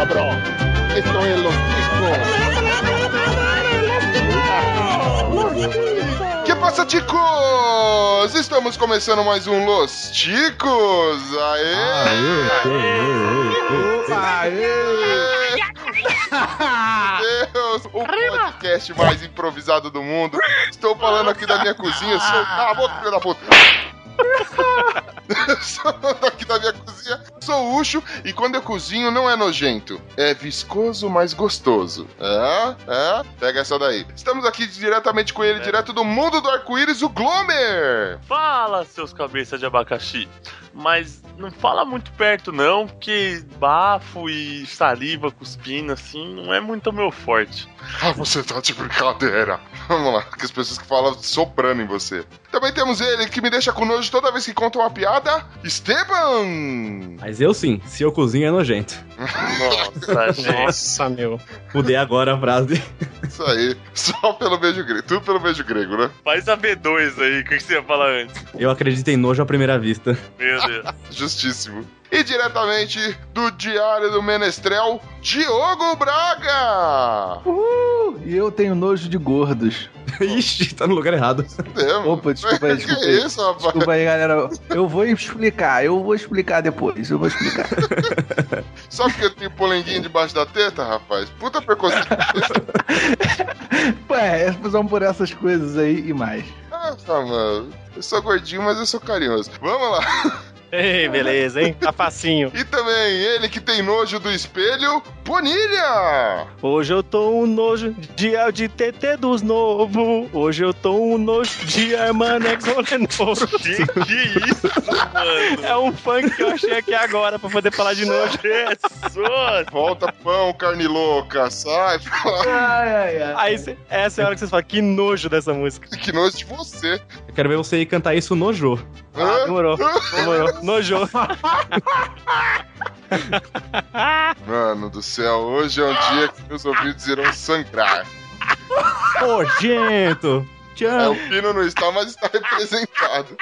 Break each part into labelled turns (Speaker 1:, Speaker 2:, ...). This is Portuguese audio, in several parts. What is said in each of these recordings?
Speaker 1: cabrón. Esto es Los Ticos.
Speaker 2: Que passa, ticos? Estamos começando mais um Los Ticos. Aê! Deus, o podcast mais improvisado do mundo. Estou falando aqui da minha cozinha. Sou... Cala a boca, filho da puta. Sou aqui da minha cozinha. Sou Ucho e quando eu cozinho não é nojento. É viscoso, mas gostoso. É? É? Pega essa daí. Estamos aqui diretamente com ele, direto do mundo do arco-íris, o Glomer.
Speaker 3: Fala, seus cabeças de abacaxi. Mas não fala muito perto, não, porque bafo e saliva cuspindo, assim, não é muito meu forte.
Speaker 2: Ah, você tá de brincadeira. Vamos lá, que as pessoas que falam soprando em você. Também temos ele, que me deixa com nojo toda vez que conta uma piada, Esteban!
Speaker 4: Mas eu sim, se eu cozinho é nojento.
Speaker 3: Nossa, gente.
Speaker 5: Nossa, meu.
Speaker 4: Mudei agora a frase.
Speaker 2: Isso aí, só pelo beijo grego. Tudo pelo beijo grego, né?
Speaker 3: Faz a B2 aí, o que você ia falar antes?
Speaker 4: Eu acredito em nojo à primeira vista.
Speaker 3: Meu Deus.
Speaker 2: Justíssimo. E diretamente do Diário do Menestrel, Diogo Braga!
Speaker 6: Uh, e eu tenho nojo de gordos.
Speaker 4: Ixi, tá no lugar errado.
Speaker 2: Temos.
Speaker 6: Opa, desculpa aí,
Speaker 2: que
Speaker 6: desculpa aí.
Speaker 2: isso, rapaz?
Speaker 6: Desculpa aí, galera. Eu vou explicar, eu vou explicar depois. Eu vou explicar.
Speaker 2: Só porque eu tenho polenguinho debaixo da teta, rapaz? Puta preconceito.
Speaker 6: Ué, vamos por essas coisas aí e mais.
Speaker 2: ah, tá, mano. Eu sou gordinho, mas eu sou carinhoso. Vamos lá.
Speaker 5: Ei, beleza, hein? Tá facinho.
Speaker 2: E também ele que tem nojo do espelho, Bonilha!
Speaker 5: Hoje eu tô um nojo de de TT dos novo. Hoje eu tô um nojo de Armanex Olenovo.
Speaker 3: Que, que isso, mano?
Speaker 5: É um funk que eu achei aqui agora pra poder falar de nojo.
Speaker 3: Jesus!
Speaker 2: Volta pão, carne louca, sai.
Speaker 6: Ai, ai, ai.
Speaker 5: Aí cê- essa é a hora que vocês falam, que nojo dessa música.
Speaker 2: Que nojo de você.
Speaker 4: Eu quero ver você ir cantar isso no Jô.
Speaker 5: Ah,
Speaker 2: Hã?
Speaker 5: demorou, demorou. Nojou.
Speaker 2: Mano do céu, hoje é um dia que meus ouvidos irão sangrar.
Speaker 4: Nojento!
Speaker 2: É,
Speaker 4: Tchau!
Speaker 2: o Pino não está, mas está representado.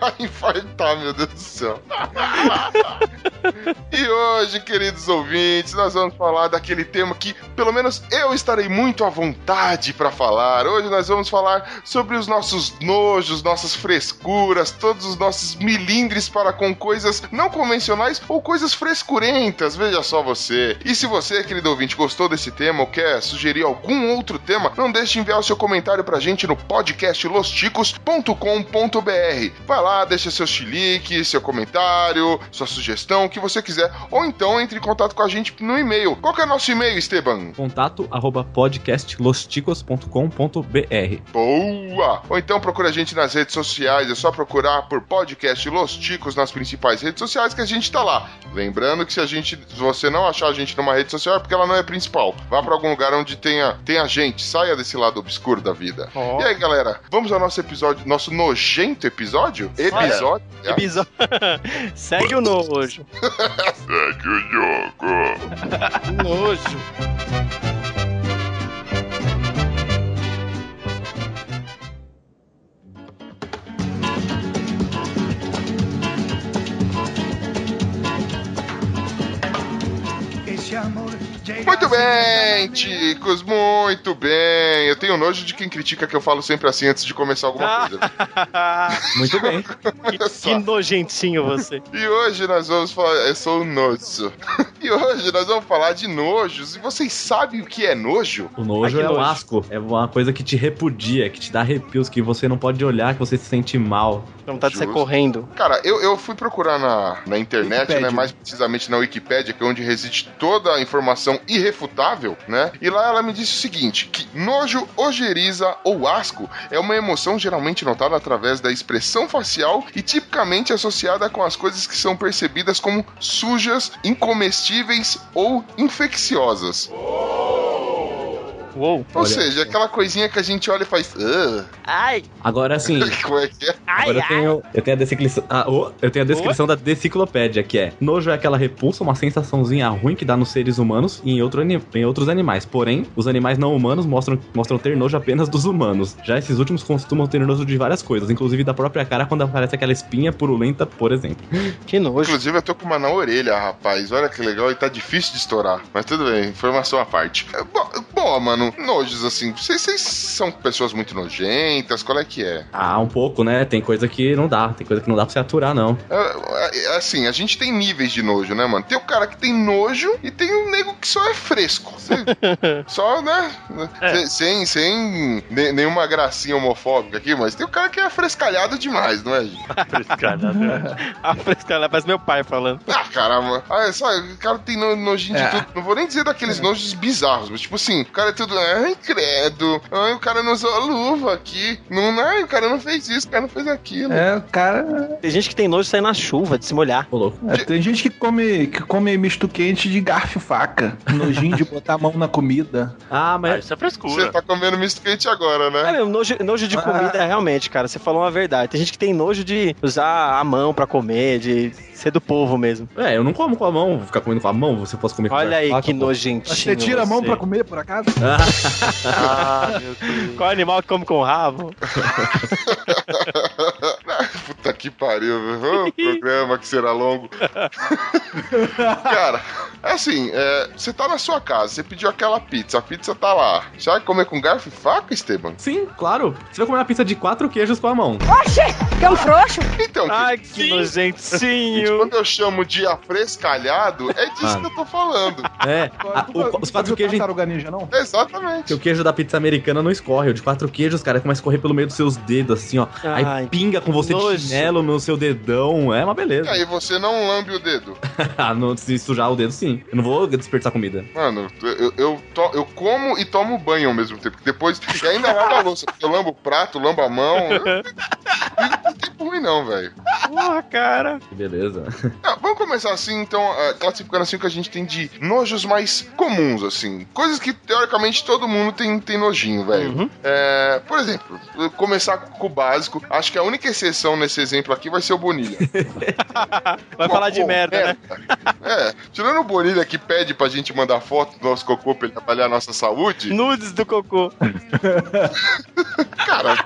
Speaker 2: Vai infartar, meu Deus do céu. E hoje, queridos ouvintes, nós vamos falar daquele tema que, pelo menos, eu estarei muito à vontade para falar. Hoje nós vamos falar sobre os nossos nojos, nossas frescuras, todos os nossos milindres para com coisas não convencionais ou coisas frescurentas. Veja só você. E se você, querido ouvinte, gostou desse tema ou quer sugerir algum outro tema, não deixe de enviar o seu comentário pra gente no podcast losticos.com.br. Vai lá, deixa seu chilique, seu comentário, sua sugestão, o que você quiser. Ou então entre em contato com a gente no e-mail. Qual que é o nosso e-mail, Esteban?
Speaker 4: Contato arroba podcastlosticos.com.br
Speaker 2: Boa! Ou então procura a gente nas redes sociais, é só procurar por podcast Los Ticos nas principais redes sociais que a gente tá lá. Lembrando que se a gente, se você não achar a gente numa rede social é porque ela não é principal. Vá pra algum lugar onde tenha, tenha gente, saia desse lado obscuro da vida.
Speaker 5: Ó.
Speaker 2: E aí, galera, vamos ao nosso episódio, nosso nojento episódio? Episódio?
Speaker 5: Episódio. Segue o nojo.
Speaker 2: Segue o jogo.
Speaker 5: Nojo.
Speaker 2: Muito bem, ticos, muito bem. Eu tenho nojo de quem critica que eu falo sempre assim antes de começar alguma coisa.
Speaker 4: Muito bem.
Speaker 2: Só.
Speaker 5: que nojentinho você.
Speaker 2: E hoje nós vamos falar. Eu sou o nojo. E hoje nós vamos falar de nojos. E vocês sabem o que é nojo?
Speaker 4: O nojo
Speaker 5: Ai, que
Speaker 4: é o
Speaker 5: nojo.
Speaker 4: asco. É uma coisa que te repudia, que te dá arrepios, que você não pode olhar, que você se sente mal.
Speaker 5: Dá vontade de sair correndo.
Speaker 2: Cara, eu, eu fui procurar na, na internet,
Speaker 6: Wikipédia.
Speaker 2: né? Mais precisamente na Wikipédia, que é onde reside toda a informação irrefutável, né? E lá ela me disse o seguinte: que nojo, ojeriza ou asco é uma emoção geralmente notada através da expressão facial e tipicamente associada com as coisas que são percebidas como sujas, incomestíveis ou infecciosas.
Speaker 5: Uou.
Speaker 2: Ou
Speaker 4: Olha.
Speaker 2: seja, aquela coisinha que a gente olha e faz. "Ah",
Speaker 5: Ai,
Speaker 4: Agora sim.
Speaker 2: como é que é?
Speaker 5: ai,
Speaker 4: Agora eu
Speaker 5: ai.
Speaker 4: tenho, eu tenho a descrição. Ah, oh, eu tenho a descrição da deciclopédia, que é nojo é aquela repulsa, uma sensaçãozinha ruim que dá nos seres humanos e em, outro em outros animais. Porém, os animais não humanos mostram, mostram ter nojo apenas dos humanos. Já esses últimos costumam ter nojo de várias coisas, inclusive da própria cara quando aparece aquela espinha purulenta, por exemplo.
Speaker 5: Que nojo.
Speaker 2: Inclusive, eu tô com uma na orelha, rapaz. Olha que legal, e tá difícil de estourar. Mas tudo bem, informação à parte. É, bo- Boa, mano, nojos assim. Vocês, vocês são pessoas muito nojentas? Qual é que é?
Speaker 4: Ah, um pouco, né? Tem coisa que não dá, tem coisa que não dá pra se aturar, não.
Speaker 2: É, é, Assim, a gente tem níveis de nojo, né, mano? Tem o cara que tem nojo e tem o nego que só é fresco. Cê- só, né?
Speaker 3: É.
Speaker 2: Sem, sem ne- nenhuma gracinha homofóbica aqui, mas tem o cara que é frescalhado demais, não é, gente?
Speaker 3: Frescalhada, né?
Speaker 5: A frescalha parece meu pai falando.
Speaker 2: Ah, caramba. Ah, sabe, o cara tem no- nojinho
Speaker 6: É.
Speaker 2: de tudo. Não vou nem dizer daqueles nojos bizarros, mas tipo assim, o cara é tudo. Ai, credo. Ai, o cara não usou a luva aqui. Não, ai, o cara não fez isso, o cara não fez aquilo.
Speaker 6: É, o cara.
Speaker 5: Tem gente que tem nojo de sair na chuva, de se molhar.
Speaker 6: É, tem gente que come, que come misto quente de garfo e faca. Nojinho de botar a mão na comida.
Speaker 4: Ah,
Speaker 3: Ah,
Speaker 4: mas.
Speaker 3: isso é
Speaker 2: Você
Speaker 3: frescura.
Speaker 2: tá comendo misto quente agora,
Speaker 5: É
Speaker 2: né?
Speaker 5: mesmo, nojo, nojo de
Speaker 6: Ah.
Speaker 5: comida, realmente, cara. Você falou uma verdade. Tem gente que tem nojo de usar a mão pra comer, de ser do povo mesmo.
Speaker 4: É, eu não como com a mão, vou ficar comendo com a mão, você pode comer com
Speaker 5: Olha aí
Speaker 4: faca,
Speaker 5: que
Speaker 4: pô.
Speaker 5: nojentinho.
Speaker 6: Você tira a mão
Speaker 5: você.
Speaker 6: pra comer, por acaso?
Speaker 3: Ah, meu Deus.
Speaker 5: Qual animal que come com rabo?
Speaker 2: Puta que pariu, viu? Programa que será longo. Cara, é assim, é, você tá na sua casa, você pediu aquela pizza, a pizza tá lá. Você vai comer com garfo e faca, Esteban?
Speaker 4: Sim, claro. Você vai comer uma pizza de quatro queijos com a mão.
Speaker 2: Então,
Speaker 5: Ai, que
Speaker 3: Sim.
Speaker 5: nojentinho.
Speaker 2: quando eu chamo de afrescalhado, é disso
Speaker 4: Mano.
Speaker 2: que eu tô falando.
Speaker 4: É, a-
Speaker 6: Tu-
Speaker 4: o-
Speaker 6: tu
Speaker 4: os quatro queijos.
Speaker 6: Ninja, não?
Speaker 2: Exatamente.
Speaker 4: Que o queijo da pizza americana não escorre. O de quatro queijos, cara, começa a escorrer pelo meio dos seus dedos, assim, ó.
Speaker 5: Ai,
Speaker 4: Aí pinga com você chinelo no seu dedão. É uma
Speaker 2: E
Speaker 4: beleza.
Speaker 2: aí você não lambe o dedo.
Speaker 4: Ah, não, se sujar o dedo, sim. Eu não vou desperdiçar comida.
Speaker 2: Mano, eu, eu, to- eu como e tomo banho ao mesmo tempo. Depois. E ainda lavo a louça. Eu lambo o prato, lambo a mão. Eu- Não tem tempo ruim, não, velho.
Speaker 5: Porra, cara.
Speaker 4: Que beleza.
Speaker 2: Ah, vamos começar assim, então, ah, classificando assim o que a gente tem de nojos mais comuns, assim. Coisas que, teoricamente, todo mundo tem, tem nojinho, velho.
Speaker 5: Uhum.
Speaker 2: É, por exemplo, começar com o básico. Acho que a única exceção nesse exemplo aqui vai ser o Bonilha.
Speaker 5: Vai falar de
Speaker 2: Cocô,
Speaker 5: merda, né?
Speaker 2: É, tirando o Bonilha que pede pra gente mandar foto do nosso cocô pra ele avaliar a nossa saúde,
Speaker 5: Nudes do cocô.
Speaker 2: cara.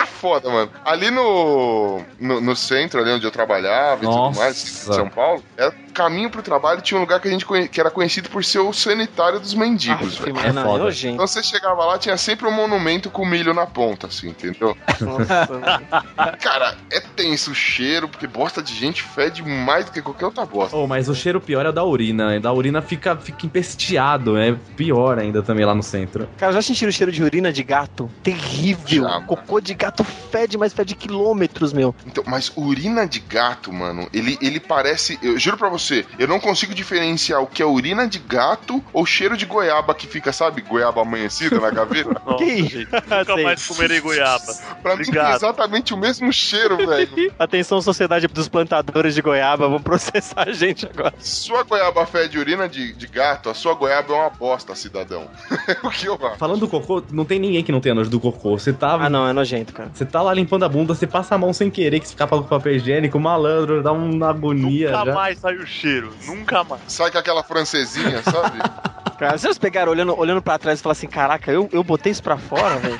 Speaker 2: É foda, mano. Ali no, no, no centro, ali onde eu trabalhava e
Speaker 4: Nossa.
Speaker 2: tudo mais, em São Paulo, era caminho pro trabalho tinha um lugar que a gente conhe- que era conhecido por ser o sanitário dos mendigos,
Speaker 5: Aff,
Speaker 2: velho.
Speaker 5: mano,
Speaker 4: É foda.
Speaker 5: nojento.
Speaker 2: Então você chegava lá, tinha sempre um monumento com milho na ponta, assim, entendeu?
Speaker 5: Nossa.
Speaker 2: Cara, é tenso o cheiro, porque bosta de gente fede mais do que qualquer outra bosta.
Speaker 4: Oh, mas o cheiro pior é o da urina. Da urina fica, fica empesteado. É pior ainda também lá no centro.
Speaker 5: Cara, já sentiram o cheiro de urina de gato? Terrível.
Speaker 2: Já.
Speaker 5: Cocô de gato fede, mas fede quilômetros, meu.
Speaker 2: Então, mas urina de gato, mano, ele, ele parece. Eu juro pra você, eu não consigo diferenciar o que é urina de gato ou cheiro de goiaba que fica, sabe, goiaba amanhecida na gaveta.
Speaker 3: Nossa,
Speaker 5: Que isso?
Speaker 3: gente, nunca mais comerei goiaba.
Speaker 2: Pra mim tem exatamente o mesmo cheiro, velho.
Speaker 5: Atenção, Sociedade dos Plantadores de Goiaba, vão processar a gente agora.
Speaker 2: Sua goiaba fede urina de, de gato, a sua goiaba é uma bosta, cidadão. o que eu acho?
Speaker 4: Falando do cocô, não tem ninguém que não tenha nojo do cocô. Você tá,
Speaker 5: Ah, não, é nojento, cara.
Speaker 4: você tá lá limpando a bunda, você passa a mão sem querer, que se ficar com papel higiênico, malandro, dá uma agonia
Speaker 3: Nunca
Speaker 4: já.
Speaker 3: mais sai o cheiro. Nunca mais.
Speaker 2: Sai com aquela francesinha, sabe?
Speaker 5: Cara, vocês pegaram olhando, olhando pra trás e falaram assim: caraca, eu, eu botei isso pra fora, velho?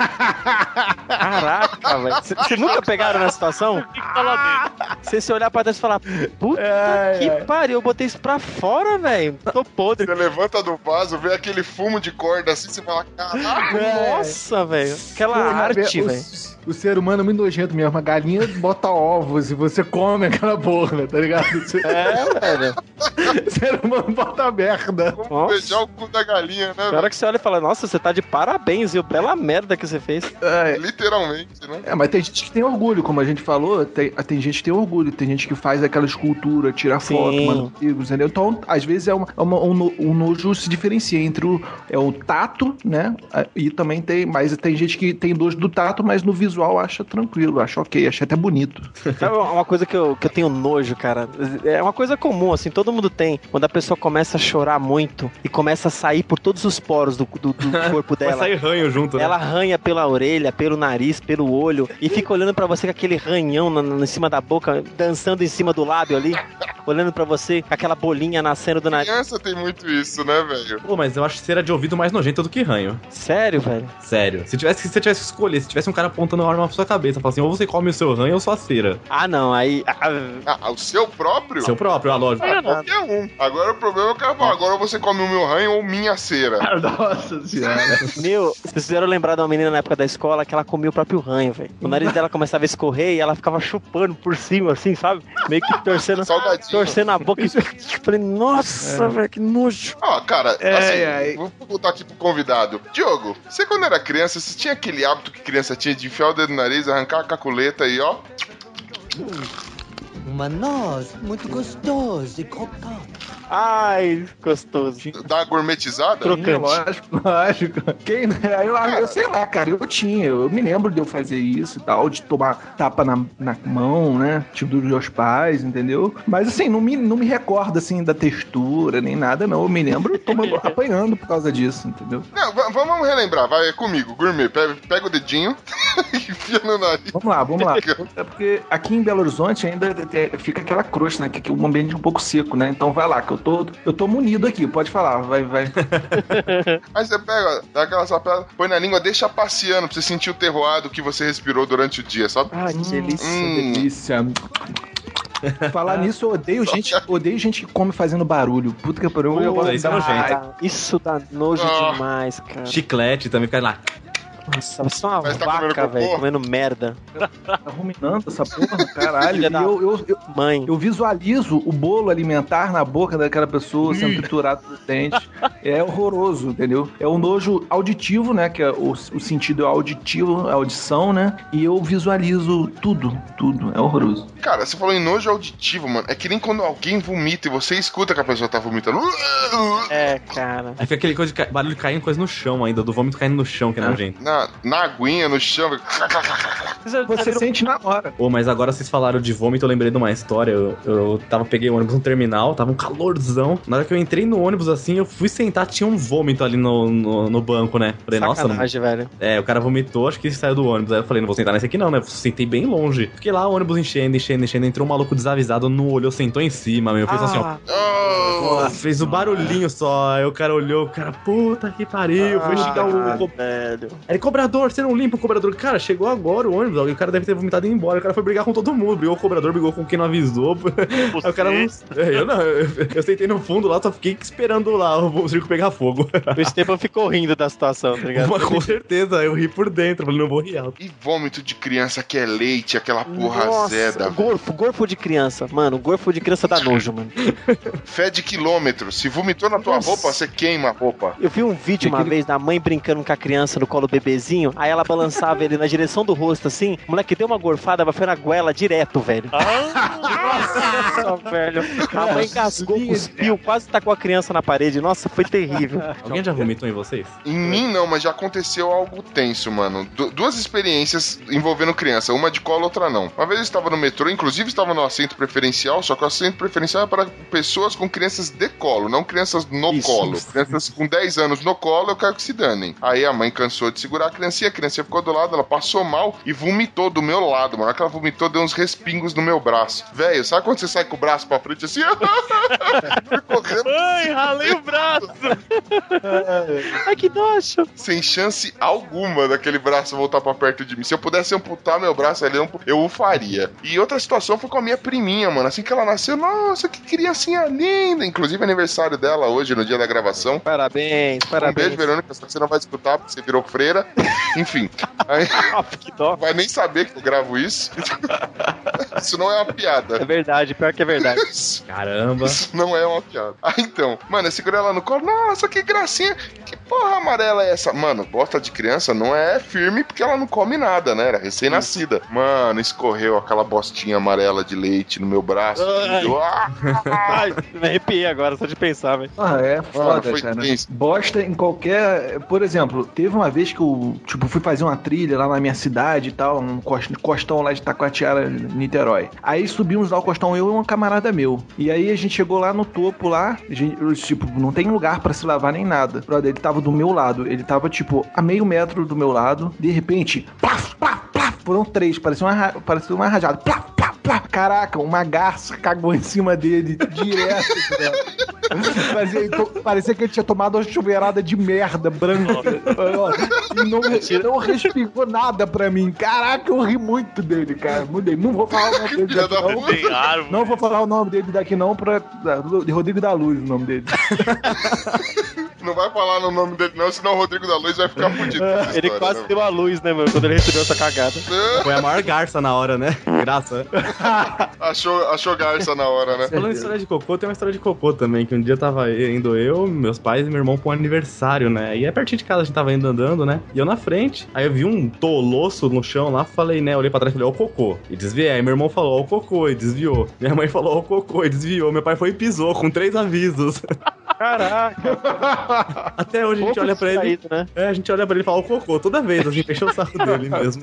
Speaker 5: Caraca, velho. Vocês nunca pegaram nessa situação?
Speaker 3: O?
Speaker 5: Você se olhar pra trás e falar: puta que pariu, eu botei isso pra fora, velho. Tô podre.
Speaker 2: Você levanta do vaso, vê aquele fumo de corda assim, você fala, caralho.
Speaker 5: Nossa, velho. Aquela
Speaker 6: Porra,
Speaker 5: arte,
Speaker 6: o-
Speaker 5: velho.
Speaker 6: O ser humano é muito nojento mesmo. A galinha bota ovos e você come aquela porra, tá ligado?
Speaker 5: É, velho.
Speaker 6: O ser humano bota merda.
Speaker 2: Vamos beijar o cu da galinha, né?
Speaker 5: Na hora que você olha e fala, nossa, você tá de parabéns, viu? Bela merda que você fez.
Speaker 6: É,
Speaker 2: Literalmente, né?
Speaker 6: É, mas tem gente que tem orgulho, como a gente falou, tem, tem gente que tem orgulho, tem gente que faz aquela escultura, tira
Speaker 5: Sim.
Speaker 6: foto, manda amigos, entendeu? Então, às vezes é uma, é uma- um, um nojo se diferencia entre o, é o tato, né? E também tem, mas tem gente que tem nojo do tato, mas no visual visual acha tranquilo, acha ok, acha até bonito.
Speaker 5: Sabe uma coisa que eu, que eu tenho nojo, cara? É uma coisa comum, assim, todo mundo tem. Quando a pessoa começa a chorar muito e começa a sair por todos os poros do, do, do corpo
Speaker 4: Vai
Speaker 5: dela.
Speaker 4: sair ranho junto, né?
Speaker 5: Ela arranha pela orelha, pelo nariz, pelo olho e fica olhando pra você com aquele ranhão na, na- em cima da boca, dançando em cima do lábio ali, olhando pra você com aquela bolinha nascendo do nariz.
Speaker 2: Criança tem muito isso, né, velho?
Speaker 4: Pô, mas eu acho cera de ouvido mais nojenta do que ranho.
Speaker 5: Sério, velho?
Speaker 4: Sério. Se tivesse, se você tivesse que escolher, se tivesse um cara apontando uma arma pra sua cabeça, fala assim, ou você come o seu ranho ou sua cera.
Speaker 5: Ah, não, aí. ah,
Speaker 2: Ah, o seu próprio?
Speaker 4: Seu próprio, ah, lógico.
Speaker 2: Ah, qualquer um. Agora o problema é o cara fala, agora você come o meu ranho ou minha cera.
Speaker 6: Nossa senhora.
Speaker 5: Meu, vocês fizeram lembrar de uma menina na época da escola que ela comia o próprio ranho, velho. O nariz dela começava a escorrer e ela ficava chupando por cima, assim, sabe? Meio que torcendo,
Speaker 2: Salgadinho.
Speaker 5: torcendo a boca. E... Falei, nossa, velho, que nojo.
Speaker 2: Ah, cara,
Speaker 6: É,
Speaker 2: assim,
Speaker 6: ai.
Speaker 2: vou perguntar aqui pro convidado. Diogo, você quando era criança, você tinha aquele hábito que criança tinha de enfiar o dedo no nariz, arrancar a caculeta e ó.
Speaker 7: Uma noz muito gostosa e crocante.
Speaker 5: Ai, gostoso.
Speaker 2: Dar uma gourmetizada?
Speaker 5: Crocante.
Speaker 6: Lógico, lógico. Quem, eu, eu sei lá, cara, eu tinha, eu me lembro de eu fazer isso e tal, de tomar tapa na, na mão, né? Tipo dos meus pais, entendeu? Mas assim, não me, não me recordo assim da textura, nem nada, não. Eu me lembro tomando, apanhando por causa disso, entendeu?
Speaker 2: Não, va- vamos relembrar, vai é comigo, gourmet. Pega, pega o dedinho e enfia no nariz.
Speaker 6: Vamos lá, vamos lá. É porque aqui em Belo Horizonte ainda fica aquela crosta, né? Que que o ambiente é um pouco seco, né? Então vai lá, que eu tô, eu tô munido aqui, pode falar, vai, vai.
Speaker 2: Aí você pega, dá aquela sapada, põe na língua, deixa passeando pra você sentir o terroado que você respirou durante o dia, sabe?
Speaker 5: Ai, que delícia.
Speaker 2: Hum.
Speaker 6: Delícia. Falar nisso, eu odeio gente, odeio gente que come fazendo barulho. Puta que pariu. eu gosto
Speaker 4: isso é nojento.
Speaker 5: Ah, Isso dá nojo
Speaker 2: Ah.
Speaker 5: demais, cara.
Speaker 4: Chiclete também fica lá.
Speaker 5: Nossa, você é uma
Speaker 2: Mas tá
Speaker 5: vaca,
Speaker 2: cocô?
Speaker 5: velho, comendo merda.
Speaker 6: Tá ruminando essa porra, caralho. E eu, eu, eu,
Speaker 5: Mãe.
Speaker 6: eu visualizo o bolo alimentar na boca daquela pessoa sendo triturado no dente. É horroroso, entendeu? É o nojo auditivo, né? Que é o, o sentido é auditivo, a audição, né? E eu visualizo tudo, tudo. É horroroso.
Speaker 2: Cara, você falou em nojo auditivo, mano. É que nem quando alguém vomita e você escuta que a pessoa tá vomitando.
Speaker 5: É, cara.
Speaker 4: Aí fica aquele coisa de ca- barulho caindo coisa no chão ainda, do vômito caindo no chão, que é nojento.
Speaker 2: Na, na aguinha, no chão.
Speaker 6: Você sente na hora.
Speaker 4: Ô, mas agora vocês falaram de vômito, eu lembrei de uma história. Eu, eu tava, peguei o ônibus no terminal, tava um calorzão. Na hora que eu entrei no ônibus assim, eu fui sentar, tinha um vômito ali no, no, no banco, né? Falei, nossa, não,
Speaker 5: Sacanagem, velho.
Speaker 4: É, o cara vomitou, acho que ele saiu do ônibus. Aí eu falei, não vou sentar nesse aqui não, né? Eu sentei bem longe. Fiquei lá, o ônibus enchendo, enchendo, enchendo. Entrou um maluco desavisado, não olhou, sentou em cima, meu. Fez assim, ó.
Speaker 2: Oh,
Speaker 4: Nossa, fez o barulhinho só. Aí o cara olhou, o cara, puta que pariu. Foi xingar o.
Speaker 5: velho.
Speaker 4: Aí, cobrador, você não limpa o cobrador. Cara, chegou agora o ônibus. O cara deve ter vomitado e ido embora. O cara foi brigar com todo mundo. Brigou com o cobrador, brigou com quem não avisou. Aí o cara não. É, Eu não, eu, eu sentei no fundo lá, só fiquei esperando lá o circo pegar fogo.
Speaker 5: O Esteban ficou rindo da situação, tá ligado?
Speaker 4: Mas com certeza, eu ri por dentro. Falei, não vou rir alto.
Speaker 2: E vômito de criança que é leite, aquela porra
Speaker 5: Nossa,
Speaker 2: azeda.
Speaker 5: gorfo, gorfo de criança. Mano, gorfo de criança dá nojo, mano.
Speaker 2: Fede quilômetros. Se vomitou na tua
Speaker 5: Nossa.
Speaker 2: roupa, você queima a roupa.
Speaker 5: Eu vi um vídeo uma vez da mãe brincando com a criança no colo bebezinho, aí ela balançava ele na direção do rosto, assim, o moleque deu uma gorfada, mas foi na goela direto, velho. Nossa, velho. A mãe engasgou, cuspiu, quase tacou a criança na parede. Nossa, foi terrível.
Speaker 4: Alguém já vomitou em vocês?
Speaker 2: Em mim não, mas já aconteceu algo tenso, mano. Du- duas experiências envolvendo criança, uma de colo, outra não. Uma vez eu estava no metrô, inclusive estava no assento preferencial, só que o assento preferencial é para pessoas com crianças de colo, não crianças no
Speaker 5: Isso.
Speaker 2: colo. Crianças com 10 anos no colo, eu quero que se danem. Aí a mãe cansou de segurar a criancinha, a criancinha ficou do lado, ela passou mal e vomitou do meu lado, mano. Na hora que ela vomitou, deu uns respingos no meu braço. Velho, sabe quando você sai com o braço pra frente assim? Correndo
Speaker 3: Ai, ralei o braço.
Speaker 5: Ai, que nojo.
Speaker 2: sem chance alguma daquele braço voltar pra perto de mim. Se eu pudesse amputar meu braço ali, eu o faria. E outra situação foi com a minha priminha, mano. Assim que ela nasceu, nossa, que criancinha linda. Inclusive aniversário dela hoje, no dia da gravação.
Speaker 5: Parabéns,
Speaker 2: Um
Speaker 5: parabéns.
Speaker 2: beijo, Verônica, só que você não vai escutar porque você virou freira. Enfim, aí
Speaker 5: que dó.
Speaker 2: vai nem saber que eu gravo isso. Isso não é uma
Speaker 5: É
Speaker 2: piada.
Speaker 5: verdade, pior que é verdade.
Speaker 2: Isso,
Speaker 4: Caramba.
Speaker 2: isso não é uma piada. Ah, então. Mano, eu segurei ela no colo. Nossa, que gracinha. Que porra amarela é essa? Mano, bosta de criança não é firme porque ela não come nada, né? Era recém-nascida. Mano, escorreu aquela bostinha amarela de leite no meu braço.
Speaker 5: Ai.
Speaker 2: Eu, ah,
Speaker 5: Ai, me arrepiei agora, só de pensar, velho.
Speaker 6: Ah, é foda,
Speaker 2: foi
Speaker 6: cara.
Speaker 2: tenso.
Speaker 6: Bosta em qualquer. Por exemplo, teve uma vez que tipo, fui fazer uma trilha lá na minha cidade e tal, um cos- costão lá de Taquatiara, Niterói. Aí subimos lá o costão, eu e um camarada meu. E aí a gente chegou lá no topo lá, gente, tipo, não tem lugar pra se lavar nem nada. Brother, ele tava do meu lado, ele tava, tipo, a meio metro do meu lado. De repente, plaf, plaf, plaf, foram três, parecia uma, parecia uma rajada. Plaf, plaf, plaf. Caraca, uma garça cagou em cima dele direto, velho. Parecia, to- parecia que ele tinha tomado uma chuveirada de merda branca. e não, não respingou nada pra mim. Caraca, eu ri muito dele, cara. Mudei. Não vou falar o nome dele daqui,
Speaker 2: da
Speaker 6: não. Não vou falar o nome dele daqui, não, pra. De Rodrigo da Luz, o nome dele.
Speaker 2: não vai falar no nome dele, não, senão o Rodrigo da Luz vai ficar fudido.
Speaker 5: Ele
Speaker 2: história,
Speaker 5: quase
Speaker 2: né?
Speaker 5: deu a luz, né, mano, quando ele recebeu essa cagada.
Speaker 4: Foi a maior garça na hora, né? Graça.
Speaker 2: Achou, achou garça na hora, né?
Speaker 4: Falando em história de cocô, tem uma história de cocô também, que um dia tava indo eu, meus pais e meu irmão pra um aniversário, né? E é pertinho de casa, a gente tava indo andando, né? E eu na frente, aí eu vi um toloço no chão lá, falei, né? Olhei pra trás e falei, ó o cocô. E desviei. Aí meu irmão falou, ó o cocô, e desviou. Minha mãe falou, ó o cocô, e desviou. Meu pai foi e pisou, com três avisos.
Speaker 5: Caraca,
Speaker 4: Até hoje a gente olha pra ele.
Speaker 5: distraído, né?
Speaker 4: É, a gente olha pra ele e fala o cocô toda vez, assim, fechou o saco dele mesmo.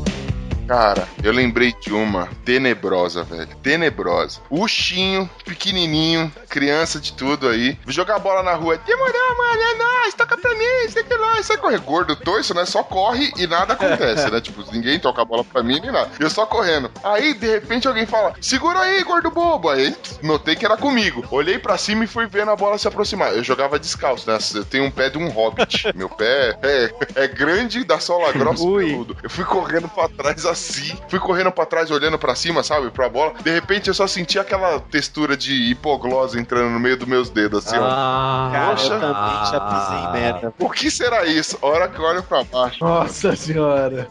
Speaker 2: Cara, eu lembrei de uma tenebrosa, velho. Tenebrosa. Urchinho, pequenininho, criança de tudo aí. Jogar bola na rua. Demorou, mano, é nóis, toca pra mim, sei que lá. Sai correr gordo, torço, né? Só corre e nada acontece, né? Tipo, ninguém toca a bola pra mim nem nada. Eu só correndo. Aí, de repente, alguém fala: segura aí, gordo bobo. Aí, notei que era comigo. Olhei pra cima e fui vendo a bola se aproximar. Eu jogava descalço, né? Eu tenho um pé de um hobbit. Meu pé é, é grande, da sola grossa e peludo. Eu fui correndo pra trás assim, fui correndo pra trás olhando pra cima, sabe, pra bola. De repente eu só senti aquela textura de hipoglose entrando no meio dos meus dedos, assim, ó.
Speaker 4: Ah,
Speaker 5: Cara,
Speaker 2: Poxa.
Speaker 5: eu também já pisei em merda.
Speaker 2: O que será isso? A hora que eu olho pra baixo.
Speaker 6: Nossa senhora.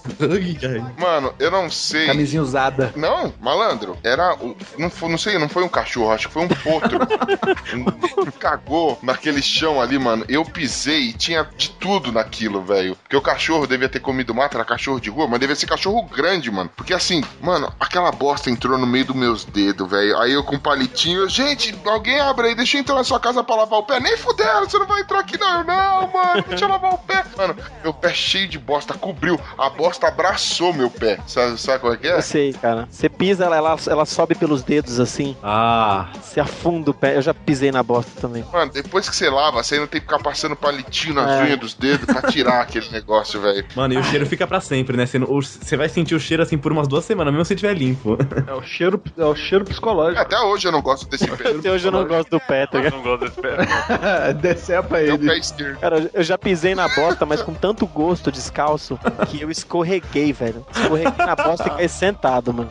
Speaker 2: Mano, eu não sei.
Speaker 6: Camisinha usada.
Speaker 2: Não, malandro, era. o- Não, foi, não sei, não foi um cachorro, acho que foi um potro. um, cagou naquele chão ali, mano. Eu pisei e tinha de tudo naquilo, velho. Porque o cachorro devia ter comido mato, era cachorro de rua, mas devia ser cachorro grande, mano. Porque assim, mano, aquela bosta entrou no meio dos meus dedos, velho. Aí eu com um palitinho, gente, alguém abre aí, deixa eu entrar na sua casa pra lavar o pé. Nem fudendo, você não vai entrar aqui, não. Eu, Não, mano, deixa eu lavar o pé. Mano, meu pé cheio de bosta, cobriu. A bosta abraçou meu pé. Sabe, sabe qual é que é?
Speaker 5: Eu sei, cara. Você pisa, ela, ela, ela sobe pelos dedos assim,
Speaker 4: Ah,
Speaker 5: você afunda o pé. Eu já pisei na bosta também.
Speaker 2: Mano, depois que você lava, você ainda tem que ficar passando palitinho nas
Speaker 5: É.
Speaker 2: unhas dos dedos pra tirar aquele negócio, velho.
Speaker 4: mano, e o cheiro fica pra sempre, né? Você, não- você vai sentir o cheiro assim por umas duas semanas, mesmo se tiver limpo.
Speaker 6: É o cheiro, é o cheiro psicológico.
Speaker 2: Até hoje eu não gosto desse pé.
Speaker 5: Até hoje eu não gosto do pé, tá
Speaker 3: Eu
Speaker 5: ligado?
Speaker 3: não gosto desse pé.
Speaker 6: Decepa
Speaker 2: É o
Speaker 6: ele.
Speaker 2: pé esquerdo.
Speaker 5: Cara, eu já pisei na bosta, mas com tanto gosto descalço que eu escorreguei, velho. Escorreguei na bosta e caí sentado, mano.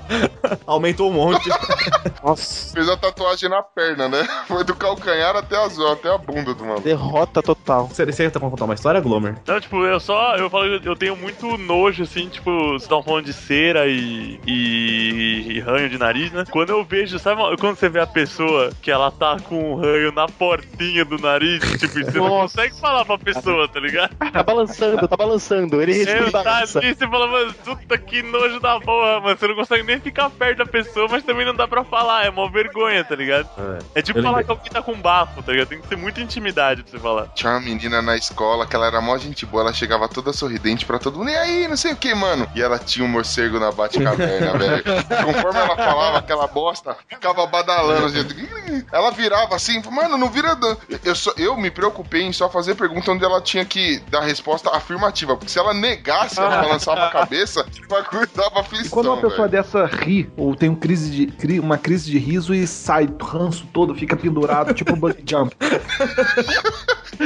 Speaker 4: Aumentou um monte.
Speaker 5: Nossa,
Speaker 2: Fez a tatuagem na perna, né? Foi do calcanhar até a, até a bunda do maluco.
Speaker 5: derrota total.
Speaker 4: Você, você tá contar uma história, Glomer?
Speaker 3: Não, tipo, eu só. Eu falo eu tenho muito nojo, assim, tipo, vocês estão falando de cera e, e. e ranho de nariz, né? Quando eu vejo, sabe quando você vê a pessoa que ela tá com um ranho na portinha do nariz, tipo, você não consegue falar pra pessoa, tá ligado?
Speaker 5: Tá balançando, tá balançando. Ele respira e
Speaker 3: tá
Speaker 5: balança.
Speaker 3: ali, você fala, mano, puta que nojo da porra, mano. Você não consegue nem ficar perto da pessoa, mas também não dá pra falar, é uma vergonha, tá ligado? É tipo
Speaker 4: Eu
Speaker 3: falar
Speaker 4: lembrei.
Speaker 3: que alguém tá com bafo, tá ligado? Tem que ter muita intimidade pra você falar.
Speaker 2: Tinha uma menina na escola que ela era mó gente boa, ela chegava toda sorridente pra todo mundo. E aí, não sei o que, mano. E ela tinha um morcego na bate-caverna, velho. Conforme ela falava aquela bosta, ficava badalando. Gente. Ela virava assim, mano, não vira. dan- Eu, só, eu me preocupei em só fazer pergunta onde ela tinha que dar resposta afirmativa. Porque se ela negasse, ela balançava a cabeça, o bagulho dava.
Speaker 6: E quando uma pessoa
Speaker 2: velho.
Speaker 6: dessa ri, ou tem um crise de, cri- uma crise de riso e sai do ranço todo, fica pendurado, tipo um bungee jump.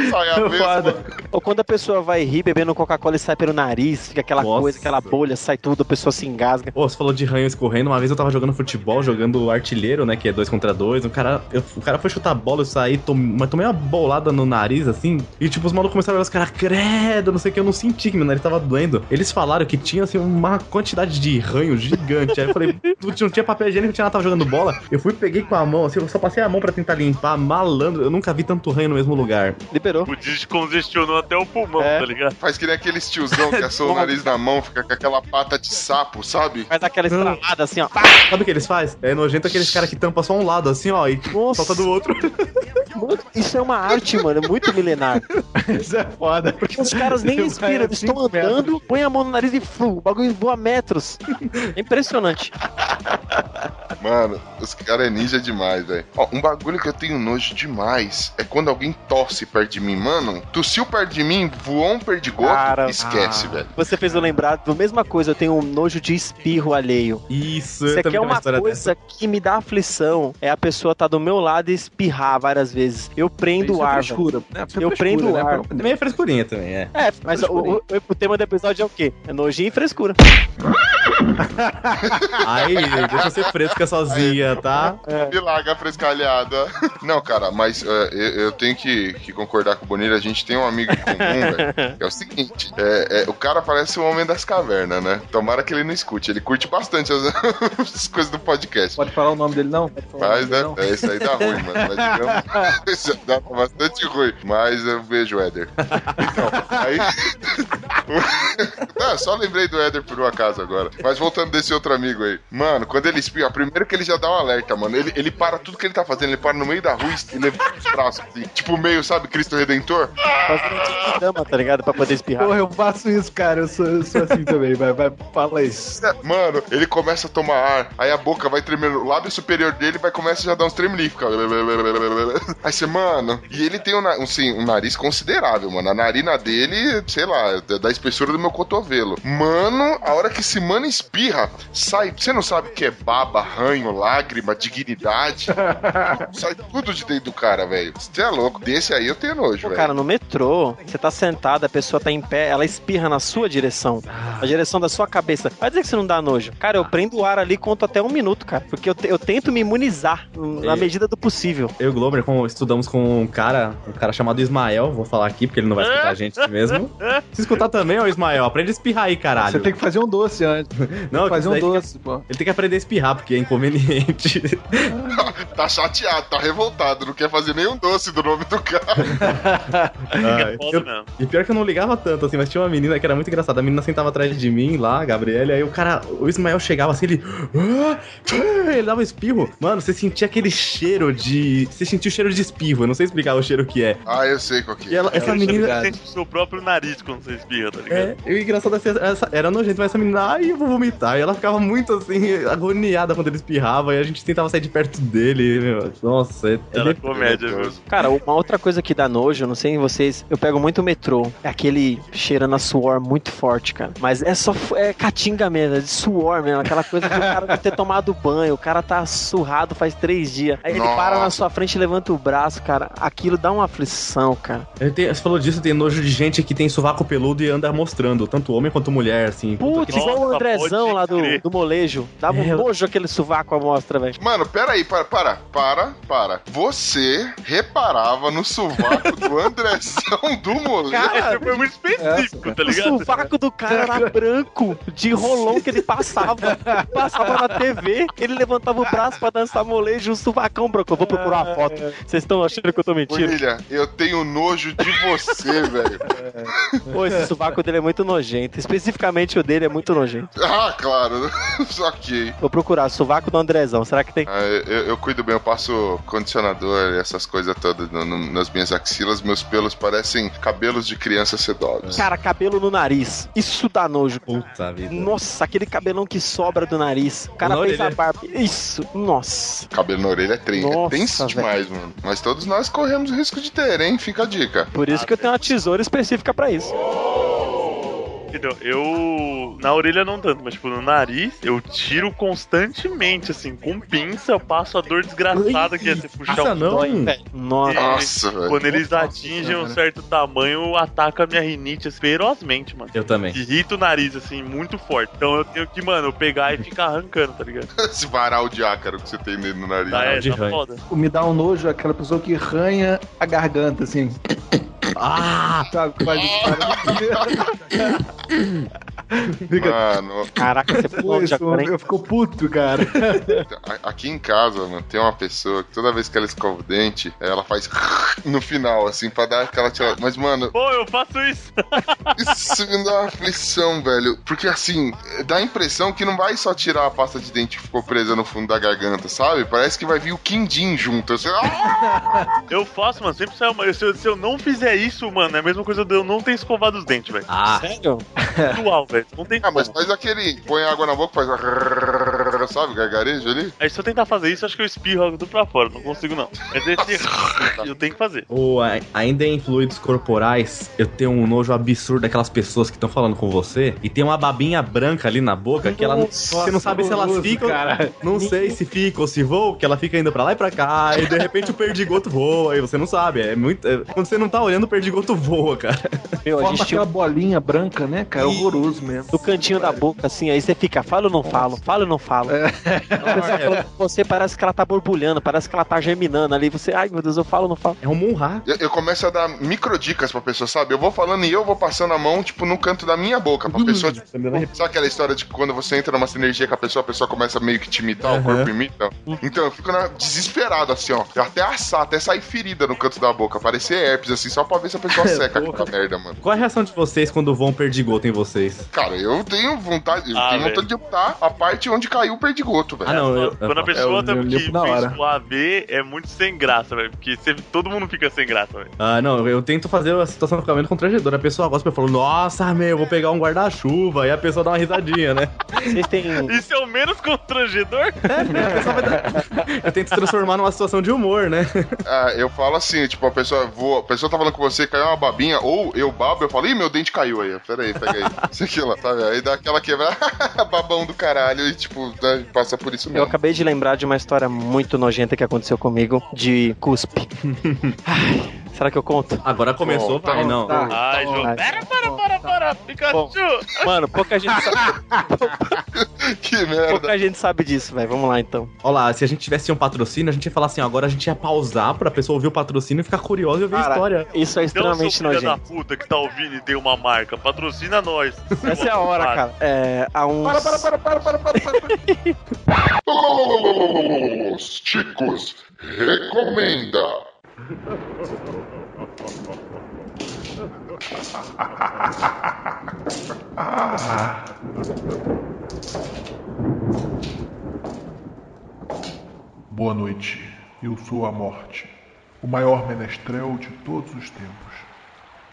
Speaker 2: Sai a mesma.
Speaker 5: Ou quando a pessoa vai rir bebendo Coca-Cola e sai pelo nariz, fica aquela
Speaker 4: Nossa.
Speaker 5: coisa, aquela bolha, sai tudo, pessoa se engasga.
Speaker 4: Pô, você falou de ranho escorrendo. Uma vez eu tava jogando futebol, jogando artilheiro, né? Que é dois contra dois. O cara, eu- o cara foi chutar a bola, eu saí, tom, mas tomei uma bolada no nariz, assim. E tipo, os malucos começaram a olhar os caras, credo, não sei o que. Eu não senti que meu nariz tava doendo. Eles falaram que tinha, assim, uma quantidade de ranho gigante. Aí eu falei, "Putz, não tinha papel higiênico, não tinha nada, tava jogando bola. Eu fui, peguei com a mão, assim, eu só passei a mão pra tentar limpar, malandro. Eu nunca vi tanto ranho no mesmo lugar.
Speaker 5: Liberou.
Speaker 3: O descongestionou até o pulmão,
Speaker 5: É.
Speaker 3: tá ligado?
Speaker 2: Faz que nem aqueles tiozão que assou o nariz na mão, fica com aquela pata de sapo, sabe?
Speaker 5: Faz aquela estralada assim, ó.
Speaker 4: Sabe o que eles fazem? É nojento aqueles caras que tampam só um lado, assim, ó, e
Speaker 5: Nossa.
Speaker 4: solta do outro.
Speaker 5: Isso é uma arte, mano, é muito milenar.
Speaker 6: Isso é foda.
Speaker 5: Porque os caras nem respiram, eles
Speaker 6: assim,
Speaker 5: estão andando, põem a mão no nariz e flu, o bagulho voa metros. É impressionante.
Speaker 2: Mano, os caras é ninja demais, velho. Ó, um bagulho que eu tenho nojo demais é quando alguém tosse perto de mim. Mano, tossiu perto de mim, voou um perdigoto,
Speaker 5: Cara,
Speaker 2: esquece,
Speaker 4: ah.
Speaker 2: velho.
Speaker 5: Você fez eu lembrar da mesma coisa, eu tenho um nojo de espirro alheio.
Speaker 4: Isso,
Speaker 5: Você
Speaker 4: também
Speaker 5: quer
Speaker 4: tenho
Speaker 5: uma coisa que me dá aflição, é a pessoa tá do meu lado e espirrar várias vezes. Eu prendo
Speaker 6: Isso
Speaker 5: o
Speaker 6: é
Speaker 5: ar, velho.
Speaker 6: frescura. É, isso é
Speaker 5: Eu
Speaker 6: frescura,
Speaker 5: prendo o
Speaker 6: né?
Speaker 5: ar.
Speaker 4: Também é frescurinha também, é.
Speaker 5: É, mas o, o- o tema do episódio é o quê? É nojinho e frescura.
Speaker 4: Aí, deixa eu ser fresca sozinha, tá?
Speaker 2: Milagre frescalhada. Não, cara, mas é, eu, eu tenho que, que concordar com o Bonilha. A gente tem um amigo em comum, velho. que É o seguinte: é, é, o cara parece o homem das cavernas, né? Tomara que ele não escute. Ele curte bastante as, as coisas do podcast.
Speaker 6: Pode falar o nome dele, não?
Speaker 2: Mas, né?
Speaker 6: não?
Speaker 2: É, isso aí dá ruim, mano. Mas digamos. isso dá bastante ruim. Mas eu vejo o Éder. Então, aí. Não, só lembrei do Éder por um acaso agora. Mas voltando desse outro amigo aí. Mano, quando ele espirra, primeiro que ele já dá um alerta, mano. Ele, ele para tudo que ele tá fazendo, ele para no meio da rua e levanta os braços, assim. Tipo meio, sabe, Cristo Redentor?
Speaker 5: Fazendo um dama, tá ligado? Pra poder espirrar.
Speaker 6: Porra, eu faço isso, cara. Eu sou, eu sou assim também. Vai, vai, fala aí.
Speaker 2: Mano, ele começa a tomar ar, aí a boca vai tremendo, o lábio superior dele vai começar a já dar uns tremeliques, fica... Aí você, mano, e ele tem um, um, sim, um nariz considerável, mano. A narina dele, sei lá, da, da espessura do meu cotovelo. Mano, a hora que esse mano espirra, sai, você não sabe o que é baba, ranho, lágrima, dignidade. sai tudo de dentro do cara, velho. Você é louco. Desse aí eu tenho nojo, velho.
Speaker 5: cara, no metrô, você tá sentado, a pessoa tá em pé, ela espirra na sua direção. A direção da sua cabeça. Vai dizer que você não dá nojo. Cara, eu prendo o ar ali e conto até um minuto, cara. Porque eu, te- eu tento me imunizar na medida do possível.
Speaker 4: Eu e o Glover com- estudamos com um cara, um cara chamado Ismael, vou falar aqui porque ele não vai escutar a gente mesmo. Se escutar também, ô Ismael, aprende a espirrar aí, caralho.
Speaker 6: Você tem que fazer um doce antes.
Speaker 4: Não,
Speaker 6: fazer um doce, pô.
Speaker 4: Ele tem que aprender a espirrar, porque é inconveniente.
Speaker 2: Tá chateado, tá revoltado, não quer fazer nenhum doce do nome do cara.
Speaker 3: Foda
Speaker 4: eu-. E pior que eu não ligava tanto, assim, mas tinha uma menina que era muito engraçada. A menina sentava atrás de mim lá, a Gabriela, aí o cara, o Ismael chegava assim, ele. Ele dava um espirro. Mano, você sentia aquele cheiro de. Você sentia o cheiro de espirro, eu não sei explicar o cheiro que é.
Speaker 2: Ah, eu sei qual que
Speaker 4: E
Speaker 2: é.
Speaker 4: ela, essa
Speaker 3: Você
Speaker 4: menina.
Speaker 3: sente o seu próprio nariz quando você espirra, tá ligado?
Speaker 4: É, e o engraçado é que essa, era nojento, mas essa menina, ai, eu vou vomitar. E ela ficava muito assim, agoniada quando ele espirrava, e a gente tentava sair de perto dele, meu. Nossa, é, é
Speaker 3: Era comédia, viu?
Speaker 5: Cara, uma outra coisa que dá nojo, não sei em vocês, eu pego muito o metrô. É aquele cheirando a suor muito forte, cara. Mas é só é catinga mesmo, de suor mesmo. Aquela coisa de o cara não ter tomado banho, o cara tá surrado faz três dias. Aí ele
Speaker 2: Nossa.
Speaker 5: para na sua frente e levanta o braço, cara. Aquilo dá uma aflição, cara.
Speaker 4: Eu tenho- você falou disso, tem nojo de gente que tem sovaco peludo e anda mostrando, tanto homem quanto mulher, assim.
Speaker 5: Putz, igual o Andrezão lá do,
Speaker 3: crer.
Speaker 5: do molejo. Dava um
Speaker 4: É,
Speaker 5: nojo aquele sovaco à mostra, velho.
Speaker 2: Mano, pera aí, para, para, para, para. Você reparava no sovaco do Andrezão do moleque?
Speaker 3: Esse foi muito específico, tá
Speaker 5: O
Speaker 3: ligado?
Speaker 5: sovaco do cara era branco, de rolão que ele passava. Passava na TV, ele levantava o braço pra dançar molejo, um sovacão branco. Eu vou procurar uma foto. Vocês estão achando que eu tô mentindo?
Speaker 2: Bonilha, eu tenho nojo de você, velho.
Speaker 5: Pô, esse sovaco dele é muito nojento. Especificamente o dele é muito nojento.
Speaker 2: Ah, claro. ok.
Speaker 5: Vou procurar, sovaco do Andrezão. Será que tem?
Speaker 2: Ah, eu, eu cuido bem, eu passo condicionador e essas coisas todas no- no- nas minhas axilas. Meus pelos parecem cabelos de criança sedosos.
Speaker 5: Cara, cabelo no nariz. Isso dá nojo.
Speaker 4: Puta vida.
Speaker 5: Nossa, aquele cabelão que sobra do nariz. O cara
Speaker 4: Na
Speaker 5: fez a barba. Isso, nossa.
Speaker 2: Cabelo na orelha é, trem, é
Speaker 5: Nossa,
Speaker 2: tenso demais, mano. Mas todos nós corremos o risco de ter, hein? Fica a dica.
Speaker 5: Por isso que eu tenho uma tesoura específica pra isso.
Speaker 3: Entendeu? Eu. Na orelha não tanto, mas tipo, no nariz, eu tiro constantemente, assim, com pinça, eu passo a dor desgraçada que é você puxar
Speaker 4: Passa
Speaker 3: um
Speaker 4: não.
Speaker 5: Nossa.
Speaker 2: Nossa, velho.
Speaker 3: Quando eles atingem um certo tamanho, ataca a minha rinite assim, ferozmente, mano.
Speaker 4: Eu também.
Speaker 3: Irrita o nariz, assim, muito forte. Então eu tenho que, mano, pegar e ficar arrancando, tá ligado?
Speaker 2: Esse varal de ácaro que você tem nele no nariz.
Speaker 3: Tá, é,
Speaker 4: de
Speaker 3: tá
Speaker 4: ranho.
Speaker 3: foda.
Speaker 6: O Me dá um nojo aquela pessoa que ranha a garganta, assim.
Speaker 4: Ah!
Speaker 6: Sabe? Faz isso. Fica.
Speaker 2: Mano,
Speaker 5: Caraca, você pulou de
Speaker 6: eu fico puto, cara.
Speaker 2: a- aqui em casa, mano, tem uma pessoa que toda vez que ela escova o dente, ela faz no final, assim, pra dar aquela tirada. Mas, mano,
Speaker 3: Pô, eu faço isso.
Speaker 2: isso me dá uma aflição, velho. Porque, assim, dá a impressão que não vai só tirar a pasta de dente que ficou presa no fundo da garganta, sabe? Parece que vai vir o quindim junto. Assim!
Speaker 3: Eu faço, mano. Sempre sai uma. Se eu, se eu não fizer isso, mano, é a mesma coisa de eu não ter escovado os dentes, velho.
Speaker 4: Ah!
Speaker 5: Sério?
Speaker 3: Velho. Não tem
Speaker 2: Ah, mas
Speaker 3: como.
Speaker 2: faz aquele. Põe água na boca, faz. Sabe, gargarejo ali?
Speaker 3: Aí se eu tentar fazer isso, acho que eu espirro tudo pra fora. Não consigo, não. É desse. eu tenho que fazer.
Speaker 4: Ou a- ainda em fluidos corporais, eu tenho um nojo absurdo daquelas pessoas que estão falando com você e tem uma babinha branca ali na boca que ela não, você não sabe se elas
Speaker 6: horroroso,
Speaker 4: ficam.
Speaker 6: cara.
Speaker 4: Não sei se fica ou se voa, que ela fica indo pra lá e pra cá, e de repente o perdigoto voa, e você não sabe. É muito. é- quando você não tá olhando, o perdigoto voa, cara.
Speaker 5: Meu, a
Speaker 6: Forma
Speaker 5: gente tinha
Speaker 6: aquela bolinha branca, né, cara? Horroroso mesmo.
Speaker 5: no cantinho da boca, assim, aí você fica, fala ou não falo, fala ou não falo. A pessoa falando com você parece que ela tá borbulhando, parece que ela tá germinando ali. Você, ai meu Deus, eu falo ou não falo.
Speaker 4: É um monra.
Speaker 2: Eu, eu começo a dar microdicas pra pessoa, sabe? Eu vou falando e eu vou passando a mão, tipo, no canto da minha boca. Pra pessoa, tipo, Sabe aquela história de que quando você entra numa sinergia com a pessoa, a pessoa começa meio que te imitar, o
Speaker 4: Aham.
Speaker 2: corpo imita? Então eu fico na- desesperado, assim, ó. Até assar, até sair ferida no canto da boca, parecer herpes, assim, só pra ver se a pessoa seca aquela merda, mano.
Speaker 4: Qual é a reação de vocês quando voam perdigoto em vocês?
Speaker 2: Cara, eu tenho vontade, eu
Speaker 3: Ah,
Speaker 2: tenho vontade de botar a parte onde caiu o perdigoto, velho.
Speaker 4: Ah, não, eu-
Speaker 3: Quando a pessoa
Speaker 6: eu
Speaker 3: tá, que
Speaker 6: limpo na
Speaker 3: fez
Speaker 6: hora.
Speaker 3: o AV é muito sem graça, velho. Porque você- todo mundo fica sem graça, velho.
Speaker 4: Ah, não, eu tento fazer a situação ficar menos constrangedora. A pessoa gosta, eu falo, nossa, meu, eu vou pegar um guarda-chuva, e a pessoa dá uma risadinha, né?
Speaker 5: Vocês têm.
Speaker 3: Isso é o menos constrangedor?
Speaker 4: Eu tento transformar numa situação de humor, né?
Speaker 2: Ah, eu falo assim, tipo, a pessoa voa, a pessoa tá falando com você, caiu uma babinha, ou eu babo, eu falo, ih, meu dente caiu aí, pera aí, pega aí. Isso sabe? Aí dá aquela quebra, babão do caralho, e tipo, né, passa por isso
Speaker 5: Eu
Speaker 2: mesmo.
Speaker 5: acabei de lembrar de uma história muito nojenta que aconteceu comigo de cuspe. Ai, será que eu conto?
Speaker 4: Agora começou,
Speaker 2: Bom,
Speaker 4: vai, não.
Speaker 6: tá.
Speaker 3: Ai, João.
Speaker 5: Ai.
Speaker 3: Pera, para, para, para, Pikachu!
Speaker 5: Mano, pouca gente sabe,
Speaker 2: Que merda.
Speaker 5: pouca gente sabe disso, velho. Vamos lá então.
Speaker 4: Olha lá, se a gente tivesse um patrocínio, a gente ia falar assim, agora a gente ia pausar pra pessoa ouvir o patrocínio e ficar curiosa e ouvir a história.
Speaker 5: Isso é
Speaker 3: Então,
Speaker 5: extremamente
Speaker 3: seu filho da
Speaker 5: nojento.
Speaker 3: puta que tá ouvindo e tem uma marca, patrocina nós.
Speaker 5: Essa é a hora, cara. É, há uns.
Speaker 6: Para, para, para, para, para, para, para.
Speaker 2: Os Ticos recomenda.
Speaker 8: Boa noite, eu sou a Morte, o maior menestrel de todos os tempos.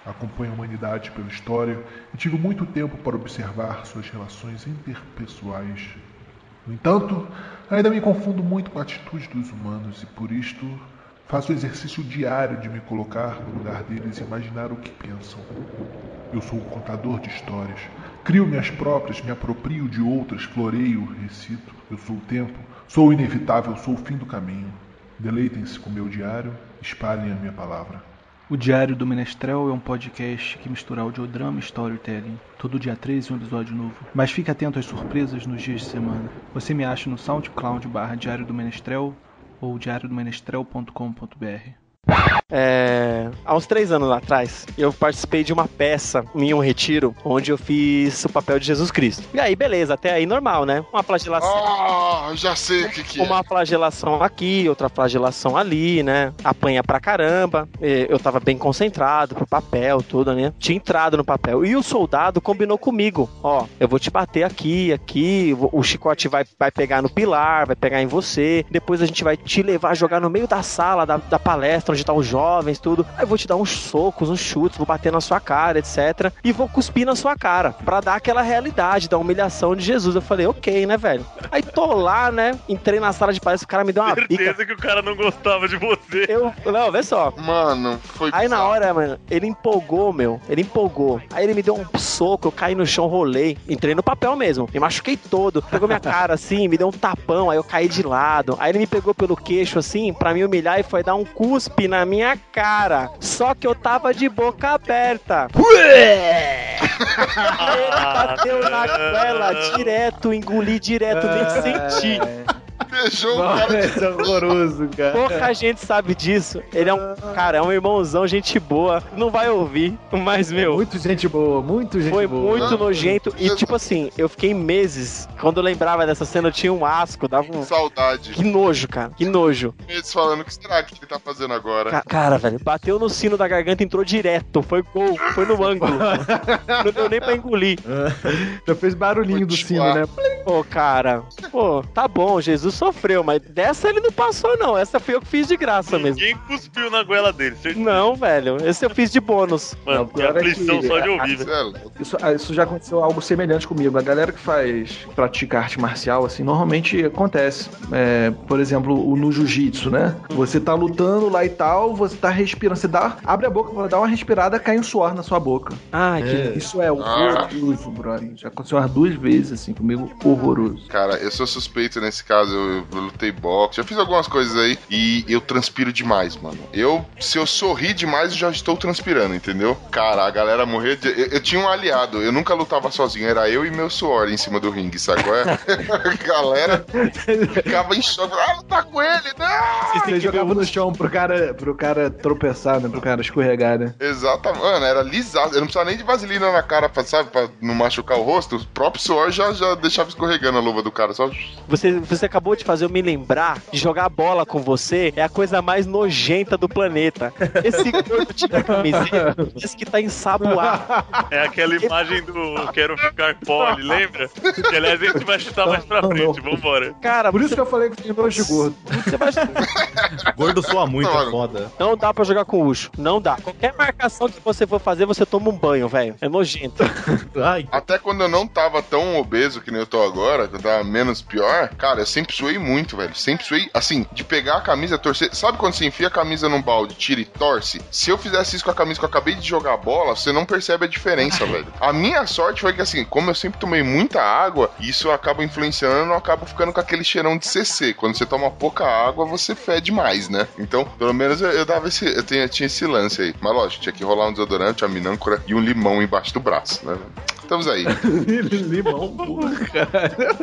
Speaker 8: Acompanho a humanidade pela história e tive muito tempo para observar suas relações interpessoais. No entanto, ainda me confundo muito com a atitude dos humanos e por isto faço o exercício diário de me colocar no lugar deles e imaginar o que pensam. Eu sou um contador de histórias. Crio minhas próprias, me aproprio de outras, floreio, recito. Eu sou o tempo, sou o inevitável, sou o fim do caminho. Deleitem-se com meu diário, espalhem a minha palavra.
Speaker 6: O Diário do Menestrel é um podcast que mistura audiodrama e storytelling. Todo dia 13 um episódio novo. Mas fique atento às surpresas nos dias de semana. Você me acha no SoundCloud barra Diário do Menestrel ou diariodomenestrel.com.br.
Speaker 5: É, há uns três anos atrás, eu participei de uma peça em um retiro onde eu fiz o papel de Jesus Cristo. E aí, beleza, até aí normal, né? Uma flagelação.
Speaker 2: Ah, já sei o que que é.
Speaker 5: Uma flagelação aqui, outra flagelação ali, né? Apanha pra caramba. Eu tava bem concentrado pro papel, tudo, né? Tinha entrado no papel. E o soldado combinou comigo: Ó, eu vou te bater aqui, aqui. O chicote vai, vai pegar no pilar, vai pegar em você. Depois a gente vai te levar, jogar no meio da sala da, da palestra, onde juntar os jovens, tudo. Aí eu vou te dar uns socos, uns chutes, vou bater na sua cara, etc. E vou cuspir na sua cara, pra dar aquela realidade da humilhação de Jesus. Eu falei, ok, né, velho? Aí tô lá, né? Entrei na sala de palestra, o cara me deu uma bica.
Speaker 3: Certeza que o cara não gostava de você.
Speaker 5: Eu, não, vê só.
Speaker 2: Mano, foi
Speaker 5: Aí na hora, mano, ele empolgou, meu. Ele empolgou. Aí ele me deu um soco, eu caí no chão, rolei. Entrei no papel mesmo. Me machuquei todo. Pegou minha cara assim, me deu um tapão, aí eu caí de lado. Aí ele me pegou pelo queixo assim, pra me humilhar e foi dar um cuspe na minha cara. Só que eu tava de boca aberta. Ele bateu na goela direto, engoli direto, nem senti.
Speaker 2: Beijou o cara.
Speaker 4: É horroroso, cara.
Speaker 5: Pouca gente sabe disso. Ele é um, cara, é um irmãozão, gente boa. Não vai ouvir, mas, meu,
Speaker 4: Muito gente boa, muito gente
Speaker 5: foi
Speaker 4: boa.
Speaker 5: muito nojento. E, tipo assim, eu fiquei meses. Quando eu lembrava dessa cena, eu tinha um asco, dava um.
Speaker 2: Saudade.
Speaker 5: Que nojo, cara, que nojo.
Speaker 2: Meses falando, o que será que ele tá fazendo agora?
Speaker 5: Ca- cara, velho, bateu no sino da garganta, entrou direto. Foi gol, foi no ângulo. Não deu nem pra engolir.
Speaker 4: Já fez barulhinho do
Speaker 2: Vou
Speaker 4: sino, né?
Speaker 5: Pô, cara, pô, tá bom, Jesus sofreu, mas dessa ele não passou, não. Essa foi eu que fiz de graça mesmo.
Speaker 3: Ninguém cuspiu na goela dele, certeza.
Speaker 5: Não, velho, esse eu fiz de bônus.
Speaker 3: Mano,
Speaker 6: Não,
Speaker 3: que
Speaker 6: é
Speaker 3: aflição
Speaker 6: que-
Speaker 3: só de ouvir, velho.
Speaker 2: é.
Speaker 6: Isso, ah, isso já aconteceu algo semelhante comigo. A galera que faz, pratica arte marcial, assim, normalmente acontece. É, por exemplo, o no jiu-jitsu, né? Você tá lutando lá e tal, você tá respirando, você dá, abre a boca pra dar uma respirada, cai um suor na sua boca.
Speaker 5: Ai, que.
Speaker 6: Isso é horroroso, brother. Já aconteceu umas duas vezes, assim, comigo, horroroso.
Speaker 2: Cara, eu sou suspeito nesse caso. Eu, eu lutei boxe, já fiz algumas coisas aí e eu transpiro demais, mano. Eu, se eu sorrir demais, eu já estou transpirando, entendeu? Cara, a galera morrer. De... Eu, eu tinha um aliado, eu nunca lutava sozinho, era eu e meu suor em cima do ringue, qual é? a galera ficava em choque. Ah, lutar com ele, não!
Speaker 6: Você jogava no chão pro cara, pro cara tropeçar, né? Pro cara escorregar, né?
Speaker 2: Exatamente, mano, era lisado. Eu não precisava nem de vaselina na cara, pra, sabe, pra não machucar o rosto. O próprio suor já, já deixava escorregando a luva do cara, só.
Speaker 5: Você, você acabou de fazer eu me lembrar de jogar bola com você é a coisa mais nojenta do planeta. Esse gordo tira a camiseta, parece que tá ensaboado.
Speaker 3: É aquela imagem do quero ficar pole, lembra? Que aliás a gente vai chutar mais pra frente, vambora.
Speaker 5: Cara,
Speaker 6: Por isso que eu falei que tem nojo de gordo.
Speaker 5: você vai...
Speaker 4: Gordo soa muito, é foda.
Speaker 5: não dá pra jogar com Ucho. Não dá. Qualquer marcação que você for fazer, você toma um banho, velho. É nojento.
Speaker 4: Ai,
Speaker 2: Até quando eu não tava tão obeso que nem eu tô agora, que eu tava menos pior, cara, eu sempre suei muito, velho. Sempre suei, assim, de pegar a camisa, torcer. Sabe quando você enfia a camisa num balde, tira e torce? Se eu fizesse isso com a camisa que eu acabei de jogar bola, você não percebe a diferença, velho. A minha sorte foi que, assim, como eu sempre tomei muita água, isso acaba influenciando, eu acabo ficando com aquele cheirão de CC. Quando você toma pouca água, você fede mais, né? Então, pelo menos eu, eu dava esse. Eu tinha, tinha esse lance aí. Mas lógico, tinha que rolar um desodorante, uma minâncora e um limão embaixo do braço, né? Estamos aí.
Speaker 6: Limão, porra, cara.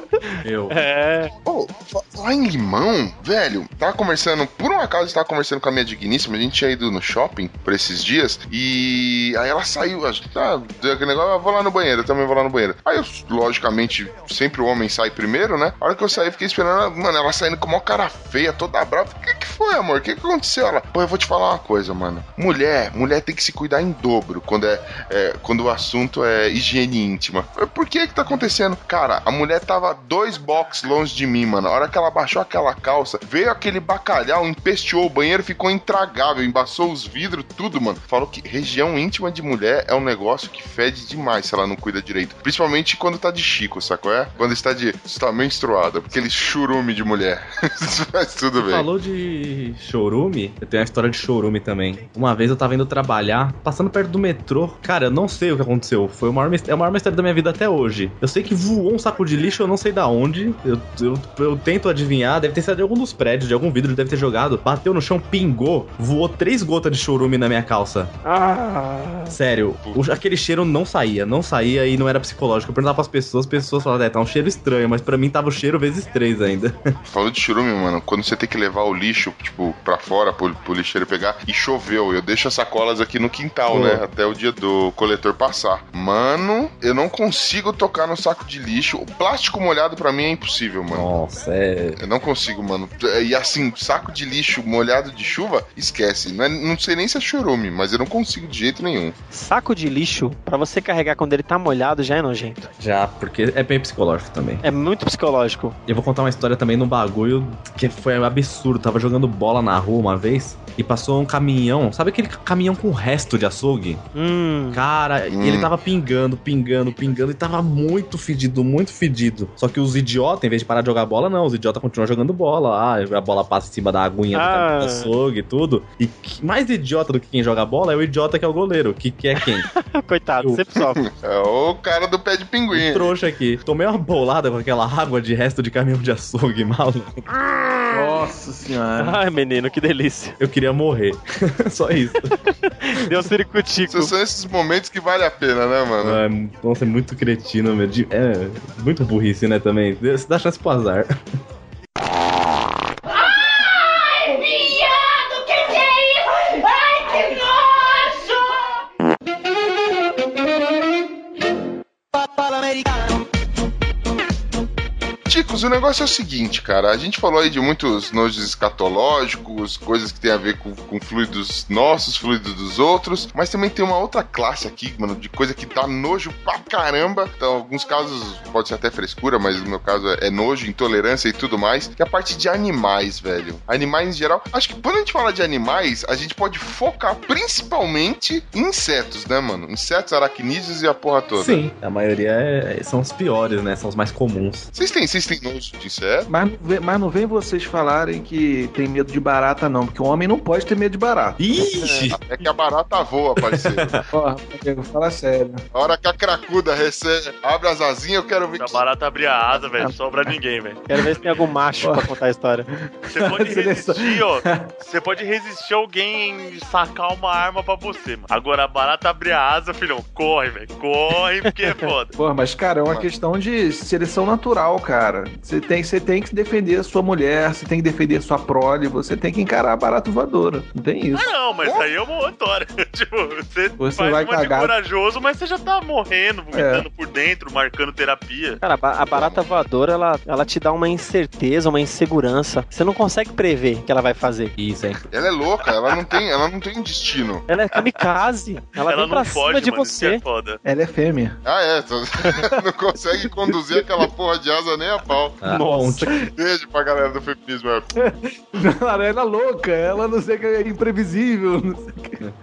Speaker 4: eu.
Speaker 3: É.
Speaker 2: Pô, fa- falar em limão, velho, tava conversando, por um acaso, tava conversando com a minha digníssima, a gente tinha ido no shopping por esses dias, e aí ela saiu, acho que tá, deu aquele negócio, eu vou lá no banheiro, eu também vou lá no banheiro. Aí eu, logicamente, sempre o homem sai primeiro, né? A hora que eu saí, fiquei esperando, ela- mano, ela saindo com uma cara feia, toda brava. O que que foi, amor? O que que aconteceu? Ela, pô, eu vou te falar uma coisa, mano. Mulher, mulher tem que se cuidar em dobro quando é, é, quando o assunto é higiene íntima. Por que que tá acontecendo? Cara, a mulher tava dois box longe de mim, mano. A hora que ela baixou aquela calça, veio aquele bacalhau, empesteou o banheiro, ficou intragável, embaçou os vidros, tudo, mano. Falou que região íntima de mulher é um negócio que fede demais se ela não cuida direito. Principalmente quando tá de chico, sacou? É? Quando está de. está menstruada. Aquele churume de mulher. Mas tudo bem.
Speaker 4: Falou de chorume, eu tenho uma história de chorume também. Uma vez eu tava indo trabalhar, passando perto do metrô. Cara, eu não sei o que aconteceu. Foi o maior, é o maior mistério da minha vida até hoje. Eu sei que voou um saco de lixo, eu não sei da onde. Eu, eu, eu tento adivinhar, deve ter sido de algum dos prédios, de algum vidro, deve ter jogado. Bateu no chão, pingou, voou três gotas de chorume na minha calça.
Speaker 5: Ah,
Speaker 4: Sério, o- aquele cheiro não saía, não saía e não era psicológico. Eu perguntava pras pessoas, as pessoas falavam, é, tá um cheiro estranho, mas pra mim tava o cheiro vezes três ainda.
Speaker 2: Falou de churume, mano. Quando você tem que levar o lixo, tipo, pra fora pro, pro lixeiro pegar, e choveu, eu deixo as sacolas aqui no quintal,
Speaker 4: Pô.
Speaker 2: né? Até o dia do coletor passar. Mano, eu não consigo tocar no saco de lixo. O plástico molhado pra mim é impossível, mano.
Speaker 4: Nossa, é.
Speaker 2: Eu não consigo, mano. E assim, saco de lixo molhado de chuva, esquece. Não, é- não sei nem se é churume, mas eu não consigo de jeito nenhum.
Speaker 5: saco de lixo, pra você carregar quando ele tá molhado, já é nojento.
Speaker 4: Já, porque é bem psicológico também.
Speaker 5: É muito psicológico.
Speaker 4: Eu vou contar uma história também num bagulho que foi absurdo. Tava jogando bola na rua uma vez e passou um caminhão. Sabe aquele caminhão com resto de açougue?
Speaker 5: Hum.
Speaker 4: Cara,
Speaker 2: Hum.
Speaker 4: ele tava pingando, pingando, pingando e tava muito fedido, muito fedido. Só que os idiotas, em vez de parar de jogar bola, não. Os idiotas continuam jogando bola. Ah, a bola passa em cima da aguinha do
Speaker 5: Ah.
Speaker 4: caminhão do açougue e tudo. E mais idiota do que quem joga bola é o idiota que é o goleiro. Que, que é quem?
Speaker 5: Coitado, sempre sofre.
Speaker 2: É o cara do pé de pinguim.
Speaker 4: Trouxa aqui. Tomei uma bolada com aquela água de resto de caminhão de açougue, maluco.
Speaker 6: Nossa senhora.
Speaker 5: Ai, menino, que delícia.
Speaker 4: Eu queria morrer. Só isso.
Speaker 5: Deu ciricutico.
Speaker 2: São são esses momentos que vale a pena, né, mano?
Speaker 4: É, nossa, é muito cretino, meu. É, muito burrice, né, também. Você dá chance pro azar.
Speaker 2: Ticos, o negócio é o seguinte, cara. A gente falou aí de muitos nojos escatológicos, coisas que tem a ver com, com fluidos nossos, fluidos dos outros, mas também tem uma outra classe aqui, mano, de coisa que dá nojo pra caramba. Então, alguns casos pode ser até frescura, mas no meu caso é, é nojo, intolerância e tudo mais, que é a parte de animais, velho. Animais em geral. Acho que quando a gente fala de animais, a gente pode focar principalmente em insetos, né, mano? Insetos, aracnídeos e a porra toda.
Speaker 4: Sim, a maioria é- são os piores, né? São os mais comuns.
Speaker 2: Vocês têm, vocês têm nojo de inseto?
Speaker 6: Mas, não vem- mas não vem vocês falarem que tem medo de barata, não, porque o homem não pode ter medo de barata.
Speaker 4: Ixi!
Speaker 2: É que a barata voa, parceiro.
Speaker 6: Porra, Diego, fala sério.
Speaker 2: A hora que a cracuda recebe, abre as asinhas, eu quero ver.
Speaker 3: A barata abrir a asa, velho. Não sobra ninguém, velho.
Speaker 5: Quero ver se tem algum macho pra contar a história.
Speaker 3: Você pode resistir, ó. Você pode resistir alguém em sacar uma arma pra você, mano. Agora a barata abrir a asa, filhão. Corre, velho. Corre, porque é foda.
Speaker 6: Porra, mas, cara, é uma questão de seleção natural, cara. Você tem, você tem que defender a sua mulher, você tem que defender a sua prole, você tem que encarar a barata voadora. Não tem isso.
Speaker 3: Ah, não, mas aí é uma outra história. tipo, você,
Speaker 6: Você
Speaker 3: faz
Speaker 6: vai
Speaker 3: uma de
Speaker 6: cagar.
Speaker 3: corajoso, mas você já tá morrendo, vomitando por dentro, marcando terapia.
Speaker 5: Cara, a ba- a barata voadora, ela, ela te dá uma incerteza, uma insegurança. Você não consegue prever o que ela vai fazer.
Speaker 4: Isso, hein?
Speaker 2: Ela é louca, ela não tem, ela não tem destino.
Speaker 5: Ela é kamikaze. Ela,
Speaker 3: Ela
Speaker 5: vem pra
Speaker 3: não
Speaker 5: cima
Speaker 3: pode,
Speaker 5: de
Speaker 3: mano. Isso que
Speaker 5: você.
Speaker 3: é foda.
Speaker 6: Ela é fêmea.
Speaker 2: Ah, é. não consegue conduzir aquela porra de asa nem a pau.
Speaker 4: Ah,
Speaker 5: Nossa.
Speaker 2: Beijo pra galera do feminismo.
Speaker 6: Ela louca, ela não sei o que é imprevisível. não sei o que.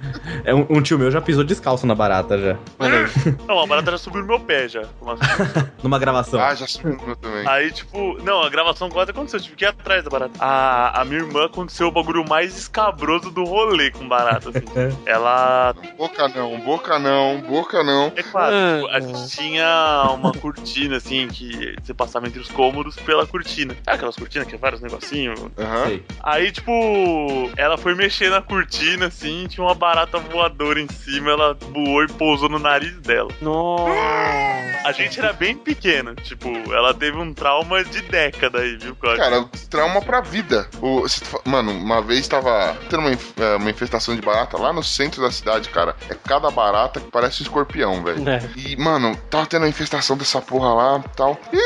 Speaker 4: É, um, um tio meu já pisou descalço na barata já.
Speaker 3: Não, a barata já subiu no meu pé já. Assim?
Speaker 4: Numa gravação.
Speaker 2: Ah, já subiu no meu também.
Speaker 3: Aí, tipo, não, a gravação quase aconteceu. Tive que ir atrás da barata. A, a minha irmã aconteceu o bagulho mais escabroso do rolê com barata, assim. Ela.
Speaker 2: Boca não, boca não, boca não.
Speaker 3: É claro,
Speaker 5: Ah,
Speaker 3: tipo, a gente tinha uma cortina, assim, que você passava entre os cômodos pela cortina. Sabe aquelas cortinas que é vários negocinhos?
Speaker 2: Aham.
Speaker 4: Sei.
Speaker 3: Aí, tipo, ela foi mexer na cortina, assim, tinha uma barata voadora em cima, ela voou e pousou no nariz dela.
Speaker 5: Nossa.
Speaker 3: A gente era bem pequena, tipo, ela teve um trauma de década aí, viu, cara?
Speaker 2: Cara, trauma pra vida. O, mano, uma vez tava tendo uma, é, uma infestação de barata lá no centro da cidade, cara. É cada barata que parece um escorpião, velho.
Speaker 5: É.
Speaker 2: E, mano, tava tendo a infestação dessa porra lá e tal. E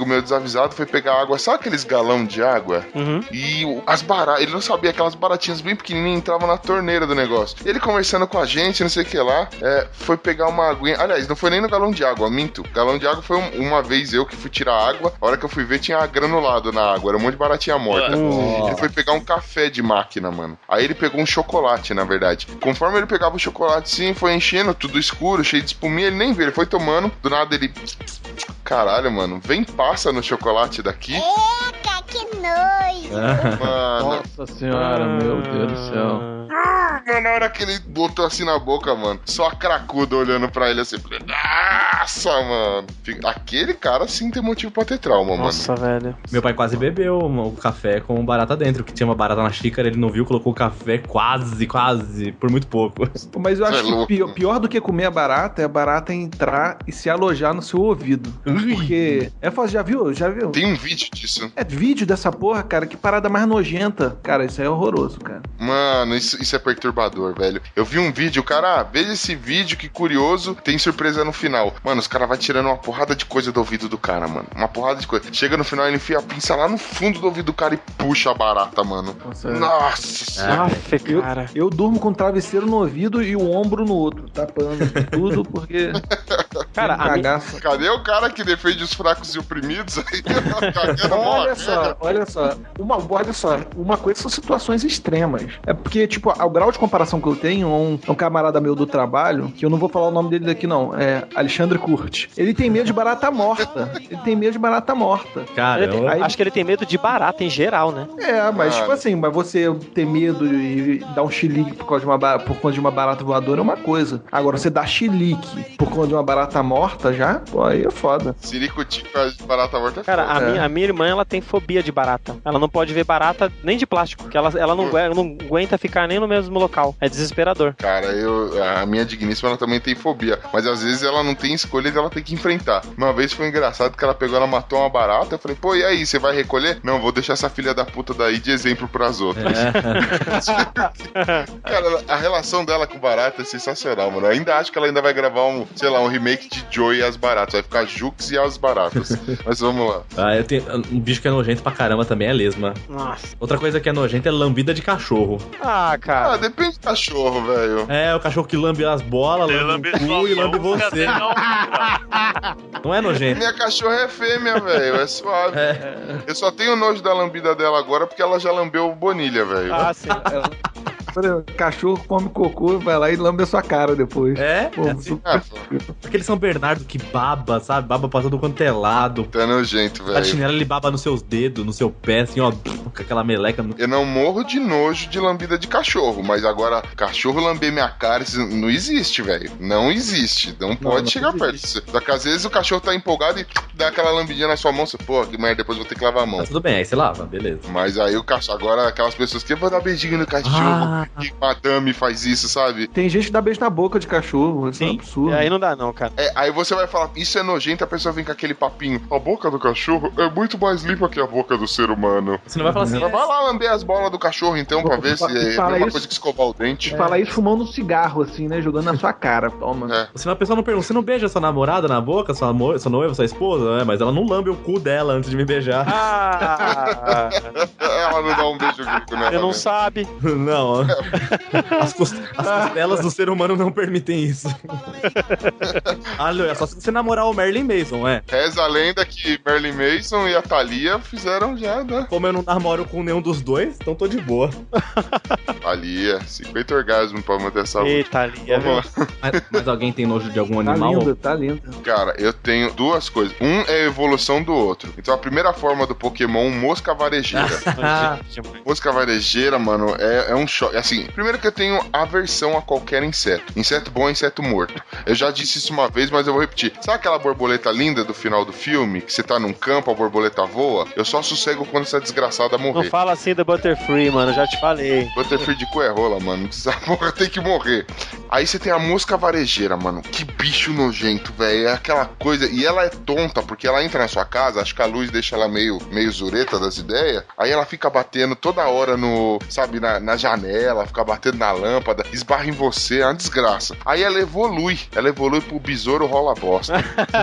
Speaker 2: um amigo meu desavisado foi pegar água, sabe aqueles galão de água?
Speaker 5: Uhum.
Speaker 2: E as baratas, ele não sabia, aquelas baratinhas bem pequenininhas entravam na torneira do negócio. Ele conversando com a gente, não sei o que lá, é, foi pegar uma aguinha. Aliás, não foi nem no galão de água, minto. Galão de água foi um- uma vez eu que fui tirar água. A hora que eu fui ver, tinha granulado na água, era um monte de baratinha morta.
Speaker 5: Hum.
Speaker 2: Ele foi pegar um café de máquina, mano. Aí ele pegou um chocolate, na verdade. Conforme ele pegava o chocolate, sim, foi enchendo, tudo escuro, cheio de espuminha, ele nem viu, ele foi tomando. Do nada ele. Caralho, mano, vem passa no chocolate daqui.
Speaker 9: Eca, que nojo!
Speaker 2: Mano,
Speaker 6: Nossa senhora, meu Deus do céu.
Speaker 2: Mano, na hora que ele botou assim na boca, mano, só a cracuda olhando pra ele assim. falei, Nossa, mano. Aquele cara sim tem motivo pra ter trauma,
Speaker 5: Nossa, velho.
Speaker 4: Meu pai quase bebeu o café com barata dentro, que tinha uma barata na xícara, ele não viu, colocou o café quase, quase, por muito pouco.
Speaker 6: Mas eu acho
Speaker 2: é
Speaker 6: que pior,
Speaker 2: mano.
Speaker 6: pior do que comer a barata é a barata entrar e se alojar no seu ouvido. Porque. É fácil, já viu? Já viu?
Speaker 2: mano. Tem um vídeo disso.
Speaker 6: É vídeo dessa porra, cara. Que parada mais nojenta. Cara, isso aí é horroroso, cara.
Speaker 2: Mano, isso, isso é perturbador, velho. Eu vi um vídeo, cara, ah, veja esse vídeo, que curioso, tem surpresa no final. Mano, os caras vão tirando uma porrada de coisa do ouvido do cara, mano. Uma porrada de coisa. Chega no final, ele enfia a pinça lá no fundo do ouvido do cara e puxa a barata, mano.
Speaker 6: Nossa,
Speaker 2: Nossa senhora.
Speaker 5: Aff,
Speaker 6: Eu,
Speaker 5: cara.
Speaker 6: eu durmo com o travesseiro no ouvido e o ombro no outro, tapando tudo, porque.
Speaker 5: Cara, a minha.
Speaker 2: Cadê o cara que defende os fracos e oprimidos aí?
Speaker 6: Olha
Speaker 2: bola
Speaker 6: só, olha só. Uma, olha só, uma coisa são situações extremas. É porque, tipo, o grau de comparação que eu tenho, um, um camarada meu do trabalho, que eu não vou falar o nome dele daqui, não, é Alexandre Curti. Ele tem medo de barata morta. Ele tem medo de barata morta.
Speaker 4: Cara,
Speaker 5: tem-
Speaker 4: eu-
Speaker 6: Aí-
Speaker 5: acho que ele tem medo de barata em geral, né?
Speaker 6: É, mas
Speaker 2: Ah.
Speaker 6: tipo assim, mas você ter medo e dar um chilique por causa de uma, por conta de uma barata voadora é uma coisa. Agora, você dar chilique por conta de uma barata morta já, pô, aí é foda.
Speaker 2: Siricuti com a barata morta é
Speaker 5: Cara, a,
Speaker 2: foda.
Speaker 6: É.
Speaker 5: minha, a minha irmã, ela tem fobia de barata. Ela não pode ver barata nem de plástico, porque ela, ela não, aguenta, não aguenta ficar nem no mesmo local. É desesperador.
Speaker 2: Cara, eu, a minha digníssima ela também tem fobia, mas às vezes ela não tem escolha e ela tem que enfrentar. Uma vez foi engraçado que ela pegou, ela matou uma barata. Eu falei, pô, e aí, você vai recolher? Não, vou deixar essa filha da puta daí de exemplo pras outras. Cara, a relação dela com barata é sensacional, mano. Eu ainda acho que ela ainda vai gravar um, sei lá, um remake de Joey e as baratas. Vai ficar Jux e as baratas. mas vamos lá.
Speaker 4: Ah, eu tenho. Um bicho que é nojento pra caramba também é lesma.
Speaker 5: Nossa.
Speaker 4: Outra coisa que é nojenta é lambida de cachorro.
Speaker 5: Ah,
Speaker 2: Ah,
Speaker 5: cara.
Speaker 2: depende do cachorro, velho.
Speaker 4: É, o cachorro que lambe as bolas,
Speaker 3: Ele
Speaker 4: lambe
Speaker 3: lambe
Speaker 4: o cu e lambe você.
Speaker 3: um-
Speaker 4: Não é nojento.
Speaker 2: Minha cachorra é fêmea, velho. É suave.
Speaker 4: É.
Speaker 2: Eu só tenho nojo da lambida dela agora porque ela já lambeu bonilha, velho.
Speaker 5: Ah, sim.
Speaker 6: Cachorro come cocô, vai lá e lambe a sua cara depois.
Speaker 4: É?
Speaker 6: Pô,
Speaker 4: é assim.
Speaker 2: Ah,
Speaker 4: Aquele São Bernardo que baba, sabe? Baba pra todo quanto é lado.
Speaker 2: tá nojento,
Speaker 4: A
Speaker 2: velho.
Speaker 4: chinela ele baba nos seus dedos, no seu pé, assim, ó, com aquela meleca. no-
Speaker 2: Eu não morro de nojo de lambida de cachorro, mas agora, cachorro lamber minha cara, isso não existe, velho. Não existe. Não pode
Speaker 6: não
Speaker 2: chegar perto.
Speaker 6: existe.
Speaker 2: Só que às vezes o cachorro tá empolgado e dá aquela lambidinha na sua mão. Você, pô, que merda, depois eu vou ter que lavar a mão.
Speaker 4: Tá tudo bem, aí você lava, beleza.
Speaker 2: Mas aí o cachorro, agora aquelas pessoas que vão dar beijinho no cachorro,
Speaker 4: Ah.
Speaker 2: Que madame faz isso, sabe?
Speaker 6: Tem gente que dá beijo na boca de cachorro, isso é um
Speaker 5: Sim.
Speaker 6: absurdo.
Speaker 5: E aí não dá, não, cara.
Speaker 2: É, aí você vai falar, isso é nojento, a pessoa vem com aquele papinho. A boca do cachorro é muito mais limpa que a boca do ser humano.
Speaker 4: Você não vai falar assim,
Speaker 2: Mas vai lá lamber as bolas do cachorro então, pra ver se é a
Speaker 6: Fala
Speaker 2: mesma
Speaker 6: isso.
Speaker 2: coisa que escovar o dente.
Speaker 6: Falar isso fumando um cigarro, assim, né? Jogando na sua cara. Toma.
Speaker 2: É.
Speaker 4: Se a pessoa não pergunta, você não beija sua namorada na boca, sua, mo- sua noiva, sua esposa, né? Mas ela não lambe o cu dela antes de me beijar.
Speaker 5: Ah,
Speaker 2: Ela não dá um beijo grego nela.
Speaker 5: você não
Speaker 2: né?
Speaker 5: sabe.
Speaker 4: não. As, cos- as costelas do ser humano não permitem isso. Olha, é só se você namorar o Merlin Mason, é.
Speaker 2: Reza a lenda que Marilyn Mason e a Thalia fizeram já, né?
Speaker 4: Como eu não namoro com nenhum dos dois, então tô de boa.
Speaker 2: Thalia, 50 orgasmos pra manter a saúde.
Speaker 5: Eita, Lia, viu?
Speaker 2: Vamos lá.
Speaker 4: Mas, mas alguém tem nojo de algum
Speaker 6: Tá
Speaker 4: animal?
Speaker 6: lindo, tá lindo.
Speaker 2: Cara, eu tenho duas coisas. Um é a evolução do outro. Então a primeira forma do Pokémon, mosca varejeira.
Speaker 4: Ah,
Speaker 2: Mosca varejeira, mano, é, é um choque. Assim, primeiro que eu tenho aversão a qualquer inseto. Inseto bom é inseto morto. Eu já disse isso uma vez, mas eu vou repetir. Sabe aquela borboleta linda do final do filme? Que você tá num campo, a borboleta voa? Eu só sossego quando essa desgraçada
Speaker 5: Não
Speaker 2: morrer.
Speaker 5: fala assim do Butterfree, mano. Já te falei.
Speaker 2: Butterfree de cu é rola, mano. Essa porra tem que morrer. Aí você tem a mosca varejeira, mano. Que bicho nojento, velho. É aquela coisa. E ela é tonta, porque ela entra na sua casa, acho que a luz deixa ela meio, meio zureta das ideias. Aí ela fica batendo toda hora no, sabe, na, na janela, fica batendo na lâmpada, esbarra em você, é uma desgraça. Aí ela evolui. Ela evolui pro besouro rola bosta.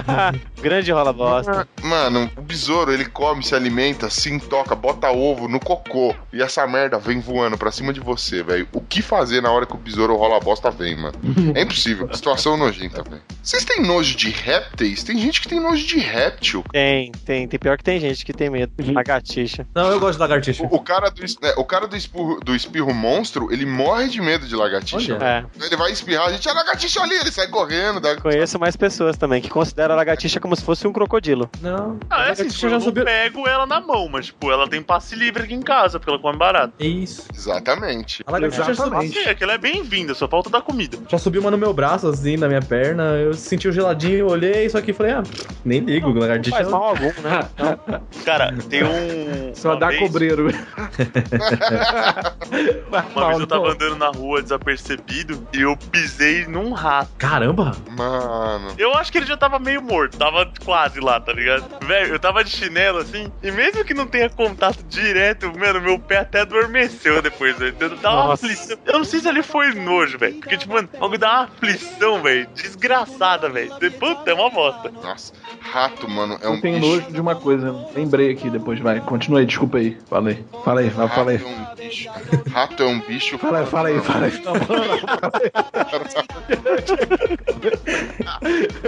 Speaker 5: Grande rola bosta.
Speaker 2: Mano, o besouro, ele come, se alimenta, se intoca, bota ovo no cocô. E essa merda vem voando pra cima de você, velho. O que fazer na hora que o besouro rola bosta vem, mano? É impossível. Situação nojenta, velho. Vocês têm nojo de répteis? Tem gente que tem nojo de réptil.
Speaker 5: Tem, tem. Tem pior que tem gente que tem medo. Lagartixa.
Speaker 4: Não, eu gosto de lagartixa.
Speaker 2: O, o cara, do, né, o cara do, espirro, do espirro monstro, ele morre de medo de lagartixa.
Speaker 5: É.
Speaker 2: Ele vai espirrar, a gente, a lagartixa ali, ele sai correndo. Dá...
Speaker 5: Conheço mais pessoas também que consideram a lagartixa como se fosse um crocodilo.
Speaker 4: Não.
Speaker 3: Ah, é assim, tipo, eu
Speaker 4: já
Speaker 3: não
Speaker 4: subiu.
Speaker 3: pego ela na mão, mas, tipo, ela tem passe livre aqui em casa, porque ela come barato.
Speaker 4: Isso.
Speaker 2: Exatamente.
Speaker 4: A lagartixa já subiu,
Speaker 6: Exatamente.
Speaker 3: Sim, aquela é bem-vinda, só falta dar comida.
Speaker 4: já subiu uma no meu braço, assim, na minha perna. Eu senti o geladinho, olhei, só que falei, ah, nem ligo,
Speaker 5: Não
Speaker 4: lagartixa.
Speaker 5: faz mal algum, né? Não.
Speaker 3: Cara, tem um.
Speaker 6: Só dá
Speaker 3: vez-
Speaker 6: cobreiro.
Speaker 3: Uma vez eu tava andando na rua desapercebido e eu pisei num rato.
Speaker 4: Caramba!
Speaker 2: Mano.
Speaker 3: Eu acho que ele já tava meio morto, tava quase lá, tá ligado? Velho, eu tava de chinelo assim, e mesmo que não tenha contato direto, mano, meu pé até adormeceu depois, velho. Dá uma
Speaker 5: Nossa.
Speaker 3: aflição. Eu não sei se ali foi nojo, velho. Porque, tipo, mano, algo dá uma aflição, velho. Desgraçada, velho. Puta, é uma bosta.
Speaker 2: Nossa. Rato, mano, é um
Speaker 6: Eu tenho
Speaker 2: bicho.
Speaker 6: nojo de uma coisa. Lembrei aqui depois, vai. Continua aí, desculpa aí. Falei. Fala aí, vai.
Speaker 2: Rato é um bicho. Rato é um bicho.
Speaker 6: Fala, fala aí, fala aí.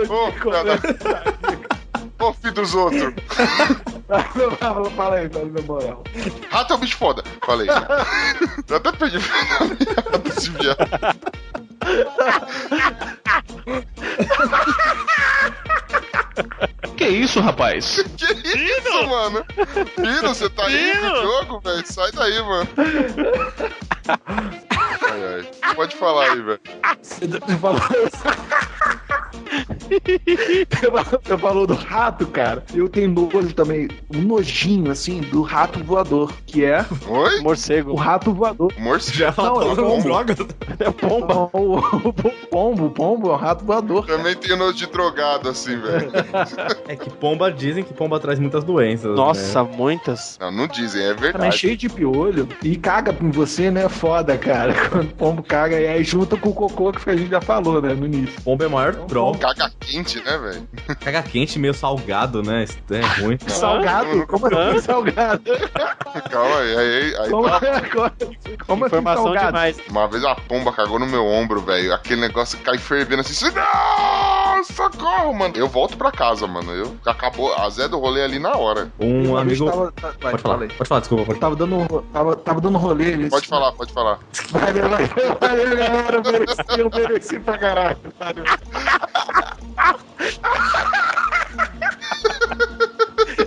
Speaker 2: Ô, cara. Ô, filho dos outros.
Speaker 6: fala, aí, fala na moral.
Speaker 2: Rato é um bicho foda. Falei. Eu até perdi a desse viado.
Speaker 10: Que isso, rapaz?
Speaker 2: Que isso, mano? Pino, você tá aí no jogo, velho? Sai daí, mano. Ai, ai. Pode falar aí, velho.
Speaker 6: Você falou Você falou do rato, cara. Eu tenho nojo também, um nojinho, assim, do rato voador, que é
Speaker 2: Oi?
Speaker 5: Morcego.
Speaker 6: o rato voador.
Speaker 2: Morcego.
Speaker 4: Já falou
Speaker 6: Não,
Speaker 4: com drogas.
Speaker 6: É pomba. O, o pombo, o pombo é o rato voador.
Speaker 2: Também tenho nojo de drogado, assim, velho.
Speaker 4: É que pomba dizem que pomba traz muitas doenças. né?
Speaker 5: Nossa, muitas.
Speaker 2: Não, não dizem, é
Speaker 6: Também é
Speaker 2: verdade.
Speaker 6: cheio de piolho e caga em você, né? Foda, cara. Quando o pombo caga e aí junta com o cocô que a gente já falou, né? No início.
Speaker 4: Pomba é o maior troll.
Speaker 2: Caga quente, né, velho?
Speaker 4: Caga quente, meio salgado, né? Isso é ruim.
Speaker 6: Salgado? Como assim salgado?
Speaker 2: Calma aí, aí, aí.
Speaker 6: Como,
Speaker 2: tá.
Speaker 6: como assim
Speaker 5: Informação
Speaker 6: salgado?
Speaker 5: demais.
Speaker 2: Uma vez uma pomba cagou no meu ombro, velho. Aquele negócio cai fervendo assim. assim, Não! Socorro, mano. Eu volto pra casa, mano. Eu acabou. A Zé do rolê ali na hora.
Speaker 4: Um amigo.
Speaker 6: Tava, tá- vai,
Speaker 4: Pode
Speaker 6: fala
Speaker 4: falar, pode falar, desculpa. Pode...
Speaker 6: Tava dando, tava, tava dando rolê.
Speaker 2: Pode falar, pode falar.
Speaker 6: Valeu, valeu, valeu, galera. Mereci, eu mereci pra caralho. Valeu.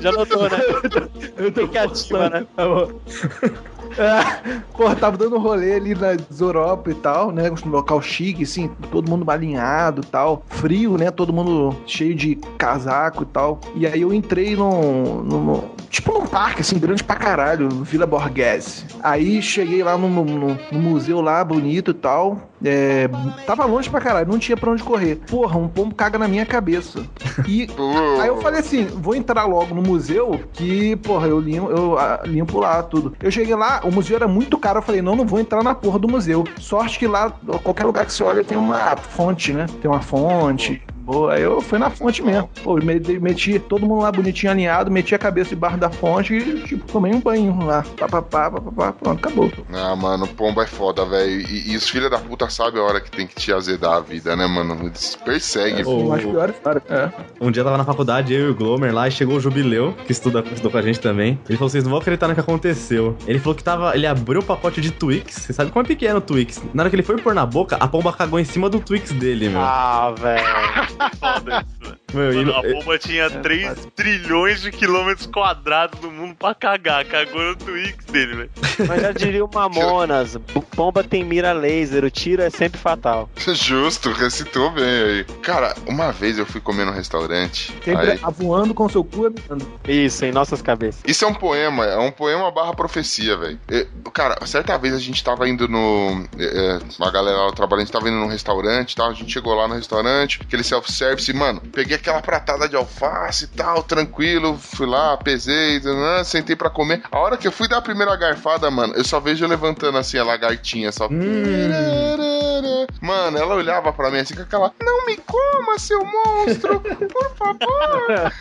Speaker 5: Já notou, né?
Speaker 6: Eu tô
Speaker 5: ativa, né?
Speaker 6: Tá bom. É, porra, tava dando rolê ali na Europa e tal, né? Um local chique, assim, todo mundo alinhado e tal. Frio, né? Todo mundo cheio de casaco e tal. E aí eu entrei num. num- tipo num parque, assim, grande pra caralho, Vila Borghese. Aí cheguei lá no, no- no museu lá, bonito e tal. É, tava longe pra caralho, não tinha pra onde correr. Porra, um pombo caga na minha cabeça. E Aí eu falei assim, vou entrar logo no museu, que, porra, eu limpo, eu limpo lá tudo. Eu cheguei lá, o museu era muito caro, eu falei, não, não vou entrar na porra do museu. Sorte que lá, qualquer lugar que você olha tem uma fonte, né? Tem uma fonte. Boa, aí eu fui na fonte mesmo. Pô, me- meti todo mundo lá bonitinho alinhado, meti a cabeça debaixo da fonte e, tipo, tomei um banho lá. Pá, pá, pá, pá, pá, pá, pronto, acabou.
Speaker 2: Ah, mano, pomba é foda, velho. E, e os filhos da puta sabem a hora que tem que te azedar a vida, né, mano? Eles perseguem.
Speaker 4: Ô,
Speaker 6: Eu acho pior história. É.
Speaker 4: Um dia eu tava na faculdade, eu e o Glomer lá, e chegou o Jubileu, que estuda, estudou com a gente também. Ele falou: vocês não vão acreditar no que aconteceu. Ele falou que tava. Ele abriu o pacote de Twix. Você sabe como é pequeno o Twix? Na hora que ele foi pôr na boca, a pomba cagou em cima do Twix dele, meu.
Speaker 5: Ah, velho.
Speaker 3: Foda isso.
Speaker 4: Meu
Speaker 3: Mano, a bomba tinha 3 trilhões de quilômetros quadrados do mundo pra cagar. Cagou no Twix dele, velho.
Speaker 5: Mas já diria o Mamonas, o pomba tem mira laser, o tiro é sempre fatal.
Speaker 2: Justo, recitou bem aí. Cara, uma vez eu fui comer num restaurante.
Speaker 6: Sempre
Speaker 2: aí-
Speaker 6: avoando com seu cu. andando.
Speaker 5: Isso, em nossas cabeças.
Speaker 2: Isso é um poema, é um poema barra profecia, velho. É, Cara, certa vez a gente tava indo no. É, é, uma galera lá trabalhando, a gente tava indo num restaurante e tal. A gente chegou lá no restaurante, aquele self-service, mano, peguei aquela pratada de alface e tal, tranquilo, fui lá, pesei, né, sentei pra comer. A hora que eu fui dar a primeira garfada, mano, eu só vejo levantando assim a lagartinha, só. Mano, ela olhava pra mim assim com aquela. Não me coma, seu monstro! Por favor!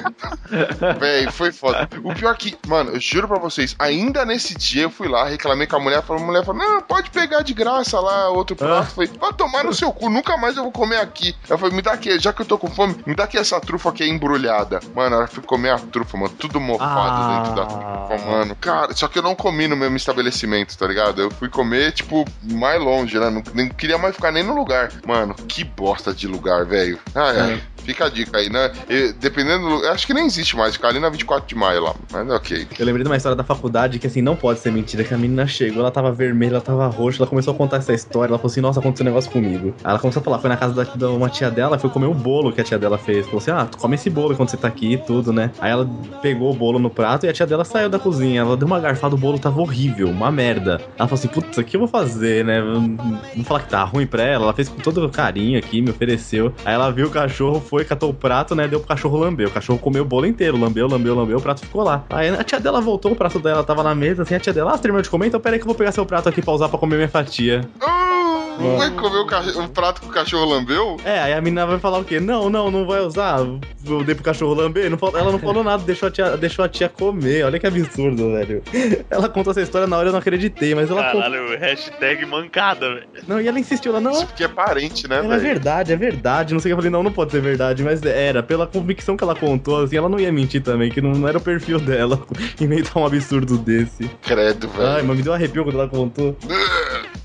Speaker 2: Véi, foi foda. O pior que, mano, eu juro pra vocês, ainda nesse dia eu fui lá, reclamei com a mulher, falou, a mulher falou, não, pode pegar de graça lá outro prato. Falei, vai tomar no seu cu, nunca mais eu vou comer aqui. Eu falei, me dá aqui, já que eu tô com fome, me dá aqui essa trufa aqui embrulhada. Mano, ela comer a trufa, mano, tudo mofado
Speaker 4: Ah.
Speaker 2: dentro da trufa, mano. Cara, só que eu não comi no mesmo estabelecimento, tá ligado? Eu fui comer, tipo, mais longe, né? Não, nem queria mais ficar nem no lugar. Mano, que bosta de lugar, velho. Ai, ai. Fica a dica aí, né? E, dependendo do. Acho que nem existe mais, ficar ali na 24 de maio lá. Mas ok.
Speaker 4: Eu lembrei de uma história da faculdade que assim, não pode ser mentira, que a menina chegou, ela tava vermelha, ela tava roxa, ela começou a contar essa história, ela falou assim, nossa, aconteceu um negócio comigo. Ela começou a falar, foi na casa da, da uma tia dela, foi comer o bolo que a tia dela fez. Falou assim, ah, tu come esse bolo quando você tá aqui e tudo, né? Aí ela pegou o bolo no prato e a tia dela saiu da cozinha, ela deu uma garfada, o bolo tava horrível, uma merda. Ela falou assim, putz, o que eu vou fazer, né? Vamos falar que tá ruim pra ela, ela fez com todo carinho aqui, me ofereceu. Aí ela viu o cachorro, foi, catou o prato, né? Deu pro cachorro lamber. O cachorro comeu o bolo inteiro, lambeu, lambeu, lambeu, o prato ficou lá. Aí a tia dela voltou, o prato dela tava na mesa, assim, a tia dela, ah, terminou de comer? Então peraí que eu vou pegar seu prato aqui pra usar pra comer minha fatia.
Speaker 2: Ah, Não vai comer o, cach- o prato que o cachorro lambeu?
Speaker 4: É, aí a menina vai falar o quê? Não, não, não vai usar. Eu dei pro cachorro lamber. Não ela não falou nada, deixou a, tia, deixou a tia comer. Olha que absurdo, velho. Ela contou essa história na hora eu não acreditei, mas ela.
Speaker 3: Caralho, hashtag mancada, velho.
Speaker 4: Não, e ela insistiu, ela não.
Speaker 2: Isso porque é parente, né,
Speaker 4: é
Speaker 2: velho?
Speaker 4: verdade, é verdade. Não sei o que eu falei, não, não pode ser verdade, mas era. Pela convicção que ela contou, assim, ela não ia mentir também, que não, não era o perfil dela inventar um absurdo desse.
Speaker 2: Credo, velho.
Speaker 4: Ai, mas me deu um arrepio quando ela contou.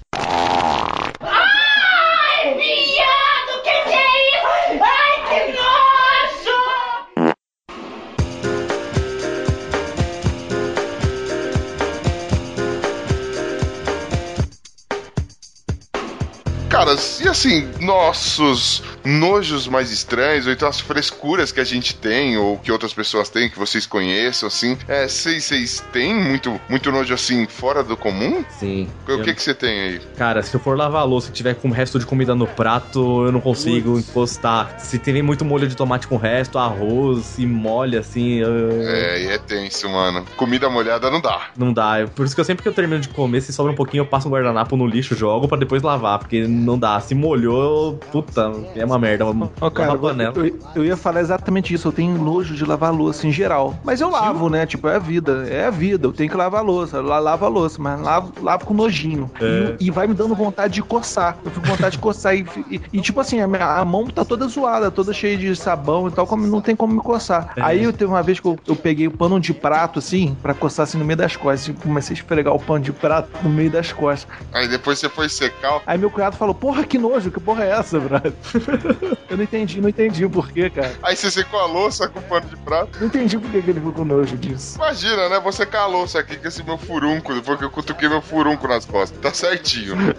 Speaker 2: Cara, e assim, nossos nojos mais estranhos, ou então as frescuras que a gente tem, ou que outras pessoas têm, que vocês conheçam, assim, é, vocês vocês têm muito, muito nojo assim, fora do comum?
Speaker 4: Sim.
Speaker 2: O
Speaker 4: Eu-
Speaker 2: que que você tem aí?
Speaker 4: Cara, se eu for lavar a louça e tiver com o resto de comida no prato, eu não consigo encostar. Se tem muito molho de tomate com resto, arroz e molha, assim, eu-
Speaker 2: É, e é tenso, mano. Comida molhada não dá.
Speaker 4: não dá. Por isso que eu sempre que eu termino de comer, se sobra um pouquinho, eu passo um guardanapo no lixo, jogo pra depois lavar, porque não dá. Se molhou, puta, é uma merda. Uma,
Speaker 6: Ó, cara,
Speaker 4: uma panela.
Speaker 6: eu, eu ia falar exatamente isso. Eu tenho nojo de lavar louça em geral. Mas eu lavo, né? Tipo, é a vida. É a vida. Eu tenho que lavar a louça. Eu la- lavo a louça, mas lavo, lavo com nojinho.
Speaker 4: É.
Speaker 6: E, e vai me dando vontade de coçar. Eu fico com vontade de coçar. E, e- e, tipo assim, a, minha- a mão tá toda zoada, toda cheia de sabão e tal, como não tem como me coçar.
Speaker 4: É.
Speaker 6: Aí eu teve uma vez que eu, eu peguei o pano de prato, assim, pra coçar assim no meio das costas. E comecei a esfregar o pano de prato no meio das costas.
Speaker 2: Aí depois você foi secar.
Speaker 6: Aí meu cunhado falou, porra, que nojo, que porra é essa, brother? eu não entendi, não entendi o porquê, cara.
Speaker 2: Aí você secou a louça com pano de prato.
Speaker 6: Não entendi por que que ele ficou com nojo disso.
Speaker 2: Imagina, né? Você secar a louça aqui com esse meu furunco, depois que eu cutuquei meu furunco nas costas. Tá certinho.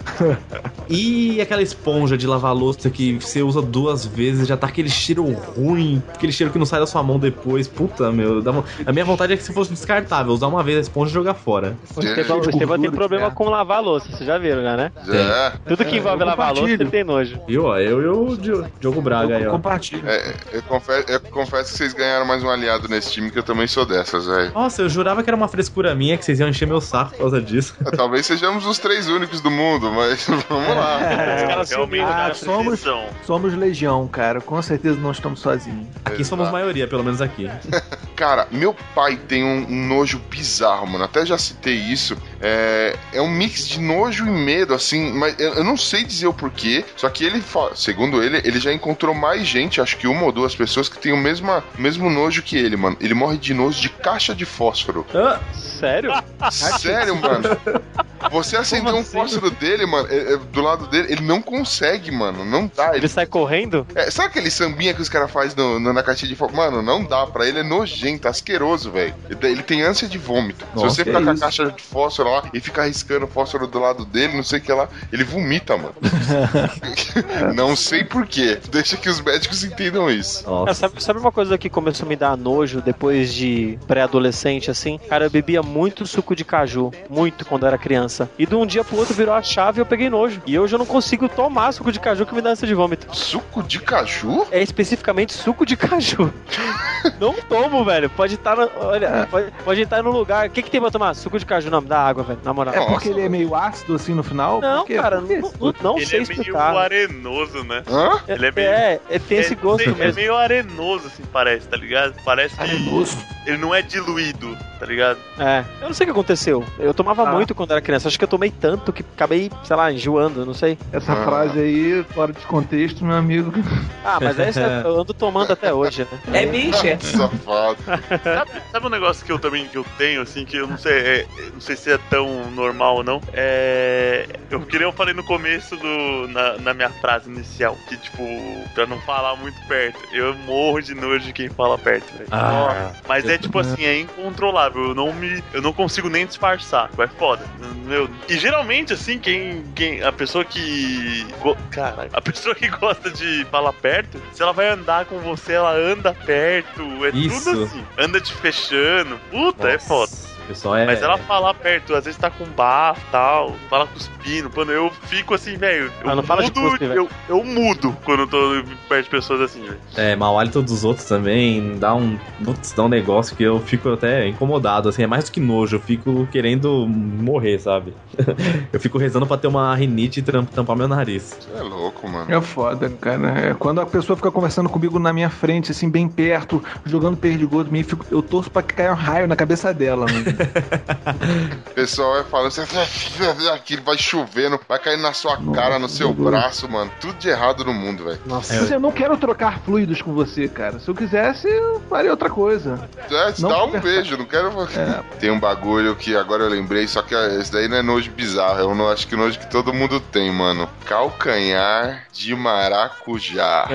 Speaker 4: E aquela esponja de lavar louça que você usa duas vezes, já tá aquele cheiro ruim, aquele cheiro que não sai da sua mão depois. Puta, meu. dá A minha vontade é que se fosse descartável, usar uma vez a esponja e jogar fora.
Speaker 5: O Estevão, tem problema com lavar louça, vocês já viram, já, né?
Speaker 2: Já.
Speaker 5: Tudo que envolve
Speaker 6: eu
Speaker 5: lavar louça, ele tem nojo.
Speaker 4: Viu? ó, Eu e o Di- Diogo Braga aí, ó.
Speaker 6: Compartilha.
Speaker 2: É, eu, confesso, eu confesso que vocês ganharam mais um aliado nesse time, que eu também sou dessas, velho.
Speaker 4: Nossa, eu jurava que era uma frescura minha, que vocês iam encher meu saco por causa disso.
Speaker 2: Talvez sejamos os três únicos do mundo, mas vamos lá.
Speaker 5: Caras
Speaker 3: Realmente,
Speaker 6: Ah,
Speaker 3: cara,
Speaker 6: somos-. Somos legião, cara. Com certeza não estamos sozinhos.
Speaker 4: Aqui somos
Speaker 2: Exato.
Speaker 4: maioria, pelo menos aqui.
Speaker 2: Cara, meu pai tem um, um nojo bizarro, mano. Até já citei isso. É, é um mix de nojo e medo, assim. Mas eu, eu não sei dizer o porquê. Só que ele, segundo ele, ele já encontrou mais gente, acho que uma ou duas pessoas que tem o mesmo, mesmo nojo que ele, mano. Ele morre de nojo de caixa de fósforo.
Speaker 4: Ah,
Speaker 5: Sério?
Speaker 2: Sério, mano? Você acender um fósforo dele, mano, é- é do lado dele, ele não consegue, mano. Não dá. Ele,
Speaker 5: Ele sai correndo?
Speaker 2: é, sabe aquele sambinha que os caras fazem no- no- na caixinha de fósforo? Mano, não dá. Pra ele é nojento, asqueroso, velho. Ele, ele tem ânsia de vômito.
Speaker 4: Nossa,
Speaker 2: Se você ficar com a caixa de fósforo lá e ficar riscando o fósforo do lado dele, não sei o que lá, ele vomita, mano. não sei porquê. Deixa que os médicos entendam isso.
Speaker 5: É, sabe, sabe uma coisa que começou a me dar nojo depois de pré-adolescente, assim? Cara, eu bebia muito suco de caju. Muito quando eu era criança. E de um dia pro outro virou a chave e eu peguei nojo. E hoje eu não consigo tomar suco de caju que me dá ânsia de vômito.
Speaker 2: Suco de caju?
Speaker 5: É especificamente suco de caju. não tomo, velho. Pode estar no. Olha, pode, pode estar no lugar. O que, que tem pra tomar? Suco de caju, não, me dá água, velho. Na moral.
Speaker 6: É
Speaker 2: Nossa.
Speaker 6: porque ele é meio ácido assim no final?
Speaker 5: Não,
Speaker 6: Por quê?
Speaker 5: cara,
Speaker 6: Por quê?
Speaker 5: não, não, não
Speaker 3: Ele
Speaker 5: sei
Speaker 3: é meio
Speaker 5: explicar.
Speaker 3: arenoso, né?
Speaker 2: Hã?
Speaker 3: Ele é meio-
Speaker 5: É, é, tem esse
Speaker 3: É-
Speaker 5: gosto
Speaker 3: é,
Speaker 5: mesmo.
Speaker 3: meio arenoso, assim, parece, tá ligado? Parece
Speaker 6: Arenoso.
Speaker 3: ele não é diluído, tá ligado?
Speaker 5: É, eu não sei o que aconteceu. Eu tomava
Speaker 6: Ah.
Speaker 5: muito quando era criança. Acho que eu tomei tanto que acabei, sei lá, enjoando, não sei.
Speaker 6: Essa
Speaker 2: Ah.
Speaker 6: frase aí, fora de contexto, meu amigo.
Speaker 5: Ah, mas essa eu ando tomando até hoje, né?
Speaker 7: É bicha.
Speaker 2: Safado.
Speaker 3: Sabe, sabe um negócio que eu também que eu tenho, assim, que eu não sei, é, não sei se é tão normal ou não. É. Eu queria eu falei no começo do. Na, na minha frase inicial, que tipo, pra não falar muito perto, eu morro de nojo de quem fala perto, velho.
Speaker 4: Ah.
Speaker 3: Mas é tipo assim, é incontrolável. Eu não me. Eu não consigo nem disfarçar. É foda. Meu. E geralmente, assim, quem. quem a pessoa que. go- Caralho. A pessoa que gosta de falar perto, se ela vai andar com você, ela anda perto. É
Speaker 4: Isso.
Speaker 3: tudo assim. Anda te fechando. Puta, é
Speaker 4: Nossa.
Speaker 3: foda.
Speaker 4: Pessoal é.
Speaker 3: Mas ela fala perto, às vezes tá com bafo e tal, fala cuspindo. Mano, eu fico assim, velho. Eu
Speaker 5: Ah, não
Speaker 3: mudo,
Speaker 5: cuspe,
Speaker 3: eu, eu mudo quando eu tô perto de pessoas assim, velho.
Speaker 4: É, mau hálito dos outros também dá um, putz, dá um negócio que eu fico até incomodado, assim, é mais do que nojo, eu fico querendo morrer, sabe? eu fico rezando pra ter uma rinite e tampar meu nariz.
Speaker 2: Você é louco, mano.
Speaker 6: É foda, cara. É quando a pessoa fica conversando comigo na minha frente, assim, bem perto, jogando perdigoto, eu fico- eu torço pra que caia um raio na cabeça dela, mano.
Speaker 2: O pessoal vai falando, você aqui vai chovendo, vai cair na sua cara, no seu braço, mano. Tudo de errado no mundo, velho.
Speaker 5: Nossa.
Speaker 6: Mas eu não quero trocar fluidos com você, cara. Se eu quisesse, eu faria outra coisa.
Speaker 2: É,
Speaker 6: Não
Speaker 2: dá um
Speaker 6: conversar.
Speaker 2: beijo, não quero.
Speaker 6: É.
Speaker 2: Tem um bagulho que agora eu lembrei, só que esse daí não é nojo bizarro, é um no- acho que nojo que todo mundo tem, mano. Calcanhar de maracujá.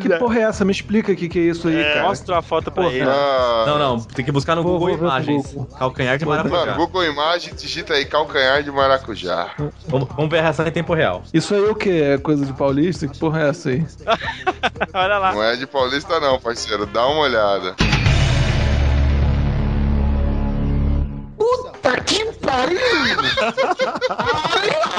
Speaker 6: Que porra é essa? Me explica o que, que é isso aí, cara.
Speaker 5: Mostra uma foto pra
Speaker 6: Porra.
Speaker 5: ele.
Speaker 2: Ah,
Speaker 4: Não, não, tem que buscar no
Speaker 6: Vou-
Speaker 4: Google Imagens.
Speaker 6: Google.
Speaker 4: Calcanhar de
Speaker 2: Mano,
Speaker 4: maracujá.
Speaker 2: Google Imagens, digita aí calcanhar de maracujá.
Speaker 4: Vamos, vamos ver a reação em tempo real.
Speaker 6: Isso aí o que? É coisa de paulista? Que porra é essa aí?
Speaker 5: Olha lá.
Speaker 2: Não é de paulista não, parceiro. Dá uma olhada.
Speaker 6: Puta que pariu!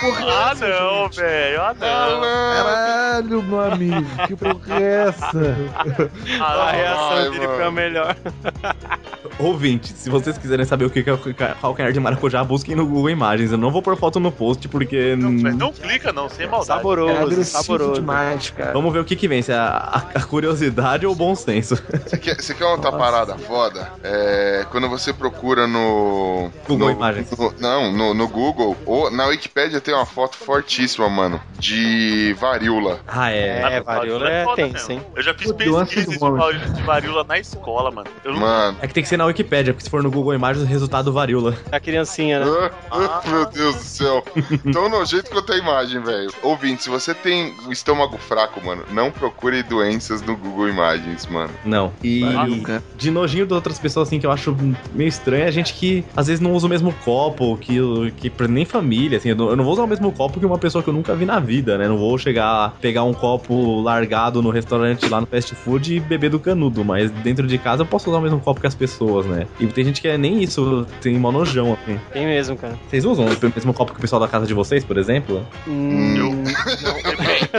Speaker 6: porra é
Speaker 3: Ah,
Speaker 6: essa,
Speaker 3: não,
Speaker 6: gente?
Speaker 3: velho. Ah, não.
Speaker 6: Caralho, meu amigo. Que porra é essa?
Speaker 5: A reação
Speaker 2: Ai,
Speaker 5: dele
Speaker 2: mano.
Speaker 5: foi a melhor.
Speaker 4: Ouvinte, se vocês quiserem saber o que é o calcanhar de maracujá, busquem no Google Imagens. Eu não vou pôr foto no post porque.
Speaker 3: Mas não clica, não, sem maldade.
Speaker 6: É
Speaker 5: Saboroso,
Speaker 6: agressivo
Speaker 5: saboroso.
Speaker 6: demais, cara.
Speaker 4: Vamos ver o que que vence, a, a- a curiosidade ou o bom senso.
Speaker 2: Você quer, você quer outra parada foda? É, quando você procura no.
Speaker 4: Google
Speaker 2: no-
Speaker 4: Imagens.
Speaker 2: no- não, no, no Google. Ou na Wikipédia tem uma foto fortíssima, mano. De varíola.
Speaker 4: Ah, é.
Speaker 5: É, varíola é
Speaker 3: foda
Speaker 5: tenso, hein?
Speaker 3: Eu já fiz pesquisa de, varíola- de varíola na escola, mano. Eu não
Speaker 2: Mano.
Speaker 4: É que tem que ser na Wikipédia, porque se for no Google Imagens, o resultado varíola.
Speaker 5: A criancinha, né?
Speaker 2: Ah, ah, meu Deus do céu. Tão nojento quanto a imagem, velho. Ouvinte, se você tem o estômago fraco, mano, não procure doenças no Google Imagens, mano.
Speaker 4: Não. E de nojinho de outras pessoas, assim, que eu acho meio estranho, é a gente que às vezes não usa o mesmo copo, que, que nem família, assim, eu não, eu não vou usar o mesmo copo que uma pessoa que eu nunca vi na vida, né? Não vou chegar, pegar um copo largado no restaurante lá no fast food e beber do canudo, mas dentro de casa eu posso usar o mesmo copo que as pessoas, né? E tem gente que é nem isso, tem mó nojão, assim.
Speaker 5: Tem mesmo, cara.
Speaker 4: Vocês usam o mesmo copo que o pessoal da casa de vocês, por exemplo?
Speaker 5: Hum,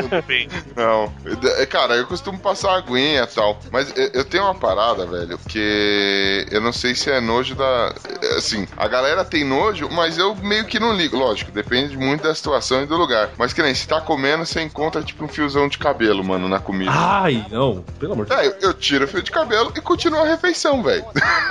Speaker 3: depende.
Speaker 2: Não. É, Cara, eu costumo passar aguinha e tal. Mas eu, eu tenho uma parada, velho, que eu não sei se é nojo da. Assim, a galera tem nojo, mas eu meio que não ligo. Lógico, depende muito da situação e do lugar. Mas que nem, se tá comendo, você encontra tipo um fiozão de cabelo, mano, na comida.
Speaker 4: Ai, não, pelo amor de Deus.
Speaker 2: É, eu, eu tiro o fio de cabelo e continuo a refeição, velho.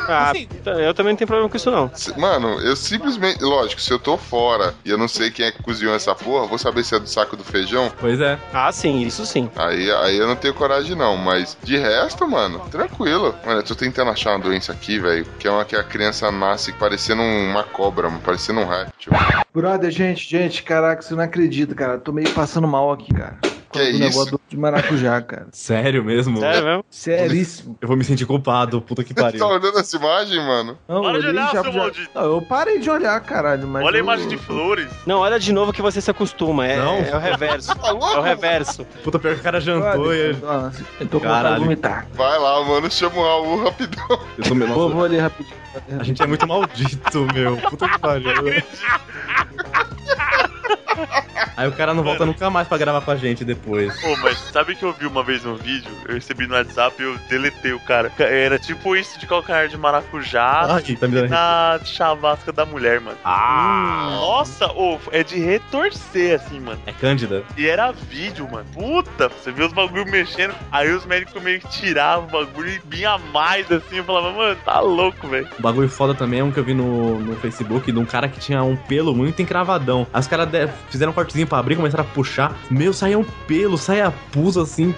Speaker 5: ah, eu também não tenho problema com isso, não.
Speaker 2: Mano, eu simplesmente. Lógico, se eu tô fora e eu não sei quem é que cozinhou essa porra, vou saber se é do saco do feijão.
Speaker 4: Pois é.
Speaker 5: Ah, sim, isso sim.
Speaker 2: Aí, aí eu não tenho coragem, não. Mas de resto, mano, tranquilo. Mano, eu tô tentando achar uma doença aqui, velho. Que é uma que a criança nasce parecendo uma cobra, mano, parecendo um réptil.
Speaker 6: Brother, gente, gente, caraca, você não acredita, cara. Tô meio passando mal aqui, cara.
Speaker 2: Que é
Speaker 6: negócio de maracujá, cara.
Speaker 4: Sério mesmo?
Speaker 5: Sério mesmo?
Speaker 6: Seríssimo.
Speaker 4: Eu vou me sentir culpado, puta que
Speaker 2: Você
Speaker 4: pariu.
Speaker 2: tá olhando essa imagem, mano?
Speaker 6: Não,
Speaker 3: Para de olhar,
Speaker 6: já-
Speaker 3: seu
Speaker 6: já-
Speaker 3: maldito.
Speaker 6: Não, eu parei de olhar, caralho. Mas
Speaker 3: Olha a
Speaker 6: eu-
Speaker 3: imagem de flores.
Speaker 5: Não, olha de novo que você se acostuma. É,
Speaker 4: Não.
Speaker 5: é o reverso.
Speaker 2: Tá?
Speaker 5: É o reverso.
Speaker 4: Puta, pior que o cara jantou e...
Speaker 6: Nossa, eu tô com vontade de
Speaker 4: Caralho.
Speaker 6: vomitar.
Speaker 2: Vai lá, mano, chama o Raul rapidão.
Speaker 4: Eu tô.
Speaker 6: Vou, vou ali rapidinho.
Speaker 4: a gente é muito maldito, meu. Puta que pariu. Aí o cara não volta nunca mais pra gravar com a gente depois.
Speaker 3: Pô, mas sabe que eu vi uma vez um vídeo? Eu recebi no WhatsApp e eu deletei o cara. Era tipo isso de calcanhar de maracujá
Speaker 4: Ai, tá me dando...
Speaker 3: na chavasca da mulher, mano.
Speaker 4: Ah!
Speaker 3: Nossa, ô, é de retorcer, assim, mano.
Speaker 4: É Cândida?
Speaker 3: E era vídeo, mano. Puta, você viu os bagulho mexendo. Aí os médicos meio que tiravam o bagulho e vinha mais, assim. Eu falava, mano, tá louco, velho.
Speaker 4: O bagulho foda também é um que eu vi no, no Facebook de um cara que tinha um pelo muito encravadão. Aí os caras fizeram um cortezinho pra abrir, começaram a puxar. Meu, saía um pelo, saía pus assim,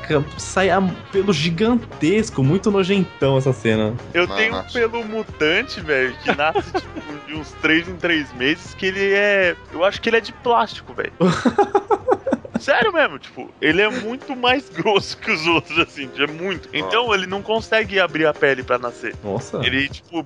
Speaker 4: um pelo gigantesco, muito nojentão essa cena.
Speaker 3: Eu
Speaker 2: Nossa.
Speaker 3: tenho um pelo mutante, velho, que nasce tipo, de uns 3 em 3 meses, que ele é. Eu acho que ele é de plástico, velho. Sério mesmo, tipo, ele é muito mais grosso que os outros, assim, é muito. Então ele não consegue abrir a pele pra nascer.
Speaker 4: Nossa.
Speaker 3: Ele, tipo,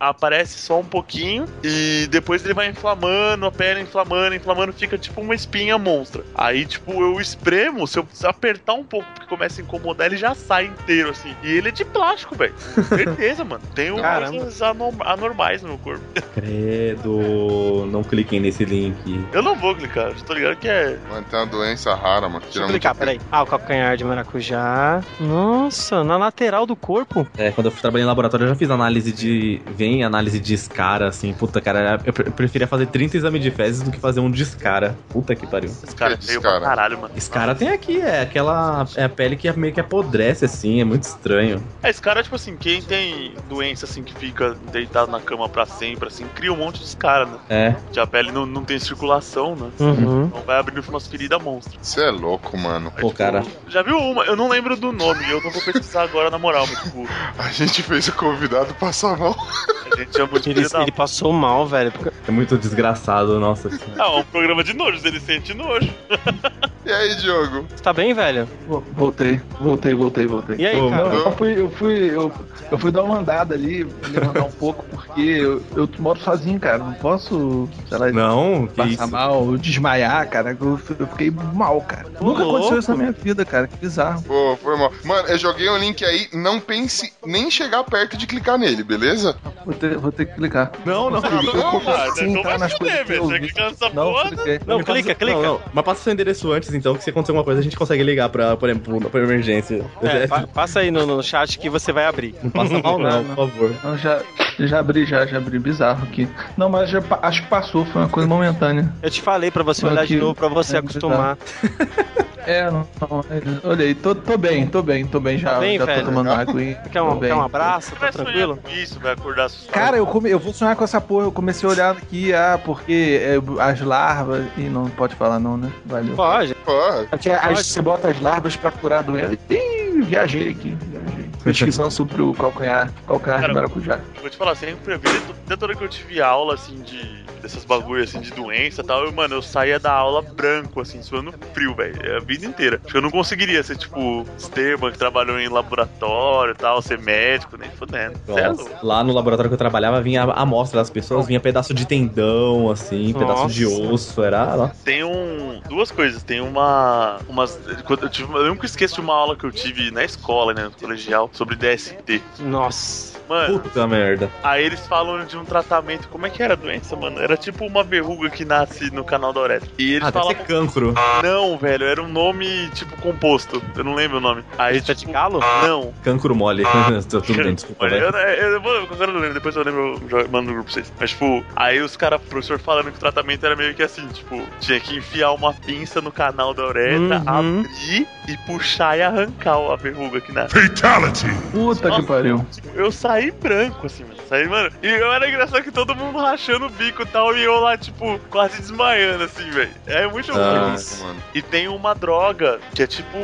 Speaker 3: aparece só um pouquinho e depois ele vai inflamando, a pele inflamando, inflamando, fica tipo uma espinha monstra. Aí, tipo, eu espremo, se eu apertar um pouco porque começa a incomodar, ele já sai inteiro, assim. E ele é de plástico, velho. Certeza, mano. Tem coisas anom- anormais no meu corpo.
Speaker 4: Credo. Não cliquem nesse link.
Speaker 3: Eu não vou clicar, tô ligado que é.
Speaker 2: Mano, tem uma doença rara, mano.
Speaker 5: Deixa eu clicar, peraí. Ah, o calcanhar de maracujá. Nossa, na lateral do corpo.
Speaker 4: É, quando eu trabalhei em laboratório, eu já fiz análise de. Vem análise de escara, assim. Puta, cara, eu pre- preferia fazer 30 exames de fezes do que fazer um de escara. Puta que pariu.
Speaker 3: Esse cara é pra caralho, mano.
Speaker 4: Escara tem aqui, é aquela. É a pele que meio que apodrece, assim, é muito estranho.
Speaker 3: É, esse cara, tipo assim, quem tem doença assim que fica deitado na cama pra sempre, assim, cria um monte de escara, né?
Speaker 4: É.
Speaker 3: Que a pele não, não tem circulação, né?
Speaker 5: Uhum.
Speaker 3: Então vai abrindo umas feridas monstras.
Speaker 2: Você é louco, mano.
Speaker 4: Pô,
Speaker 3: tipo,
Speaker 4: cara.
Speaker 3: Já viu uma? Eu não lembro do nome, eu não vou pesquisar agora na moral, mas tipo,
Speaker 2: A gente fez o convidado passar mal.
Speaker 3: a gente chamou de
Speaker 5: Ele, ele passou mal, velho.
Speaker 4: É muito desgraçado, nossa.
Speaker 3: Ah, é um programa de nojos, ele sente nojo.
Speaker 2: E aí, Diogo?
Speaker 5: Você tá bem, velho?
Speaker 6: Vo- Voltei, voltei, voltei, voltei.
Speaker 5: E aí,
Speaker 4: Ô,
Speaker 5: cara?
Speaker 6: Não, eu fui, eu fui, eu, eu fui dar uma andada ali, levantar um pouco, porque eu, eu moro sozinho, cara. Não posso, sei lá,
Speaker 4: Não,
Speaker 6: passar
Speaker 4: isso.
Speaker 6: mal, desmaiar, cara. Eu, eu fiquei mal, cara. Nunca
Speaker 5: louco.
Speaker 6: aconteceu isso na minha vida, cara. Que bizarro.
Speaker 2: Pô, foi mal. Mano, eu joguei um link aí, não pense nem chegar perto de clicar nele, beleza?
Speaker 6: Vou ter, vou ter que clicar.
Speaker 4: Não, não.
Speaker 2: Não,
Speaker 3: Não,
Speaker 6: Não.
Speaker 5: Não.
Speaker 4: Não, não. Mas passa seu endereço antes, então, que se acontecer alguma coisa, a gente consegue ligar pra, por exemplo, pra emergência.
Speaker 5: É, pa- passa aí no, no chat que você vai abrir.
Speaker 4: Não passa mal, não, por favor.
Speaker 6: Não, já, já abri, já, já abri. Bizarro aqui. Não, mas já, acho que passou, foi uma coisa momentânea.
Speaker 5: Eu te falei pra você olhar de novo, pra você
Speaker 6: É,
Speaker 5: acostumar.
Speaker 6: É, não, não, é, olhei, tô, tô bem, tô bem, tô bem já.
Speaker 5: Tá bem,
Speaker 6: já
Speaker 5: velho?
Speaker 6: tô tomando água e.
Speaker 5: Quer um, quer um abraço? Tá tranquilo?
Speaker 3: com isso, vai acordar assustado.
Speaker 6: Cara, eu, come, eu vou sonhar com essa porra. Eu comecei a olhar aqui, ah, porque é, as larvas. Ih, não pode falar, não, né? Valeu.
Speaker 5: Pode.
Speaker 6: As- você bota as larvas pra curar a doença. Ih, viajei aqui. Pesquisando sobre o calcanhar, calcanhar
Speaker 3: Cara,
Speaker 6: de maracujá.
Speaker 3: Vou te falar, sempre vi, toda hora que eu tive aula, assim, de dessas bagulho, assim, de doença e tal, eu, mano, eu saía da aula branco, assim, suando frio, velho, a vida inteira. Acho que eu não conseguiria ser, tipo, Esteban, que trabalhou em laboratório e tal, ser médico, nem fodendo. Cê é
Speaker 4: Nossa, lá no laboratório que eu trabalhava, vinha a amostra das pessoas, vinha pedaço de tendão, assim, pedaço de
Speaker 5: Nossa.
Speaker 4: osso, era. ó.
Speaker 3: Tem um. Duas coisas. Tem uma. Umas. Eu, tive, eu nunca esqueço de uma aula que eu tive na escola, né? No colegial, sobre DST.
Speaker 5: Nossa.
Speaker 3: Mano,
Speaker 4: Puta merda.
Speaker 3: aí eles falam de um tratamento. Como é que era a doença, mano? Era tipo uma verruga que nasce no canal da uretra. E eles
Speaker 4: Ah, deve
Speaker 3: falavam.
Speaker 4: cancro.
Speaker 3: Não, velho, era um nome tipo composto. Eu não lembro o nome. Aí,
Speaker 5: de
Speaker 3: tipo,
Speaker 5: galo?
Speaker 3: Não.
Speaker 4: Cancro mole. Tudo bem, desculpa,
Speaker 3: Olha,
Speaker 4: velho.
Speaker 3: eu, eu, eu, vou- agora eu lembro, depois eu lembro, eu mando no grupo pra vocês. Mas, tipo, aí os caras, o professor falando que o tratamento era meio que assim, tipo, tinha que enfiar uma pinça no canal da uretra,
Speaker 5: Uhum.
Speaker 3: abrir e puxar e arrancar a verruga que nasce.
Speaker 8: Fatality!
Speaker 6: Puta que pariu.
Speaker 3: Tipo, eu saí branco, assim, Saí, mano. E eu era engraçado que todo mundo rachando o bico e tal, e eu lá, tipo, quase desmaiando, assim, velho. É muito
Speaker 4: Ah.
Speaker 3: louco.
Speaker 2: Nossa, mano.
Speaker 3: E tem uma droga que é tipo.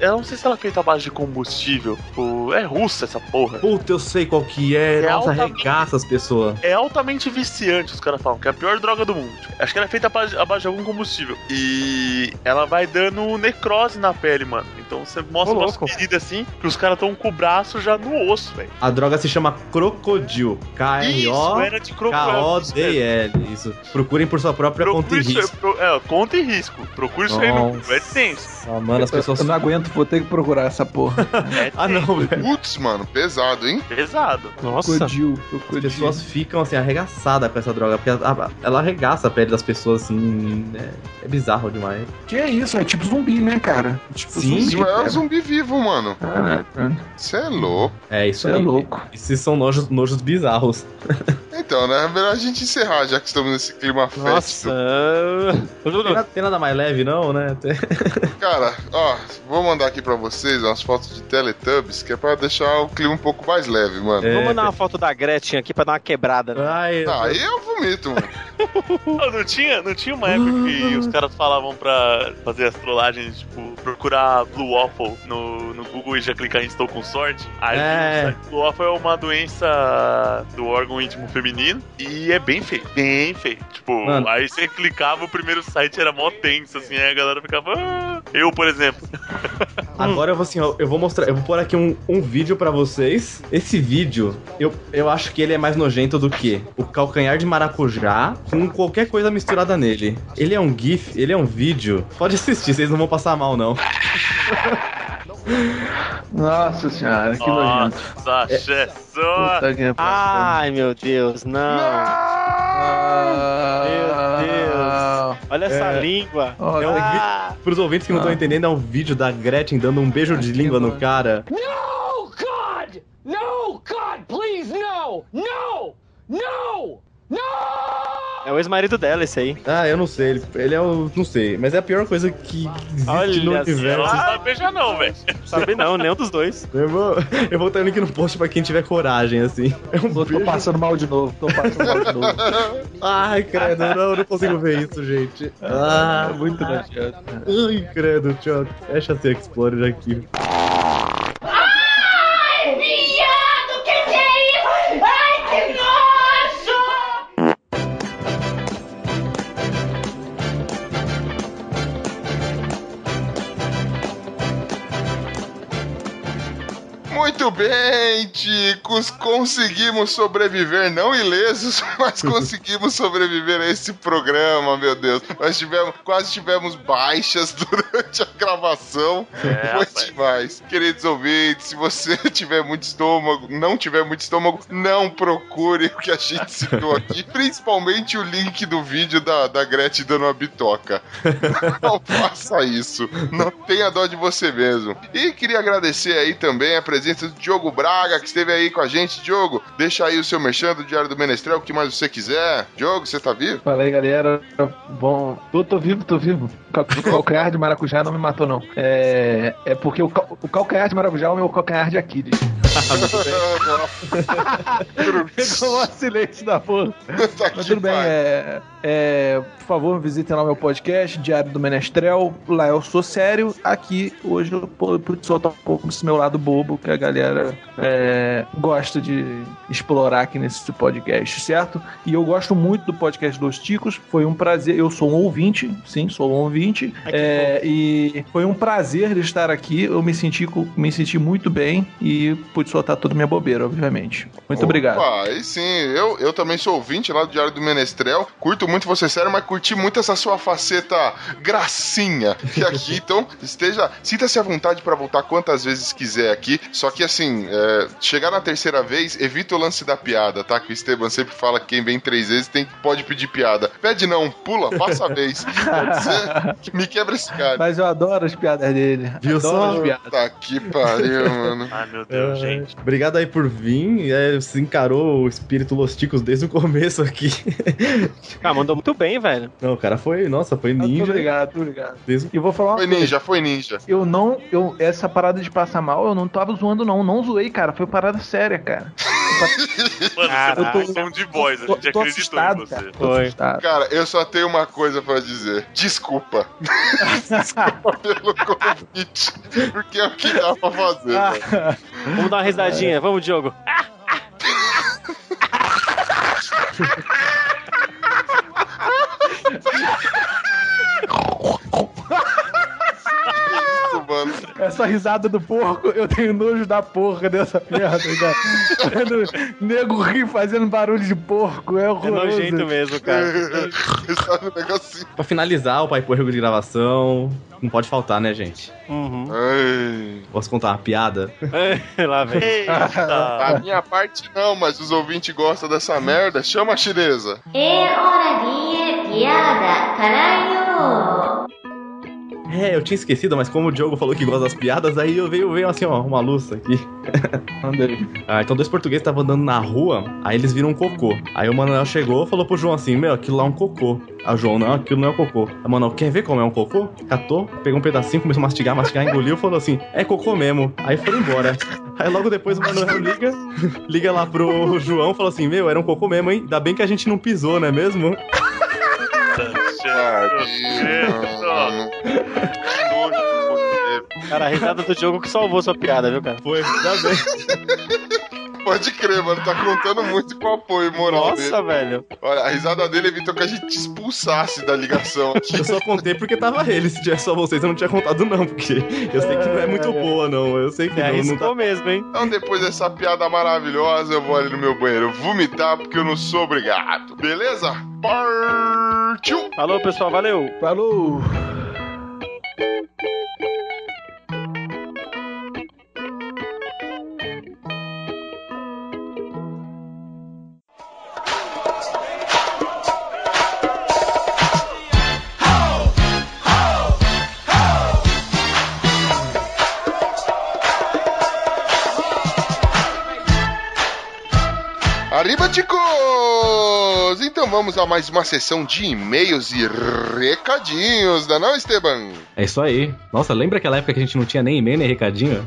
Speaker 3: Eu não sei se ela é feita à base de combustível. Tipo, é russa essa porra.
Speaker 4: Puta, eu sei qual que é.
Speaker 3: É
Speaker 4: Nossa, arregaça as pessoas.
Speaker 3: É altamente viciante, os caras falam, que é a pior droga do mundo. Acho que ela é feita à base, à base de algum combustível. E ela vai dando necrose na pele, mano. Então você mostra umas feridas assim, que os caras estão com o braço já no osso, velho.
Speaker 4: A droga se chama Crocodil.
Speaker 3: Isso, era de crocodilo.
Speaker 4: K-O-D-L. Isso. Procurem por sua própria conta
Speaker 3: Procure
Speaker 4: e
Speaker 3: isso,
Speaker 4: risco.
Speaker 3: pro- é, conta e risco. Procure isso aí no é tenso.
Speaker 4: Ah, mano, as pessoas.
Speaker 6: Eu não aguento, vou ter que procurar essa porra.
Speaker 3: É
Speaker 4: Ah, não, velho.
Speaker 2: Putz, mano, pesado, hein?
Speaker 3: pesado.
Speaker 5: Nossa.
Speaker 6: Crocodil,
Speaker 4: As pessoas ficam assim, arregaçadas com essa droga, porque ela, ela arregaça a pele das pessoas assim. É, é bizarro demais.
Speaker 6: Que é isso? É tipo zumbi, né, cara? Tipo
Speaker 4: Sim.
Speaker 2: Isso é um zumbi vivo, mano.
Speaker 6: Caraca,
Speaker 2: Você é louco.
Speaker 4: É isso
Speaker 6: é
Speaker 4: aí.
Speaker 6: louco.
Speaker 4: Esses são nojos, nojos bizarros.
Speaker 2: Então, né? É melhor a gente encerrar, já que estamos nesse clima
Speaker 5: Nossa.
Speaker 2: fétido.
Speaker 4: Tem nada, tem nada mais leve, não, né?
Speaker 2: Cara, ó, vou mandar aqui pra vocês umas fotos de Teletubbies, que é pra deixar o clima um pouco mais leve, mano.
Speaker 4: É.
Speaker 5: Vamos mandar uma foto da Gretchen aqui pra dar uma quebrada. né?
Speaker 4: Ai,
Speaker 2: Ah, aí eu vomito, mano.
Speaker 3: Não, não tinha, não tinha uma época que os caras falavam pra fazer as trollagens, tipo, procurar procurar Blue Waffle no, no Google e já clicar em Estou com sorte, aí
Speaker 4: É.
Speaker 3: Blue Waffle é uma doença do órgão íntimo feminino e é bem feio, bem feio. Tipo,
Speaker 4: Mano.
Speaker 3: aí você clicava, o primeiro site era mó tenso, assim, aí a galera ficava. "Ah". Eu, por exemplo.
Speaker 4: Agora eu vou assim, ó, eu vou mostrar, eu vou pôr aqui um, um vídeo pra vocês. Esse vídeo, eu, eu acho que ele é mais nojento do que o calcanhar de maracujá com qualquer coisa misturada nele. Ele é um GIF, ele é um vídeo. Pode assistir, vocês não vão passar mal, não.
Speaker 6: Nossa senhora, que nojento.
Speaker 3: Nossa,
Speaker 6: pariu.
Speaker 5: Ai, meu Deus, não. Meu Deus. Olha essa
Speaker 4: É.
Speaker 5: língua.
Speaker 6: Olha,
Speaker 4: É um
Speaker 5: Ah,
Speaker 4: Pros ouvintes que não estão
Speaker 6: Ah.
Speaker 4: entendendo, é um vídeo da Gretchen dando um beijo de língua no cara.
Speaker 9: No, God! No, God, please, no! No! No! No!
Speaker 5: É o ex-marido dela, esse aí.
Speaker 4: Ah, eu não sei, ele, ele é o. não sei, mas é a pior coisa que existe
Speaker 5: Olha
Speaker 4: no universo.
Speaker 3: não sabe beijar, não, velho.
Speaker 5: Sabe não, nenhum dos dois.
Speaker 4: Eu vou, eu vou ter o link no post pra quem tiver coragem, assim. É um
Speaker 6: Eu tô
Speaker 4: beijo.
Speaker 6: passando mal de novo, tô passando mal de novo.
Speaker 4: Ai, credo, não, eu não consigo ver isso, gente. Ah,
Speaker 6: É muito nojento.
Speaker 4: Ai, credo, tchau. Fecha a Explorer aqui.
Speaker 2: Muito bem, ticos, conseguimos sobreviver, não ilesos, mas conseguimos sobreviver a esse programa, meu Deus. Nós tivemos, quase tivemos baixas durante a gravação.
Speaker 3: É,
Speaker 2: Foi demais. Queridos ouvintes, se você tiver muito estômago, não tiver muito estômago, não procure o que a gente citou aqui, principalmente o link do vídeo da, da Gretchen dando uma bitoca. Não faça isso. Não tenha dó de você mesmo. E queria agradecer aí também a presença do Diogo Braga, que esteve aí com a gente. Diogo, deixa aí o seu merchan do Diário do Menestrel, o que mais você quiser. Diogo, você tá vivo?
Speaker 6: Fala aí, galera. Bom, tô, tô vivo, tô vivo. O calcanhar de maracujá não me matou, não. É, é porque o, cal- o calcanhar de maracujá é o meu calcanhar de Aquiles. Pegou o silêncio da porra.
Speaker 2: Tá
Speaker 6: Mas tudo bem, é, é, por favor, visitem lá o meu podcast, Diário do Menestrel. Lá eu sou sério. Aqui, hoje, eu pu- pude soltar um pouco desse meu lado bobo que a galera é, gosta de explorar aqui nesse podcast, certo? E eu gosto muito do podcast dos Ticos. Foi um prazer. Eu sou um ouvinte, sim, sou um ouvinte. É, e foi um prazer estar aqui. Eu me senti, me senti muito bem e pude soltar toda a minha bobeira, obviamente. Muito
Speaker 2: Opa,
Speaker 6: obrigado.
Speaker 2: Aí sim, eu, eu também sou ouvinte lá do Diário do Menestrel. Curto muito você, sério, mas curti muito essa sua faceta gracinha que aqui. Então, esteja. Sinta-se à vontade pra voltar quantas vezes quiser aqui. Só que assim, é, chegar na terceira vez, evita o lance da piada, tá? Que o Esteban sempre fala que quem vem três vezes tem, pode pedir piada. Pede não, pula, passa a vez. Pode ser? Me quebra esse cara.
Speaker 6: Mas eu adoro as piadas dele.
Speaker 4: Viu
Speaker 6: adoro
Speaker 4: só?
Speaker 6: as piadas.
Speaker 2: Tá que pariu, mano.
Speaker 3: Ai, meu Deus,
Speaker 4: É,
Speaker 3: gente.
Speaker 4: Obrigado aí por vir. É, você encarou o espírito Los Ticos desde o começo aqui.
Speaker 5: Ah, mandou muito bem, velho.
Speaker 4: Não, o cara foi, nossa, foi
Speaker 6: Muito
Speaker 4: ninja.
Speaker 6: obrigado, muito obrigado.
Speaker 4: Desde...
Speaker 6: E vou falar uma
Speaker 2: Foi
Speaker 6: coisa.
Speaker 2: ninja, foi ninja.
Speaker 6: Eu não, eu, essa parada de passar mal, eu não tava zoando, não. Não zoei, cara. Foi parada séria, cara.
Speaker 3: Mano,
Speaker 5: Caraca.
Speaker 3: você um de boys, a
Speaker 6: Tô,
Speaker 3: gente
Speaker 6: tô
Speaker 3: acreditou
Speaker 6: assustado,
Speaker 3: em você.
Speaker 6: cara. Tô
Speaker 5: Foi.
Speaker 2: Cara, eu só tenho uma coisa pra dizer. Desculpa. Desculpa pelo convite. Porque é o que dá pra fazer. velho.
Speaker 5: Vamos dar uma risadinha. Vamos, Diogo.
Speaker 2: Isso, mano.
Speaker 6: Essa risada do porco, eu tenho nojo da porra dessa merda, cara. Quando nego ri fazendo barulho de porco, é
Speaker 5: É
Speaker 6: horroroso.
Speaker 5: nojento mesmo, cara.
Speaker 2: Sabe um negocinho.
Speaker 4: Pra finalizar o pai porrego de gravação, não pode faltar, né, gente?
Speaker 5: Uhum.
Speaker 4: Posso contar uma piada?
Speaker 5: Lá vem.
Speaker 3: Eita!
Speaker 2: A minha parte não, mas os ouvintes gostam dessa merda. Chama a chinesa.
Speaker 11: É hora de piada, caralho!
Speaker 4: É, eu tinha esquecido, mas como o Diogo falou que gosta das piadas, aí eu veio, veio assim, ó, uma luz aqui. Ah, então dois portugueses estavam andando na rua, aí eles viram um cocô. Aí o Manuel chegou e falou pro João assim: Meu, aquilo lá é um cocô. Aí o João, não, aquilo não é um cocô. Aí o Manuel, quer ver como é um cocô? Catou, pegou um pedacinho, começou a mastigar, mastigar, engoliu e falou assim: É cocô mesmo. Aí foi embora. Aí logo depois o Manuel liga, liga lá pro João e falou assim: Meu, era um cocô mesmo, hein? Ainda bem que a gente não pisou, não é mesmo?
Speaker 5: Cara, a risada do Diogo que salvou sua piada, viu, cara?
Speaker 4: Foi, ainda bem.
Speaker 2: Pode crer, mano. Tá contando muito com o apoio moral
Speaker 5: Nossa,
Speaker 2: dele.
Speaker 5: velho.
Speaker 2: Olha, a risada dele evitou que a gente expulsasse da ligação.
Speaker 4: Eu só contei porque tava ele. Se tivesse só vocês, eu não tinha contado, não. Porque eu sei que não é muito boa, não. Eu sei que
Speaker 5: É,
Speaker 4: não, não
Speaker 5: arriscou
Speaker 4: tá.
Speaker 5: mesmo, hein?
Speaker 2: Então, depois dessa piada maravilhosa, eu vou ali no meu banheiro vomitar porque eu não sou obrigado. Beleza? Partiu!
Speaker 5: Falou, pessoal. Valeu.
Speaker 6: Falou!
Speaker 2: Então vamos a mais uma sessão de e-mails e recadinhos, não é não, Esteban?
Speaker 4: É isso aí. Nossa, lembra aquela época que a gente não tinha nem e-mail nem recadinho?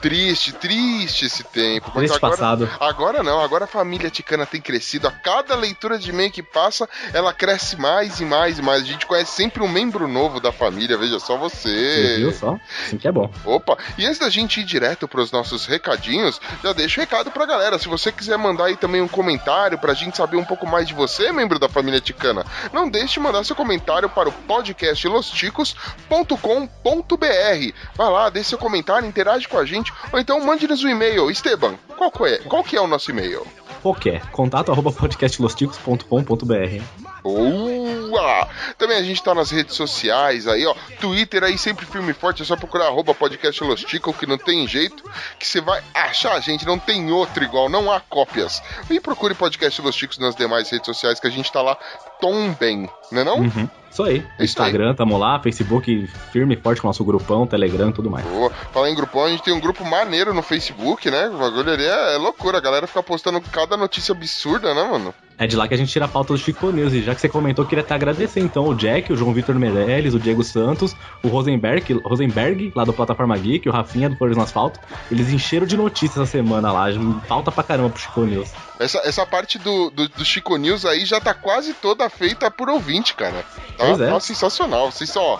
Speaker 2: Triste, triste esse tempo.
Speaker 4: Triste
Speaker 2: agora,
Speaker 4: passado.
Speaker 2: Agora não, agora a família ticana tem crescido. A cada leitura de e-mail que passa, ela cresce mais e mais e mais. A gente conhece sempre um membro novo da família, veja só
Speaker 4: Você
Speaker 2: você.
Speaker 4: viu só? Assim que é bom.
Speaker 2: Opa, e antes da gente ir direto para os nossos recadinhos, já deixa o recado pra galera. Se você quiser mandar aí também um comentário pra gente saber um pouco mais de você, membro da família Ticana, não deixe de mandar seu comentário para o podcast losticos.com.br. Vai lá, deixe seu comentário, interage com a gente, ou então mande-nos um e-mail. Esteban, qual é, qual que é o nosso e-mail?
Speaker 4: Qualquer. Contato arroba podcastlosticos.com.br.
Speaker 2: Boa! Também a gente tá nas redes sociais aí, ó. Twitter aí, sempre firme e forte. É só procurar arroba podcast Los Ticos, que não tem jeito. Que você vai achar a gente. Não tem outro igual, não há cópias. E procure podcast Los Ticos nas demais redes sociais, que a gente tá lá tão bem, né não?
Speaker 4: Uhum. Isso aí.
Speaker 2: É isso aí.
Speaker 4: Instagram, tamo lá. Facebook, firme e forte com o nosso grupão, Telegram e tudo mais.
Speaker 2: Boa. Falar em grupão, a gente tem um grupo maneiro no Facebook, né? O bagulho ali é, é loucura. A galera fica postando cada notícia absurda, né, mano?
Speaker 4: É de lá que a gente tira a pauta do Chico News. E já que você comentou, eu queria até agradecer então o Jack, o João Vitor Meirelles, o Diego Santos, o Rosenberg, Rosenberg, lá do Plataforma Geek, o Rafinha do Flores no Asfalto. Eles encheram de notícias essa semana lá. Pauta pra caramba pro Chico News.
Speaker 2: Essa, essa parte do, do, do Chico News aí já tá quase toda feita por ouvinte, cara. Tá,
Speaker 4: Pois é.
Speaker 2: tá sensacional. Vocês são, ó.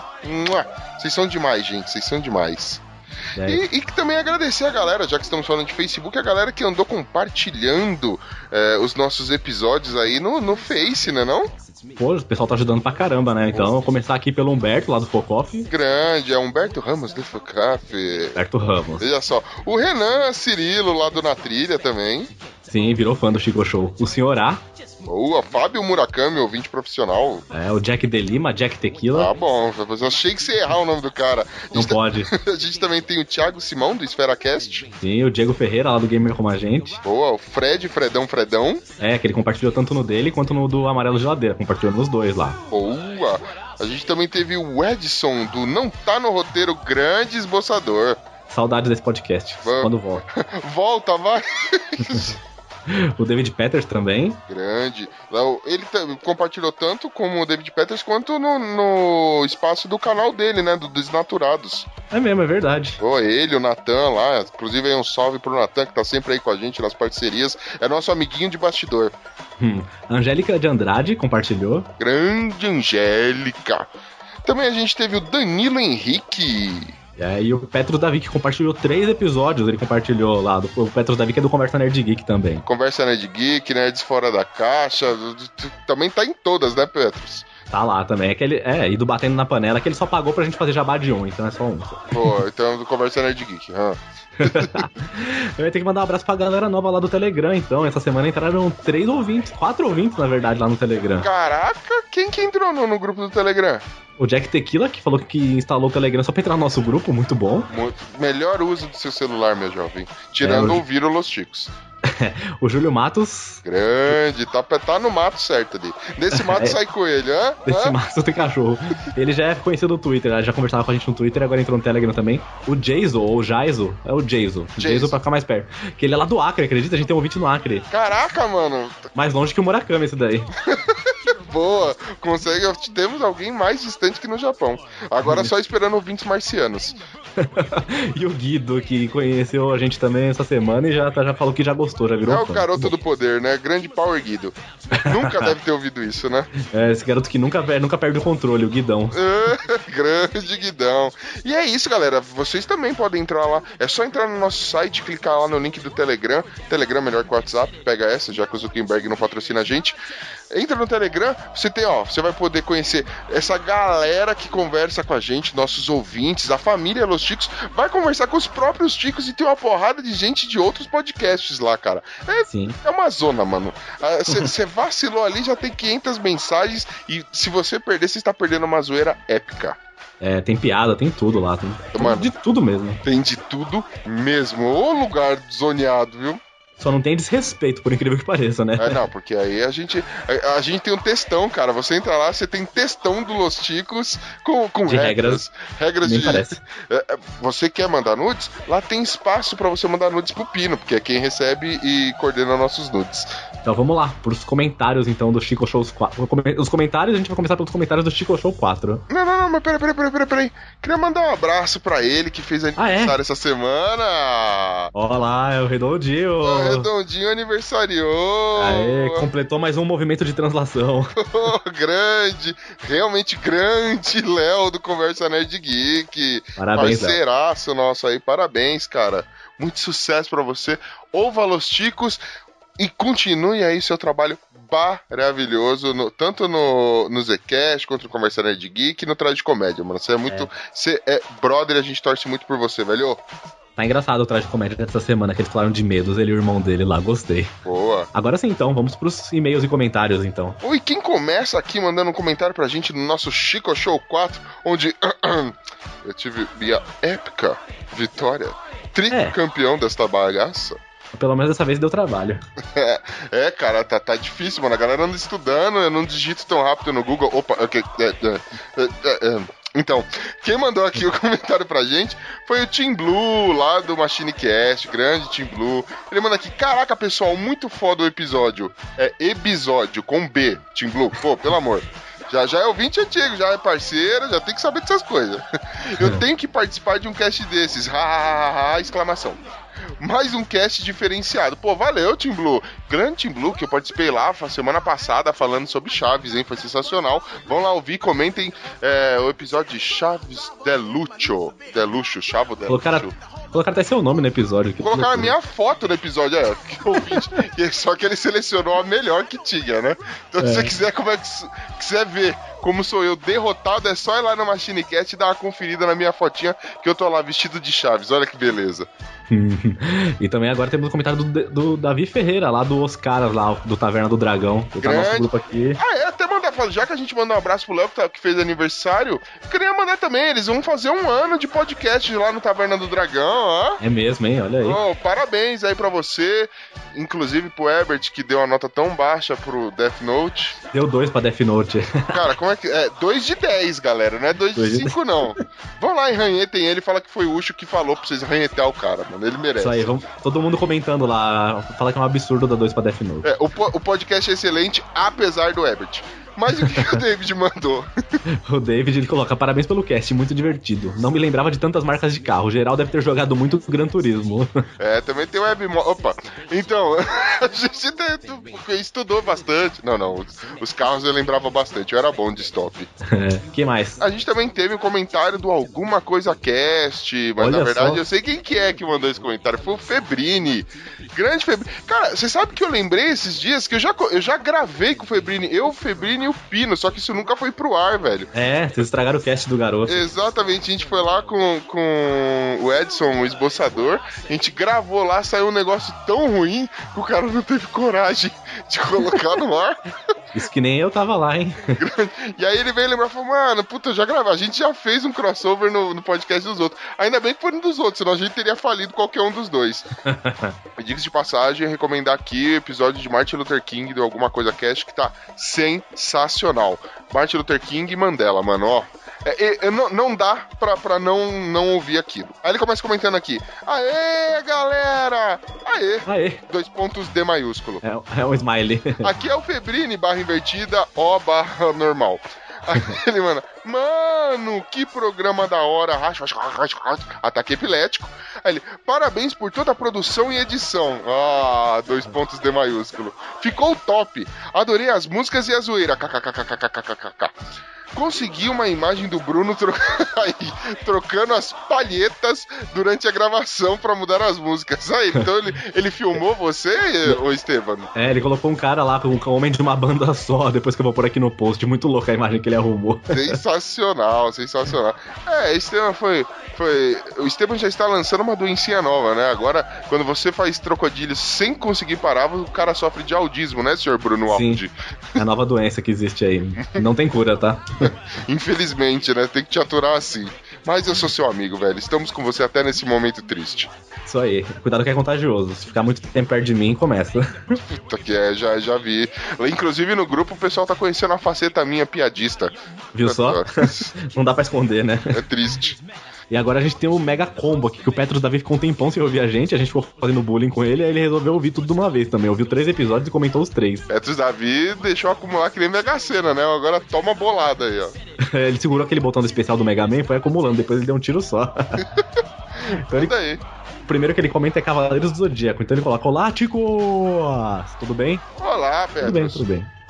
Speaker 2: Vocês são demais, gente. Vocês são demais.
Speaker 4: É.
Speaker 2: E, e que também agradecer a galera, já que estamos falando de Facebook, a galera que andou compartilhando eh, os nossos episódios aí no, no Face, né não?
Speaker 4: Pô, o pessoal tá ajudando pra caramba, né? Então, vou começar aqui pelo Humberto, lá do Focoff.
Speaker 2: Grande, é Humberto Ramos do Focaf.
Speaker 4: Humberto Ramos.
Speaker 2: Veja só. O Renan Cirilo, lá do Na Trilha também.
Speaker 4: Sim, virou fã do Chico Show. O Senhor A,
Speaker 2: Boa, Fábio Murakami, ouvinte profissional.
Speaker 4: é, o Jack de Lima, Jack Tequila.
Speaker 2: Tá bom, eu achei que você ia errar o nome do cara.
Speaker 4: Não
Speaker 2: tá-
Speaker 4: pode.
Speaker 2: a gente também tem o Thiago Simão, do EsferaCast.
Speaker 4: Sim, o Diego Ferreira, lá do Gamer Como a Gente.
Speaker 2: Boa, o Fred, Fredão, Fredão.
Speaker 4: É, que ele compartilhou tanto no dele quanto no do Amarelo Geladeira. Compartilhou nos dois lá.
Speaker 2: Boa. A gente também teve o Edson, do Não Tá No Roteiro, grande esboçador.
Speaker 4: Saudades desse podcast.
Speaker 2: Vamos.
Speaker 4: Quando volta.
Speaker 2: Volta, vai.
Speaker 4: O David Peters também.
Speaker 2: Grande. Ele compartilhou tanto como o David Peters quanto no, no espaço do canal dele, né? Do Desnaturados.
Speaker 4: É mesmo, é verdade.
Speaker 2: Boa, ele, o Natan lá. Inclusive aí um salve pro Natan, que tá sempre aí com a gente nas parcerias. É nosso amiguinho de bastidor.
Speaker 4: Hum. Angélica de Andrade compartilhou.
Speaker 2: Grande Angélica. Também a gente teve o Danilo Henrique.
Speaker 4: É, e o Petros Davi que compartilhou três episódios. Ele compartilhou lá. Do, o Petros Davi que é do Conversa Nerd Geek também.
Speaker 2: Conversa Nerd Geek, Nerds Fora da Caixa. Também tá em todas, né, Petros?
Speaker 4: Tá lá também. É, que ele, é, e do Batendo na Panela, que ele só pagou pra gente fazer jabá de um, então é só um.
Speaker 2: Pô, então do Conversa Nerd Geek. hã?
Speaker 4: Eu ia ter que mandar um abraço pra galera nova lá do Telegram, então. Essa semana entraram três ouvintes, quatro ouvintes, na verdade, lá no Telegram.
Speaker 2: Caraca, quem que entrou no, no grupo do Telegram?
Speaker 4: O Jack Tequila, que falou que instalou o Telegram só pra entrar no nosso grupo, muito bom.
Speaker 2: Muito- melhor uso do seu celular, meu jovem. Tirando
Speaker 4: É, eu-
Speaker 2: ouvir o Los Chicos.
Speaker 4: O Júlio Matos,
Speaker 2: Grande, tá, tá no mato certo ali. Nesse mato
Speaker 4: É.
Speaker 2: sai coelho, hã?
Speaker 4: desse
Speaker 2: Hã?
Speaker 4: Matos tem cachorro. Ele já é conhecido no Twitter, né? já conversava com a gente no Twitter, agora entrou no Telegram também. O Jaiso, ou Jaiso, é o Jaiso. Jaiso pra ficar mais perto. Que ele é lá do Acre, acredita? A gente tem um ouvinte no Acre.
Speaker 2: Caraca, mano.
Speaker 4: Mais longe que o Murakami esse daí.
Speaker 2: Boa, consegue. Temos alguém mais distante que no Japão. Agora só esperando ouvintes marcianos.
Speaker 4: e o Guido, que conheceu a gente também essa semana e já, tá- já falou que já gostou, já virou
Speaker 2: É o
Speaker 4: fã.
Speaker 2: garoto do poder, né? Grande Power Guido. Nunca deve ter ouvido isso, né?
Speaker 4: É, esse garoto que nunca, nunca perde o controle, o Guidão.
Speaker 2: Grande guidão. E é isso, galera. Vocês também podem entrar lá. É só entrar no nosso site, clicar lá no link do Telegram. Telegram melhor que o WhatsApp. Pega essa, já que o Zuckerberg não patrocina a gente. Entra no Telegram, você tem, ó, você vai poder conhecer essa galera que conversa com a gente, nossos ouvintes, a família Los Chicos, vai conversar com os próprios Chicos e tem uma porrada de gente de outros podcasts lá, cara. É,
Speaker 4: Sim.
Speaker 2: é uma zona, mano. Você vacilou ali, já tem 500 mensagens e se você perder, você está perdendo uma zoeira épica.
Speaker 4: É, tem piada, tem tudo lá. Tem
Speaker 2: Mano.
Speaker 4: de tudo mesmo.
Speaker 2: Tem de tudo mesmo. Ô lugar zoneado, viu?
Speaker 4: Só não tem desrespeito, por incrível que pareça, né?
Speaker 2: É, não, porque aí a gente, a, a gente tem um textão, cara. Você entra lá, você tem textão do Los Ticos com, com
Speaker 4: De
Speaker 2: regras. Regras
Speaker 4: Nem
Speaker 2: de.
Speaker 4: parece.
Speaker 2: É, é, você quer mandar nudes? Lá tem espaço pra você mandar nudes pro Pino, porque é quem recebe e coordena nossos nudes.
Speaker 4: Então vamos lá, pros comentários então do Chico Shows 4. Os comentários, a gente vai começar pelos comentários do Chico Show 4.
Speaker 2: Não, não, não, mas peraí, peraí, peraí, peraí, peraí. Queria mandar um abraço pra ele que fez aniversário essa semana.
Speaker 4: Olá, é o Redondinho.
Speaker 2: Redondinho aniversariou.
Speaker 4: Aê, completou mais um movimento de translação.
Speaker 2: grande, realmente grande Léo do Conversa Nerd Geek.
Speaker 4: Parabéns, Léo.
Speaker 2: Parceiraço nosso aí, parabéns, cara. Muito sucesso pra você. Ouva Los Ticos e continue aí seu trabalho maravilhoso, no- tanto no, no Zcast quanto no Conversa Nerd Geek e no Traje de Comédia, mano. Você é muito. Você é brother a gente torce muito por você, velho.
Speaker 4: Tá engraçado o traje de comédia dessa semana que eles falaram de medos, ele e o irmão dele lá, gostei.
Speaker 2: Boa.
Speaker 4: Agora sim, então, vamos pros e-mails e comentários, então.
Speaker 2: Oi, quem começa aqui mandando um comentário pra gente no nosso Chico Show 4, onde eu tive minha épica vitória, tricampeão desta bagaça.
Speaker 4: Pelo menos dessa vez deu trabalho.
Speaker 2: É, é, cara, tá, tá difícil, mano. A galera anda estudando, eu não digito tão rápido no Google. Opa, ok. é, é, é, é, é. Então, quem mandou aqui o comentário pra gente foi o Team Blue, lá do MachineCast, grande Team Blue. Ele manda aqui, caraca, pessoal, muito foda o episódio. É episódio, com B, Team Blue. Pô, pelo amor. Já, já é ouvinte antigo, já é parceiro, já tem que saber dessas coisas. Eu tenho que participar de um cast desses. Ha, ha, ha, ha, exclamação. Mais um cast diferenciado. Pô, valeu, Team Blue. Grande Team Blue, que eu participei lá semana passada falando sobre Chaves, hein? Foi sensacional. Vão lá ouvir, comentem é, o episódio de Chaves Delucho. Delucho, Chavo Delucho.
Speaker 4: Colocaram, colocaram até seu nome no episódio.
Speaker 2: Colocaram a minha foto no episódio, é, que só que ele selecionou a melhor que tinha, né? Então, se
Speaker 4: É.
Speaker 2: você quiser, como é que, quiser ver como sou eu derrotado, é só ir lá no Machine Cat e dar uma conferida na minha fotinha, que eu tô lá vestido de Chaves. Olha que beleza.
Speaker 4: E também agora temos o comentário do, do Davi Ferreira, lá do Oscar, lá do Taverna do Dragão. Que tá no nosso grupo aqui.
Speaker 2: Ah, é, até mandar, já que a gente mandou um abraço pro Léo, que, tá- que fez aniversário, queria mandar também, eles vão fazer um ano de podcast lá no Taverna do Dragão, ó.
Speaker 4: É mesmo, hein? Olha aí.
Speaker 2: Oh, parabéns aí pra você, inclusive pro Herbert, que deu uma nota tão baixa pro Death Note.
Speaker 4: Deu dois pra Death Note.
Speaker 2: Cara, como é que. É, 2 de 10, galera, não é 2 de
Speaker 4: Dois de
Speaker 2: 5, não. Vão lá e ranhetem ele, fala que foi o Ucho que falou pra vocês ranhetar o cara, mano. Ele merece.
Speaker 4: Isso aí, vamos, todo mundo comentando lá. Fala que é um absurdo dar dois pra Death Note.
Speaker 2: É, o, po- o podcast é excelente, apesar do Herbert. Mas o que, que o David mandou?
Speaker 4: O David ele coloca: parabéns pelo cast, muito divertido. Não me lembrava de tantas marcas de carro. O geral deve ter jogado muito Gran Turismo.
Speaker 2: É, também tem o Webmo. Opa! Então, a gente te- estudou bastante. Não, não, os, os carros eu lembrava bastante, eu era bom de stop.
Speaker 4: É, que mais?
Speaker 2: A gente também teve um comentário do Alguma Coisa Cast, mas
Speaker 4: Olha
Speaker 2: na verdade
Speaker 4: só.
Speaker 2: eu sei quem que é que mandou esse comentário. Foi o Febrini. Grande Febrini. Cara, você sabe que eu lembrei esses dias que eu já, eu já gravei com o Febrini, eu, o Febrini e o Pino, só que isso nunca foi pro ar, velho.
Speaker 4: É, vocês estragaram o cast do garoto.
Speaker 2: Exatamente, a gente foi lá com, com o Edson, o esboçador, a gente gravou lá, saiu um negócio tão ruim que o cara não teve coragem de colocar no ar.
Speaker 4: Isso que nem eu tava lá, hein?
Speaker 2: E aí ele veio lembrar e falou, mano, puta, eu já gravei. A gente já fez um crossover no, no podcast dos outros. Ainda bem que foi um dos outros, senão a gente teria falido qualquer um dos dois. Diga-se de passagem, recomendar aqui o episódio de Martin Luther King do Alguma Coisa Cast, que tá sensacional. Martin Luther King e Mandela, mano, ó. É, é, não, não dá pra, pra não, não ouvir aquilo. Aí ele começa comentando aqui: Aê, galera! Aê!
Speaker 4: Aê!
Speaker 2: Dois pontos D maiúsculo.
Speaker 4: É, é um smiley.
Speaker 2: Aqui é o Febrini, barra invertida, O barra normal. Aí ele manda, mano, que programa da hora, ataque epilético. Aí ele, parabéns por toda a produção e edição. Ah, dois pontos D maiúsculo. Ficou top. Adorei as músicas e a zoeira. KKKKKKKK. Consegui uma imagem do Bruno tro... trocando as palhetas durante a gravação pra mudar as músicas. Aí, então ele, ele filmou você, ô Estevam?
Speaker 4: É, ele colocou um cara lá um homem de uma banda só, depois que eu vou pôr aqui no post. Muito louco a imagem que ele arrumou.
Speaker 2: Sensacional, sensacional. É, Estevam foi, foi. O Estevam já está lançando uma doencinha nova, né? Agora, quando você faz trocadilhos sem conseguir parar, o cara sofre de audismo, né, senhor Bruno
Speaker 4: Sim.
Speaker 2: Aldi?
Speaker 4: É a nova doença que existe aí. Não tem cura, tá?
Speaker 2: Infelizmente, né? Tem que te aturar assim. Mas eu sou seu amigo, velho. Estamos com você até nesse momento triste.
Speaker 4: Isso aí. Cuidado que é contagioso. Se ficar muito tempo perto de mim, começa.
Speaker 2: Puta que é, já, já vi. Inclusive no grupo o pessoal tá conhecendo a faceta minha piadista.
Speaker 4: Viu só? Não dá pra esconder, né?
Speaker 2: É triste.
Speaker 4: E agora a gente tem o mega combo aqui, que o Petros Davi ficou um tempão sem ouvir a gente, a gente ficou fazendo bullying com ele, aí ele resolveu ouvir tudo de uma vez também. Ouviu três episódios e comentou os três.
Speaker 2: Petros Davi deixou acumular que nem Mega Sena, né? Agora toma bolada aí, ó.
Speaker 4: ele segurou aquele botão do especial do Mega Man e foi acumulando, depois ele deu um tiro só.
Speaker 2: então ele... aí.
Speaker 4: O primeiro que ele comenta é Cavaleiros do Zodíaco, então ele coloca: Olá, Ticos! Tudo bem?
Speaker 2: Olá, Petros.
Speaker 4: Tudo bem, tudo bem.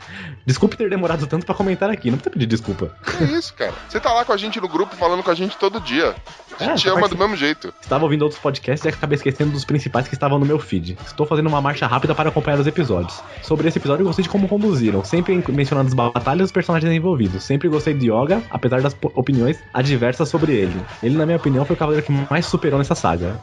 Speaker 4: Desculpe ter demorado tanto pra comentar aqui, não precisa pedir desculpa.
Speaker 2: Que isso, cara? Você tá lá com a gente no grupo falando com a gente todo dia. A gente
Speaker 4: É,
Speaker 2: ama
Speaker 4: partic-
Speaker 2: do mesmo jeito.
Speaker 4: Estava ouvindo outros podcasts e acabei esquecendo dos principais que estavam no meu feed. Estou fazendo uma marcha rápida para acompanhar os episódios. Sobre esse episódio, gostei de como conduziram, sempre mencionando as batalhas e os personagens envolvidos. Sempre gostei de Yoga, apesar das opiniões adversas sobre ele. Ele, na minha opinião, foi o cavaleiro que mais superou nessa saga.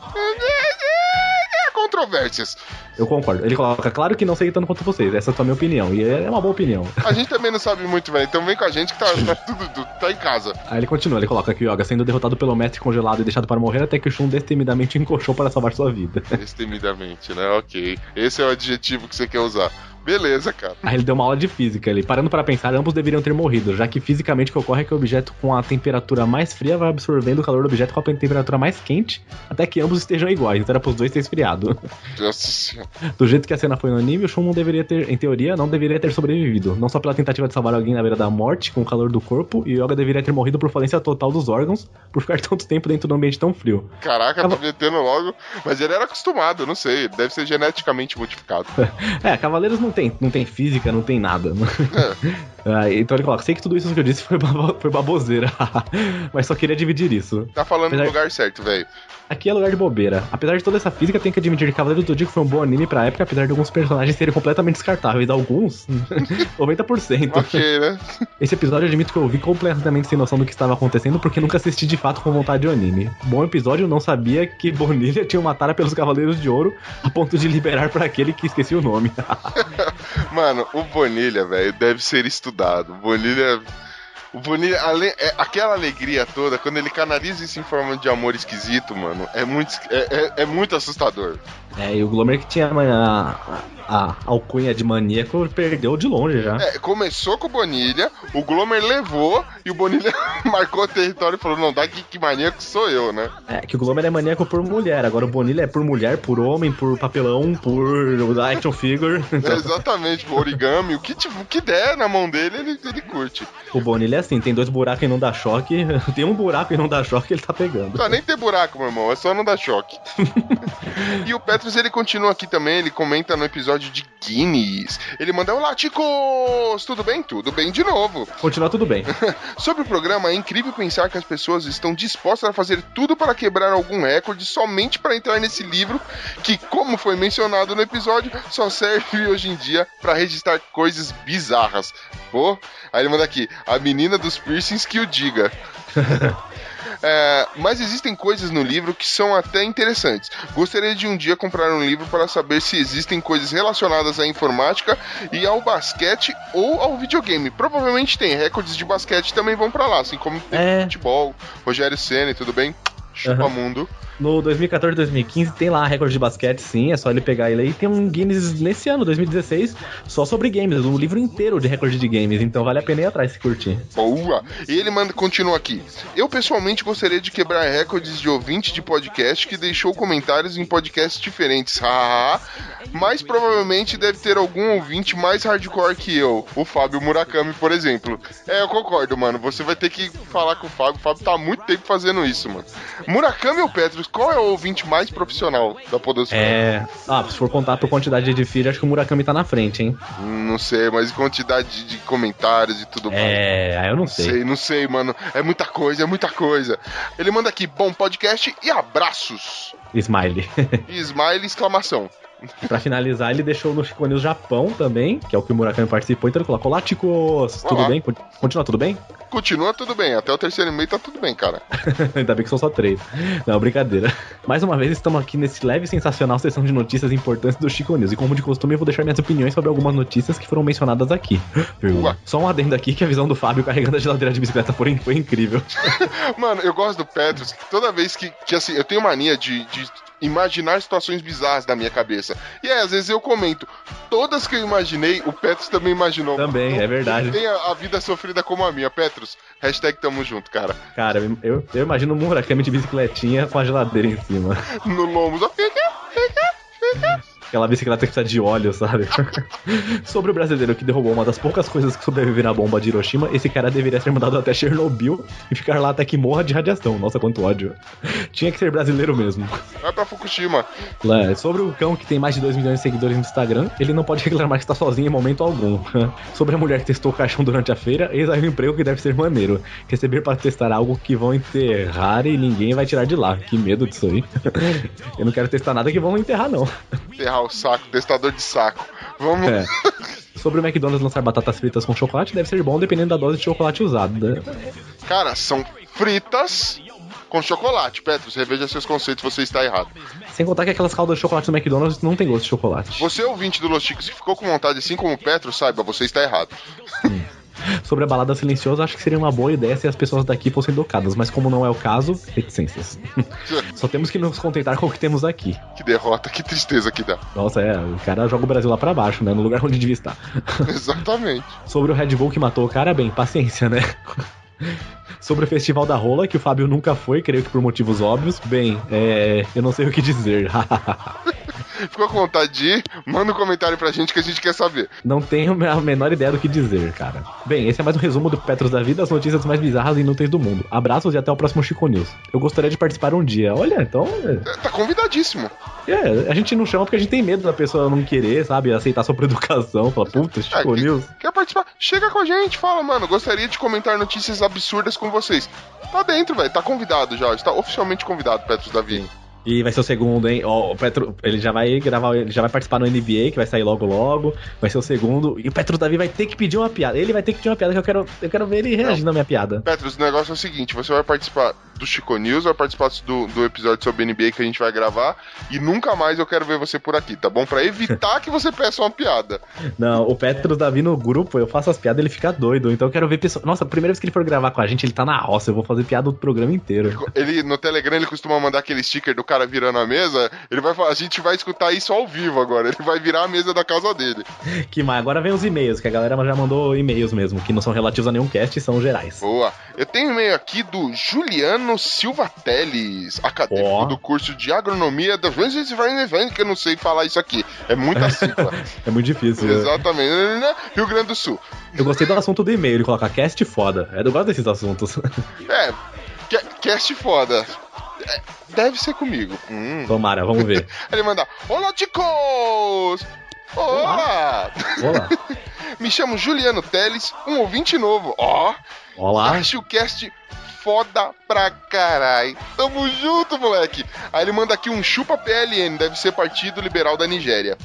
Speaker 2: Controvérsias.
Speaker 4: Eu concordo. Ele coloca, claro que não sei tanto quanto vocês, essa é a minha opinião. E é uma boa opinião.
Speaker 2: A gente também não sabe muito, velho. Então vem com a gente que tá, tá tudo- tá em casa.
Speaker 4: Aí ele continua, ele coloca que o Yoga sendo derrotado pelo mestre congelado e deixado para morrer até que o Shun destemidamente encoxou para salvar sua vida.
Speaker 2: Destemidamente, né? Ok. Esse é o adjetivo que você quer usar. Beleza, cara.
Speaker 4: Aí ele deu uma aula de física ali. Parando para pensar, ambos deveriam ter morrido, já que fisicamente o que ocorre é que o objeto com a temperatura mais fria vai absorvendo o calor do objeto com a temperatura mais quente, até que ambos estejam iguais. Então era pros dois ter esfriado. Do jeito que a cena foi no anime, o não deveria ter, em teoria, não deveria ter sobrevivido. Não só pela tentativa de salvar alguém na beira da morte, com o calor do corpo, e o Yoga deveria ter morrido por falência total dos órgãos, por ficar tanto tempo dentro de um ambiente tão frio.
Speaker 2: Caraca, tá metendo logo. Mas ele era acostumado, não sei. Deve ser geneticamente modificado.
Speaker 4: É, Cavaleiros não tem, não tem física, não tem nada. Ah, então ele coloca, sei que tudo isso que eu disse foi, babo- foi baboseira, mas só queria dividir isso.
Speaker 2: Tá falando no
Speaker 4: Apesar-
Speaker 2: lugar certo, velho.
Speaker 4: Aqui é lugar de bobeira. Apesar de toda essa física, tenho que admitir que Cavaleiros do Zodíaco foi um bom anime pra época, apesar de alguns personagens serem completamente descartáveis. Alguns, 90%.
Speaker 2: Ok, né?
Speaker 4: Esse episódio eu admito que eu vi completamente sem noção do que estava acontecendo, porque nunca assisti de fato com vontade o anime. Bom episódio, eu não sabia que Bonilha tinha uma tara pelos Cavaleiros de Ouro, a ponto de liberar pra aquele que esqueci o nome.
Speaker 2: Mano, o Bonilha, velho, deve ser estudado. Bonilha. O Bonilha, ale- é, aquela alegria toda, quando ele canaliza isso em forma de amor esquisito, mano, é muito, é, é- é muito assustador.
Speaker 4: É, e o Glomer que tinha a, a, a alcunha de maníaco perdeu de longe já.
Speaker 2: É, começou com o Bonilha, o Glomer levou e o Bonilha marcou o território e falou: não, daqui que maníaco sou eu, né?
Speaker 4: É, que o Glomer é maníaco por mulher, agora o Bonilha é por mulher, por homem, por papelão, por action figure. Então,
Speaker 2: É, exatamente, o origami, o que, tipo, o que der na mão dele, ele, ele curte.
Speaker 4: o Bonilha é assim, tem dois buracos e não dá choque, tem um buraco e não dá choque, ele tá pegando.
Speaker 2: Não nem ter buraco, meu irmão, é só não dar choque. e o Petros, ele continua aqui também, ele comenta no episódio de Guinness. Ele manda, olá, Ticos! Tudo bem? Tudo bem de novo.
Speaker 4: Continua tudo bem.
Speaker 2: Sobre o programa, é incrível pensar que as pessoas estão dispostas a fazer tudo para quebrar algum recorde somente para entrar nesse livro que, como foi mencionado no episódio, só serve hoje em dia para registrar coisas bizarras. Pô, aí ele manda aqui, a menina dos piercings que o diga. É, mas existem coisas no livro que são até interessantes. Gostaria de um dia comprar um livro para saber se existem coisas relacionadas à informática e ao basquete ou ao videogame. Provavelmente tem. Recordes de basquete também vão para lá, assim como tem
Speaker 4: É.
Speaker 2: futebol, Rogério Senna, tudo bem? Chupa
Speaker 4: Aham.
Speaker 2: mundo.
Speaker 4: No 2014, 2015 tem lá recorde de basquete, sim, é só ele pegar ele aí. Tem um Guinness nesse ano, 2016, só sobre games, um livro inteiro de recorde de games, então vale a pena ir atrás se curtir.
Speaker 2: Boa! E ele manda, continua aqui. Eu pessoalmente gostaria de quebrar recordes de ouvinte de podcast que deixou comentários em podcasts diferentes. Hahaha. Mas provavelmente deve ter algum ouvinte mais hardcore que eu, o Fábio Murakami, por exemplo. É, eu concordo, mano. Você vai ter que falar com o Fábio. O Fábio tá há muito tempo fazendo isso, mano. Murakami ou Petros, qual é o ouvinte mais profissional da Podosfera?
Speaker 4: É. Ah, se for contar por quantidade de feed, acho que o Murakami tá na frente, hein?
Speaker 2: Não sei, mas quantidade de comentários e tudo mais.
Speaker 4: É, eu não sei.
Speaker 2: sei, não sei, mano. É muita coisa, é muita coisa. Ele manda aqui, bom podcast e abraços.
Speaker 4: Smiley.
Speaker 2: E smile, exclamação.
Speaker 4: Pra finalizar, ele deixou no Chico News Japão também, que é o que o Murakami participou, então ele colocou: Olá, Ticos! Tudo bem? Con- Continua tudo bem?
Speaker 2: Continua tudo bem, até o terceiro e-mail tá tudo bem, cara.
Speaker 4: Ainda bem que são só três. Não, brincadeira. Mais uma vez, estamos aqui nesse leve e sensacional sessão de notícias importantes do Chico News. E como de costume, eu vou deixar minhas opiniões sobre algumas notícias que foram mencionadas aqui. Vírgula. Só um adendo aqui que a visão do Fábio carregando a geladeira de bicicleta foi, foi incrível.
Speaker 2: Mano, eu gosto do Petros, que toda vez que, que assim, eu tenho mania de, de imaginar situações bizarras da minha cabeça. E aí, às vezes eu comento, todas que eu imaginei, o Petros também imaginou.
Speaker 4: Também, é verdade.
Speaker 2: Tem a, a vida sofrida como a minha. Petros, hashtag tamo junto, cara.
Speaker 4: Cara, eu, eu, imagino o Murakami de bicicletinha com a geladeira em cima.
Speaker 2: No lombo, só fica, fica, fica.
Speaker 4: Aquela bicicleta que precisa de óleo, sabe? Sobre o brasileiro que derrubou uma das poucas coisas que sobreviveram à bomba de Hiroshima, esse cara deveria ser mandado até Chernobyl e ficar lá até que morra de radiação. Nossa, quanto ódio. Tinha que ser brasileiro mesmo.
Speaker 2: Vai pra Fukushima.
Speaker 4: É, sobre o cão que tem mais de 2 milhões de seguidores no Instagram, ele não pode reclamar que está sozinho em momento algum. sobre a mulher que testou o caixão durante a feira, eis aí um emprego que deve ser maneiro. Receber para testar algo que vão enterrar e ninguém vai tirar de lá. Que medo disso aí. Eu não quero testar nada que vão enterrar, não.
Speaker 2: Enterrar o saco, testador de saco. Vamos.
Speaker 4: É. Sobre o McDonald's lançar batatas fritas com chocolate, deve ser bom dependendo da dose de chocolate usada. né?
Speaker 2: Cara, são fritas com chocolate. Petros, reveja seus conceitos, você está errado.
Speaker 4: Sem contar que aquelas caldas de chocolate do McDonald's não tem gosto de chocolate.
Speaker 2: Você, ouvinte do Los Chicos, que ficou com vontade, assim como o Petro, saiba, você está errado.
Speaker 4: Sobre a balada silenciosa, acho que seria uma boa ideia se as pessoas daqui fossem educadas, mas como não é o caso, reticências. Só temos que nos contentar com o que temos aqui.
Speaker 2: Que derrota, que tristeza que dá.
Speaker 4: Nossa, é, o cara joga o Brasil lá pra baixo, né? No lugar onde devia estar.
Speaker 2: Exatamente.
Speaker 4: Sobre o Red Bull que matou o cara, bem, paciência, né? Sobre o Festival da Rola, que o Fábio nunca foi, creio que por motivos óbvios. Bem, é. Eu não sei o que dizer.
Speaker 2: Ficou com vontade de ir? Manda um comentário pra gente que a gente quer saber.
Speaker 4: não tenho a menor ideia do que dizer, cara. Bem, esse é mais um resumo do Petros da Vida, as notícias mais bizarras e inúteis do mundo. Abraços e até o próximo Chico News. Eu gostaria de participar um dia. Olha, então.
Speaker 2: Tá convidadíssimo.
Speaker 4: É, a gente não chama porque a gente tem medo da pessoa não querer, sabe? Aceitar por educação. Fala, puta, Chico
Speaker 2: que-
Speaker 4: News.
Speaker 2: Quer participar? Chega com a gente, fala, mano. Gostaria de comentar notícias absurdas com vocês. Tá dentro, velho. Tá convidado já. Está oficialmente convidado, Petros Davi.
Speaker 4: E vai ser o segundo, hein? Ó, o Petro, ele já vai gravar, ele já vai participar no NBA, que vai sair logo logo. Vai ser o segundo. E o Petro Davi vai ter que pedir uma piada. Ele vai ter que pedir uma piada que eu quero, eu quero ver ele reagindo à minha piada.
Speaker 2: Petros, o negócio é o seguinte: você vai participar do Chico News, vai participar do, do episódio sobre NBA que a gente vai gravar. E nunca mais eu quero ver você por aqui, tá bom? Pra evitar que você peça uma piada.
Speaker 4: Não, o Petro Davi no grupo, eu faço as piadas, ele fica doido. Então eu quero ver pessoas. Nossa, a primeira vez que ele for gravar com a gente, ele tá na roça. Eu vou fazer piada do programa inteiro.
Speaker 2: Ele, no Telegram, ele costuma mandar aquele sticker do cara virando a mesa. Ele vai falar, a gente vai escutar isso ao vivo agora. Ele vai virar a mesa da casa dele.
Speaker 4: Que mais? Agora vem os e-mails, que a galera já mandou e-mails mesmo, que não são relativos a nenhum cast, são gerais.
Speaker 2: Boa. Eu tenho um e-mail aqui do Juliano Silva Teles, acadêmico
Speaker 4: Ó.
Speaker 2: do curso de agronomia da que eu não sei falar isso aqui. É muita sigla.
Speaker 4: É muito difícil. né?
Speaker 2: Exatamente. Rio Grande do Sul.
Speaker 4: Eu gostei do assunto do e-mail, ele coloca cast foda. É, Eu gosto desses assuntos.
Speaker 2: É, ca- cast foda. Deve ser comigo. Hum.
Speaker 4: Tomara, vamos ver.
Speaker 2: Ele manda: Olá, ticos! Olá!
Speaker 4: Olá.
Speaker 2: Me chamo Juliano Teles, um ouvinte novo. Ó,
Speaker 4: Olá.
Speaker 2: acho o cast foda pra carai. Tamo junto, moleque. Aí ele manda aqui um chupa PLN, deve ser Partido Liberal da Nigéria.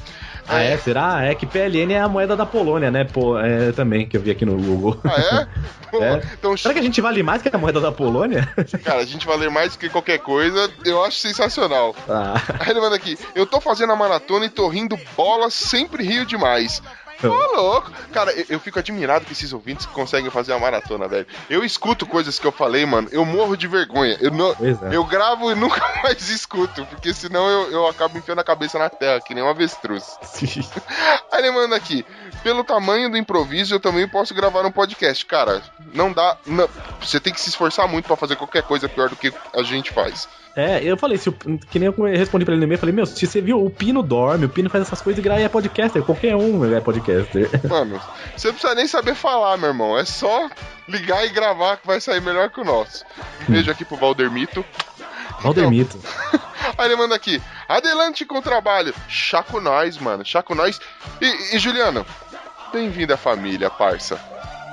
Speaker 4: Ah, é? Será? É que PLN é a moeda da Polônia, né? Pô, é também, que eu vi aqui no Google.
Speaker 2: Ah, é?
Speaker 4: É.
Speaker 2: Então,
Speaker 4: Será que a gente vale mais que a moeda da Polônia?
Speaker 2: cara, a gente valer mais que qualquer coisa, eu acho sensacional.
Speaker 4: Ah,
Speaker 2: Aí ele manda aqui: Eu tô fazendo a maratona e tô rindo bola, sempre rio demais. Ô, louco. Cara, eu, eu fico admirado com esses ouvintes que conseguem fazer a maratona, velho. Eu escuto coisas que eu falei, mano, eu morro de vergonha. Eu, não,
Speaker 4: é.
Speaker 2: eu gravo e nunca mais escuto, porque senão eu, eu acabo enfiando a cabeça na terra, que nem um avestruz. Aí ele manda aqui, pelo tamanho do improviso, eu também posso gravar um podcast. Cara, não dá. não- você tem que se esforçar muito pra fazer qualquer coisa pior do que a gente faz.
Speaker 4: É, eu falei, se o- que nem eu respondi pra ele no e-mail, falei, meu, se você viu, o Pino dorme, o Pino faz essas coisas e gra- é podcaster, qualquer um é podcaster.
Speaker 2: Mano, você não precisa nem saber falar, meu irmão. É só ligar e gravar que vai sair melhor que o nosso. Um beijo aqui pro Valdermito.
Speaker 4: Valdemito.
Speaker 2: Aí ele manda aqui, adelante com o trabalho. Chaco nós, mano, chaco nós. E, e Juliano, bem-vindo à família, parça.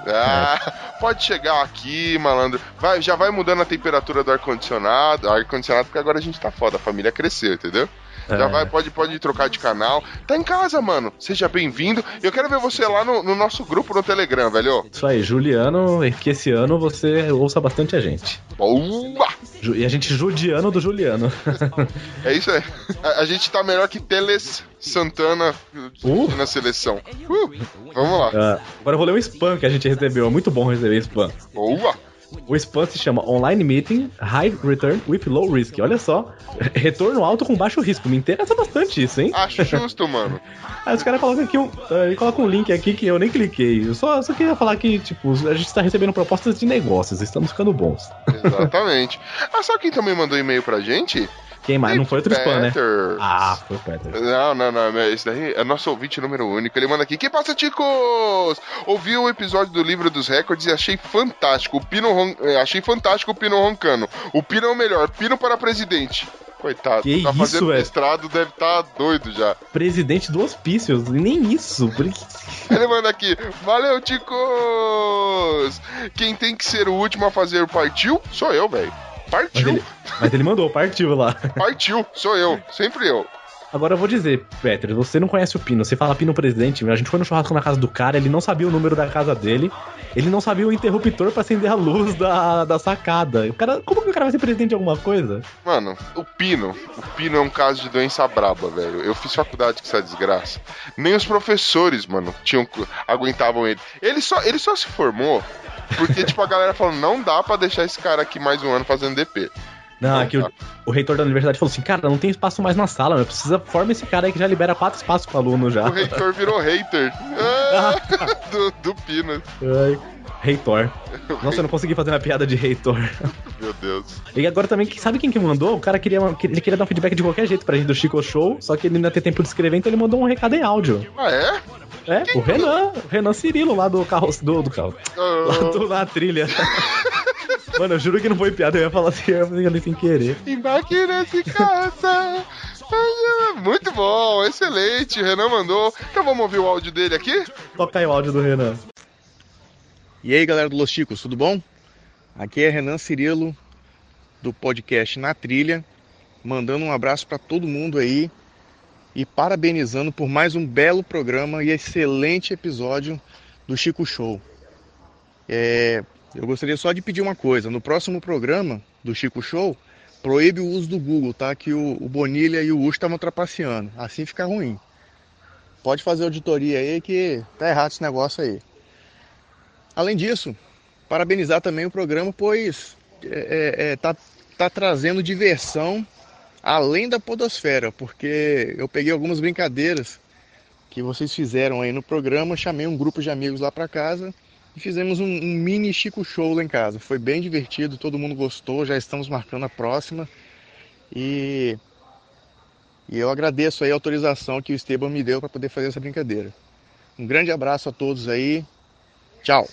Speaker 2: Ah, pode chegar aqui, malandro. Vai, já vai mudando a temperatura do ar-condicionado. Ar-condicionado, porque agora a gente tá foda, a família cresceu, entendeu? Já
Speaker 4: É.
Speaker 2: vai, pode, pode trocar de canal. Tá em casa, mano. Seja bem-vindo. Eu quero ver você lá no, no nosso grupo no Telegram, velho.
Speaker 4: Isso aí, Juliano, que esse ano você ouça bastante a gente.
Speaker 2: Boa!
Speaker 4: E a gente judiano do Juliano.
Speaker 2: É isso aí. A, a gente tá melhor que Teles Santana
Speaker 4: Uh.
Speaker 2: na seleção. Uh, vamos lá.
Speaker 4: Ah, agora eu vou ler um spam que a gente recebeu. É muito bom receber spam.
Speaker 2: Boa!
Speaker 4: O spam se chama Online Meeting High Return with Low Risk. Olha só, retorno alto com baixo risco. Me interessa bastante isso, hein?
Speaker 2: Acho justo, mano.
Speaker 4: Aí os caras colocam aqui um. ah, Ele coloca um link aqui que eu nem cliquei. Eu só, só queria falar que, tipo, a gente tá recebendo propostas de negócios, estamos ficando bons.
Speaker 2: Exatamente. Ah, sabe quem também mandou e-mail pra gente?
Speaker 4: Quem mais? Não foi outro spam, né? Ah, foi o Peter.
Speaker 2: Não, não, não, esse daí é nosso ouvinte número único. Ele manda aqui: Que passa, ticos? Ouvi o episódio do livro dos recordes e achei fantástico. O Pino ron... eh, Achei fantástico o Pino roncando. O Pino é o melhor. Pino para presidente. Coitado,
Speaker 4: Que
Speaker 2: tá
Speaker 4: isso,
Speaker 2: fazendo mestrado, deve estar doido já.
Speaker 4: Presidente do hospício, nem isso.
Speaker 2: Ele manda aqui: Valeu, ticos! Quem tem que ser o último a fazer partiu? Sou eu, velho.
Speaker 4: Mas
Speaker 2: Partiu,
Speaker 4: ele, mas ele mandou, partiu lá.
Speaker 2: partiu, sou eu, sempre eu.
Speaker 4: Agora eu vou dizer, Peter, você não conhece o Pino. Você fala Pino presidente. A gente foi no churrasco na casa do cara, ele não sabia o número da casa dele, ele não sabia o interruptor pra acender a luz da, da sacada. O cara, como que o cara vai ser presidente de alguma coisa?
Speaker 2: Mano, o Pino, o Pino é um caso de doença braba, velho. Eu fiz faculdade com essa desgraça. Nem os professores, mano, tinham aguentavam ele. Ele só, ele só se formou porque tipo a galera falou, não dá pra deixar esse cara aqui mais um ano fazendo DP.
Speaker 4: Não,
Speaker 2: Não
Speaker 4: é que o, o reitor da universidade falou assim, cara, não tem espaço mais na sala, meu. Precisa, forma esse cara aí que já libera quatro espaços pro aluno já.
Speaker 2: O reitor virou hater Ah, do, do Pino.
Speaker 4: Ai, reitor. Nossa, eu não consegui fazer uma piada de reitor.
Speaker 2: Meu Deus.
Speaker 4: E agora também, sabe quem que mandou? O cara queria, ele queria dar um feedback de qualquer jeito pra gente do Chico Show, só que ele não ia ter tempo de escrever, então ele mandou um recado em áudio.
Speaker 2: Ah, é?
Speaker 4: É, o Renan, o Renan Cirilo lá do carro, do, do carro, lá
Speaker 2: Ah,
Speaker 4: do, na trilha. Mano, eu juro que não foi piada, eu ia falar assim, eu ia fazer ali sem querer.
Speaker 2: Embarque nesse é, Muito bom, excelente. O Renan mandou. Então vamos ouvir o áudio dele aqui?
Speaker 4: Toca aí o áudio do Renan.
Speaker 12: E aí, galera do Los Chicos, tudo bom? Aqui é Renan Cirilo, do podcast Na Trilha, mandando um abraço para todo mundo aí e parabenizando por mais um belo programa e excelente episódio do Chico Show. É, eu gostaria só de pedir uma coisa: no próximo programa do Chico Show, proíbe o uso do Google, tá? Que o, o Bonilha e o Ucho estavam trapaceando. Assim fica ruim. Pode fazer auditoria aí que tá errado esse negócio aí. Além disso, parabenizar também o programa, pois é, é, é, tá, tá trazendo diversão além da podosfera, porque eu peguei algumas brincadeiras que vocês fizeram aí no programa, chamei um grupo de amigos lá para casa e fizemos um, um mini Chico Show lá em casa. Foi bem divertido, todo mundo gostou, já estamos marcando a próxima e, e eu agradeço aí a autorização que o Esteban me deu para poder fazer essa brincadeira. Um grande abraço a todos aí, tchau!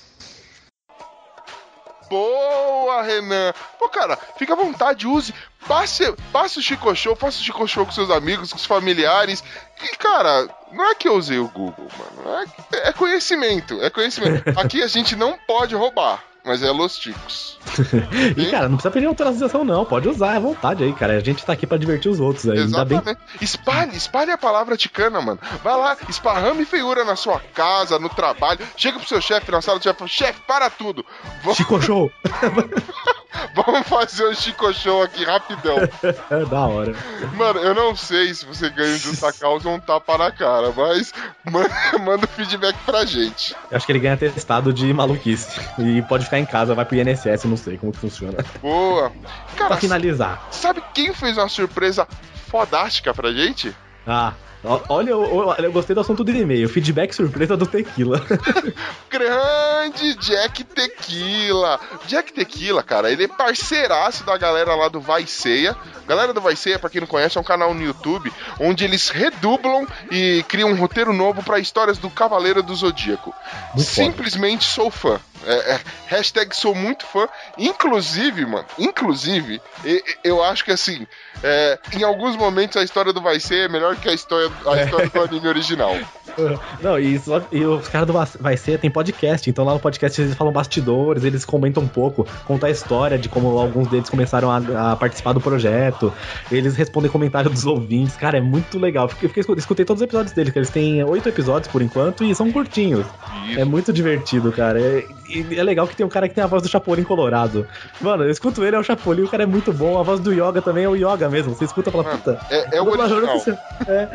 Speaker 2: Boa, Renan! Pô, cara, fica à vontade, use. Passe, passe o Chico Show, faça o Chico Show com seus amigos, com os familiares. E, cara, não é que eu usei o Google, mano. É, é conhecimento, é conhecimento. Aqui a gente não pode roubar, mas é Los Ticos.
Speaker 4: E, cara, não precisa pedir autorização, não. Pode usar à vontade aí, cara. A gente tá aqui pra divertir os outros aí. Ainda bem.
Speaker 2: Exatamente. Espalhe, espalhe a palavra ticana, mano. Vai lá, esparrame feiura na sua casa, no trabalho. Chega pro seu chefe na sala do chefe, chefe, para tudo. Vou...
Speaker 4: Chico Show!
Speaker 2: Vamos fazer um Chico Show aqui rapidão.
Speaker 4: É da hora.
Speaker 2: Mano, eu não sei se você ganha um Justa Causa ou um tapa na cara, mas manda, manda feedback pra gente.
Speaker 4: Eu acho que ele ganha testado de maluquice. E pode ficar em casa, vai pro INSS, não sei como que funciona.
Speaker 2: Boa. Cara,
Speaker 4: pra finalizar.
Speaker 2: Sabe quem fez uma surpresa fodástica pra gente?
Speaker 4: Ah, Olha, eu, eu, gostei do assunto do e-mail. Feedback surpresa do Tequila.
Speaker 2: Grande Jack Tequila. Jack Tequila, cara, ele é parceiraço da galera lá do Vai Ceia. Galera do Vai Ceia, pra quem não conhece, é um canal no YouTube onde eles redublam e criam um roteiro novo para histórias do Cavaleiro do Zodíaco. Muito Simplesmente foda. sou fã. É, é, hashtag sou muito fã. Inclusive, mano, inclusive, eu acho que assim, é, em alguns momentos a história do Vai Ser é melhor que a história, a é. história do anime original.
Speaker 4: Não, e, só, e os caras do Vai Ser tem podcast, então lá no podcast eles falam bastidores, eles comentam um pouco, contam a história de como alguns deles começaram a, a participar do projeto, eles respondem comentários dos ouvintes, cara, é muito legal. Eu fiquei, escutei todos os episódios deles, que eles têm oito episódios por enquanto e são curtinhos. Isso. É muito divertido, cara. É, e é legal que tem um cara que tem a voz do Chapolin Colorado. Mano, eu escuto ele, é o Chapolin, o cara é muito bom. A voz do Yoga também é o Yoga mesmo. Você escuta pela puta.
Speaker 2: É, é o original.
Speaker 4: É.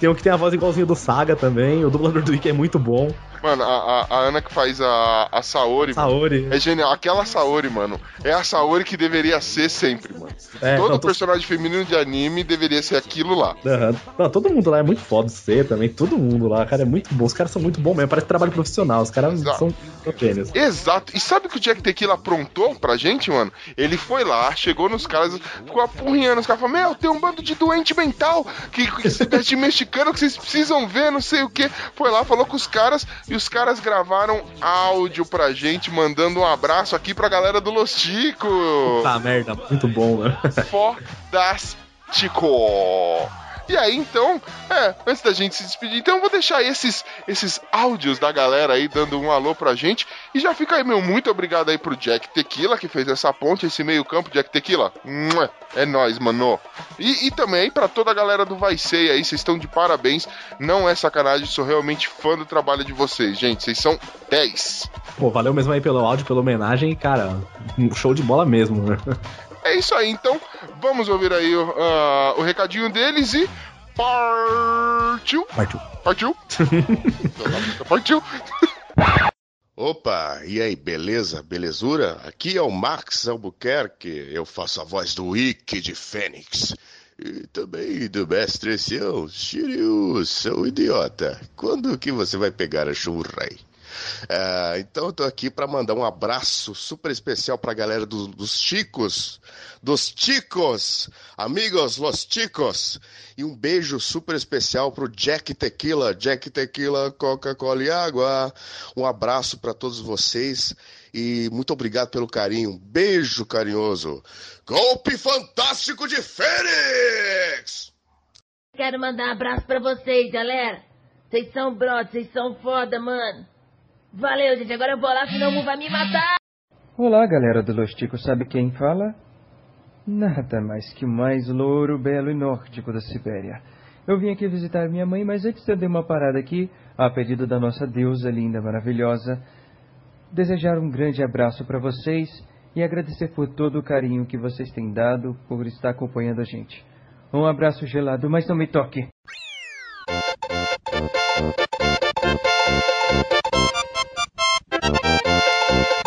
Speaker 4: Tem um que tem a voz igualzinho do Saga também. O dublador do Ikki é muito bom.
Speaker 2: Mano, a, a, Ana que faz a, a Saori.
Speaker 4: Saori.
Speaker 2: Mano, é genial. Aquela Saori, mano, é a Saori que deveria ser sempre, mano. É, todo não, personagem tô... feminino de anime deveria ser aquilo lá.
Speaker 4: Uhum. Não, todo mundo lá é muito foda ser também. Todo mundo lá, cara, é muito bom. Os caras são muito bons mesmo. Parece trabalho profissional. Os caras são gênios.
Speaker 2: Exato. E sabe o que o Jack Tequila aprontou pra gente, mano? Ele foi lá, chegou nos caras, ficou apurrinhando. Os caras falaram: Meu, tem um bando de doente mental que, que se veste mexicano que vocês precisam ver, não sei o que. Foi lá, falou com os caras e os caras gravaram áudio pra gente, mandando um abraço aqui pra galera do Los Tico.
Speaker 4: Puta merda, muito bom, né?
Speaker 2: Fodástico! E aí, então, é, antes da gente se despedir, então eu vou deixar esses, esses áudios da galera aí dando um alô pra gente. E já fica aí, meu, muito obrigado aí pro Jack Tequila, que fez essa ponte, esse meio campo, Jack Tequila. É nóis, mano. E, e também para toda a galera do Vai Ser aí, vocês estão de parabéns. Não é sacanagem, sou realmente fã do trabalho de vocês, gente. Vocês são 10.
Speaker 4: Pô, valeu mesmo aí pelo áudio, pela homenagem, cara. Um show de bola mesmo, né?
Speaker 2: É isso aí, então vamos ouvir aí uh, o recadinho deles e partiu.
Speaker 4: Partiu.
Speaker 2: Partiu. partiu.
Speaker 13: Opa, e aí, beleza? Belezura? Aqui é o Max Albuquerque, eu faço a voz do Ike de Fênix. E também do mestre seu, Shiryu, seu idiota. Quando que você vai pegar a Shurei? É, então eu tô aqui para mandar um abraço super especial pra galera do, dos Chicos, dos Chicos, amigos Los Chicos, e um beijo super especial pro Jack Tequila, Jack Tequila, Coca-Cola e água. Um abraço para todos vocês e muito obrigado pelo carinho. Beijo carinhoso. Golpe fantástico de Fênix!
Speaker 14: Quero mandar um abraço para vocês, galera. Vocês são brothers, vocês são foda, mano. Valeu, gente. Agora eu vou lá, senão o Mu vai me matar.
Speaker 15: Olá, galera do Los Sabe quem fala? Nada mais que o mais louro, belo e nórdico da Sibéria. Eu vim aqui visitar minha mãe, mas antes eu dei uma parada aqui, a pedido da nossa deusa linda, maravilhosa, desejar um grande abraço para vocês e agradecer por todo o carinho que vocês têm dado por estar acompanhando a gente. Um abraço gelado, mas não me toque.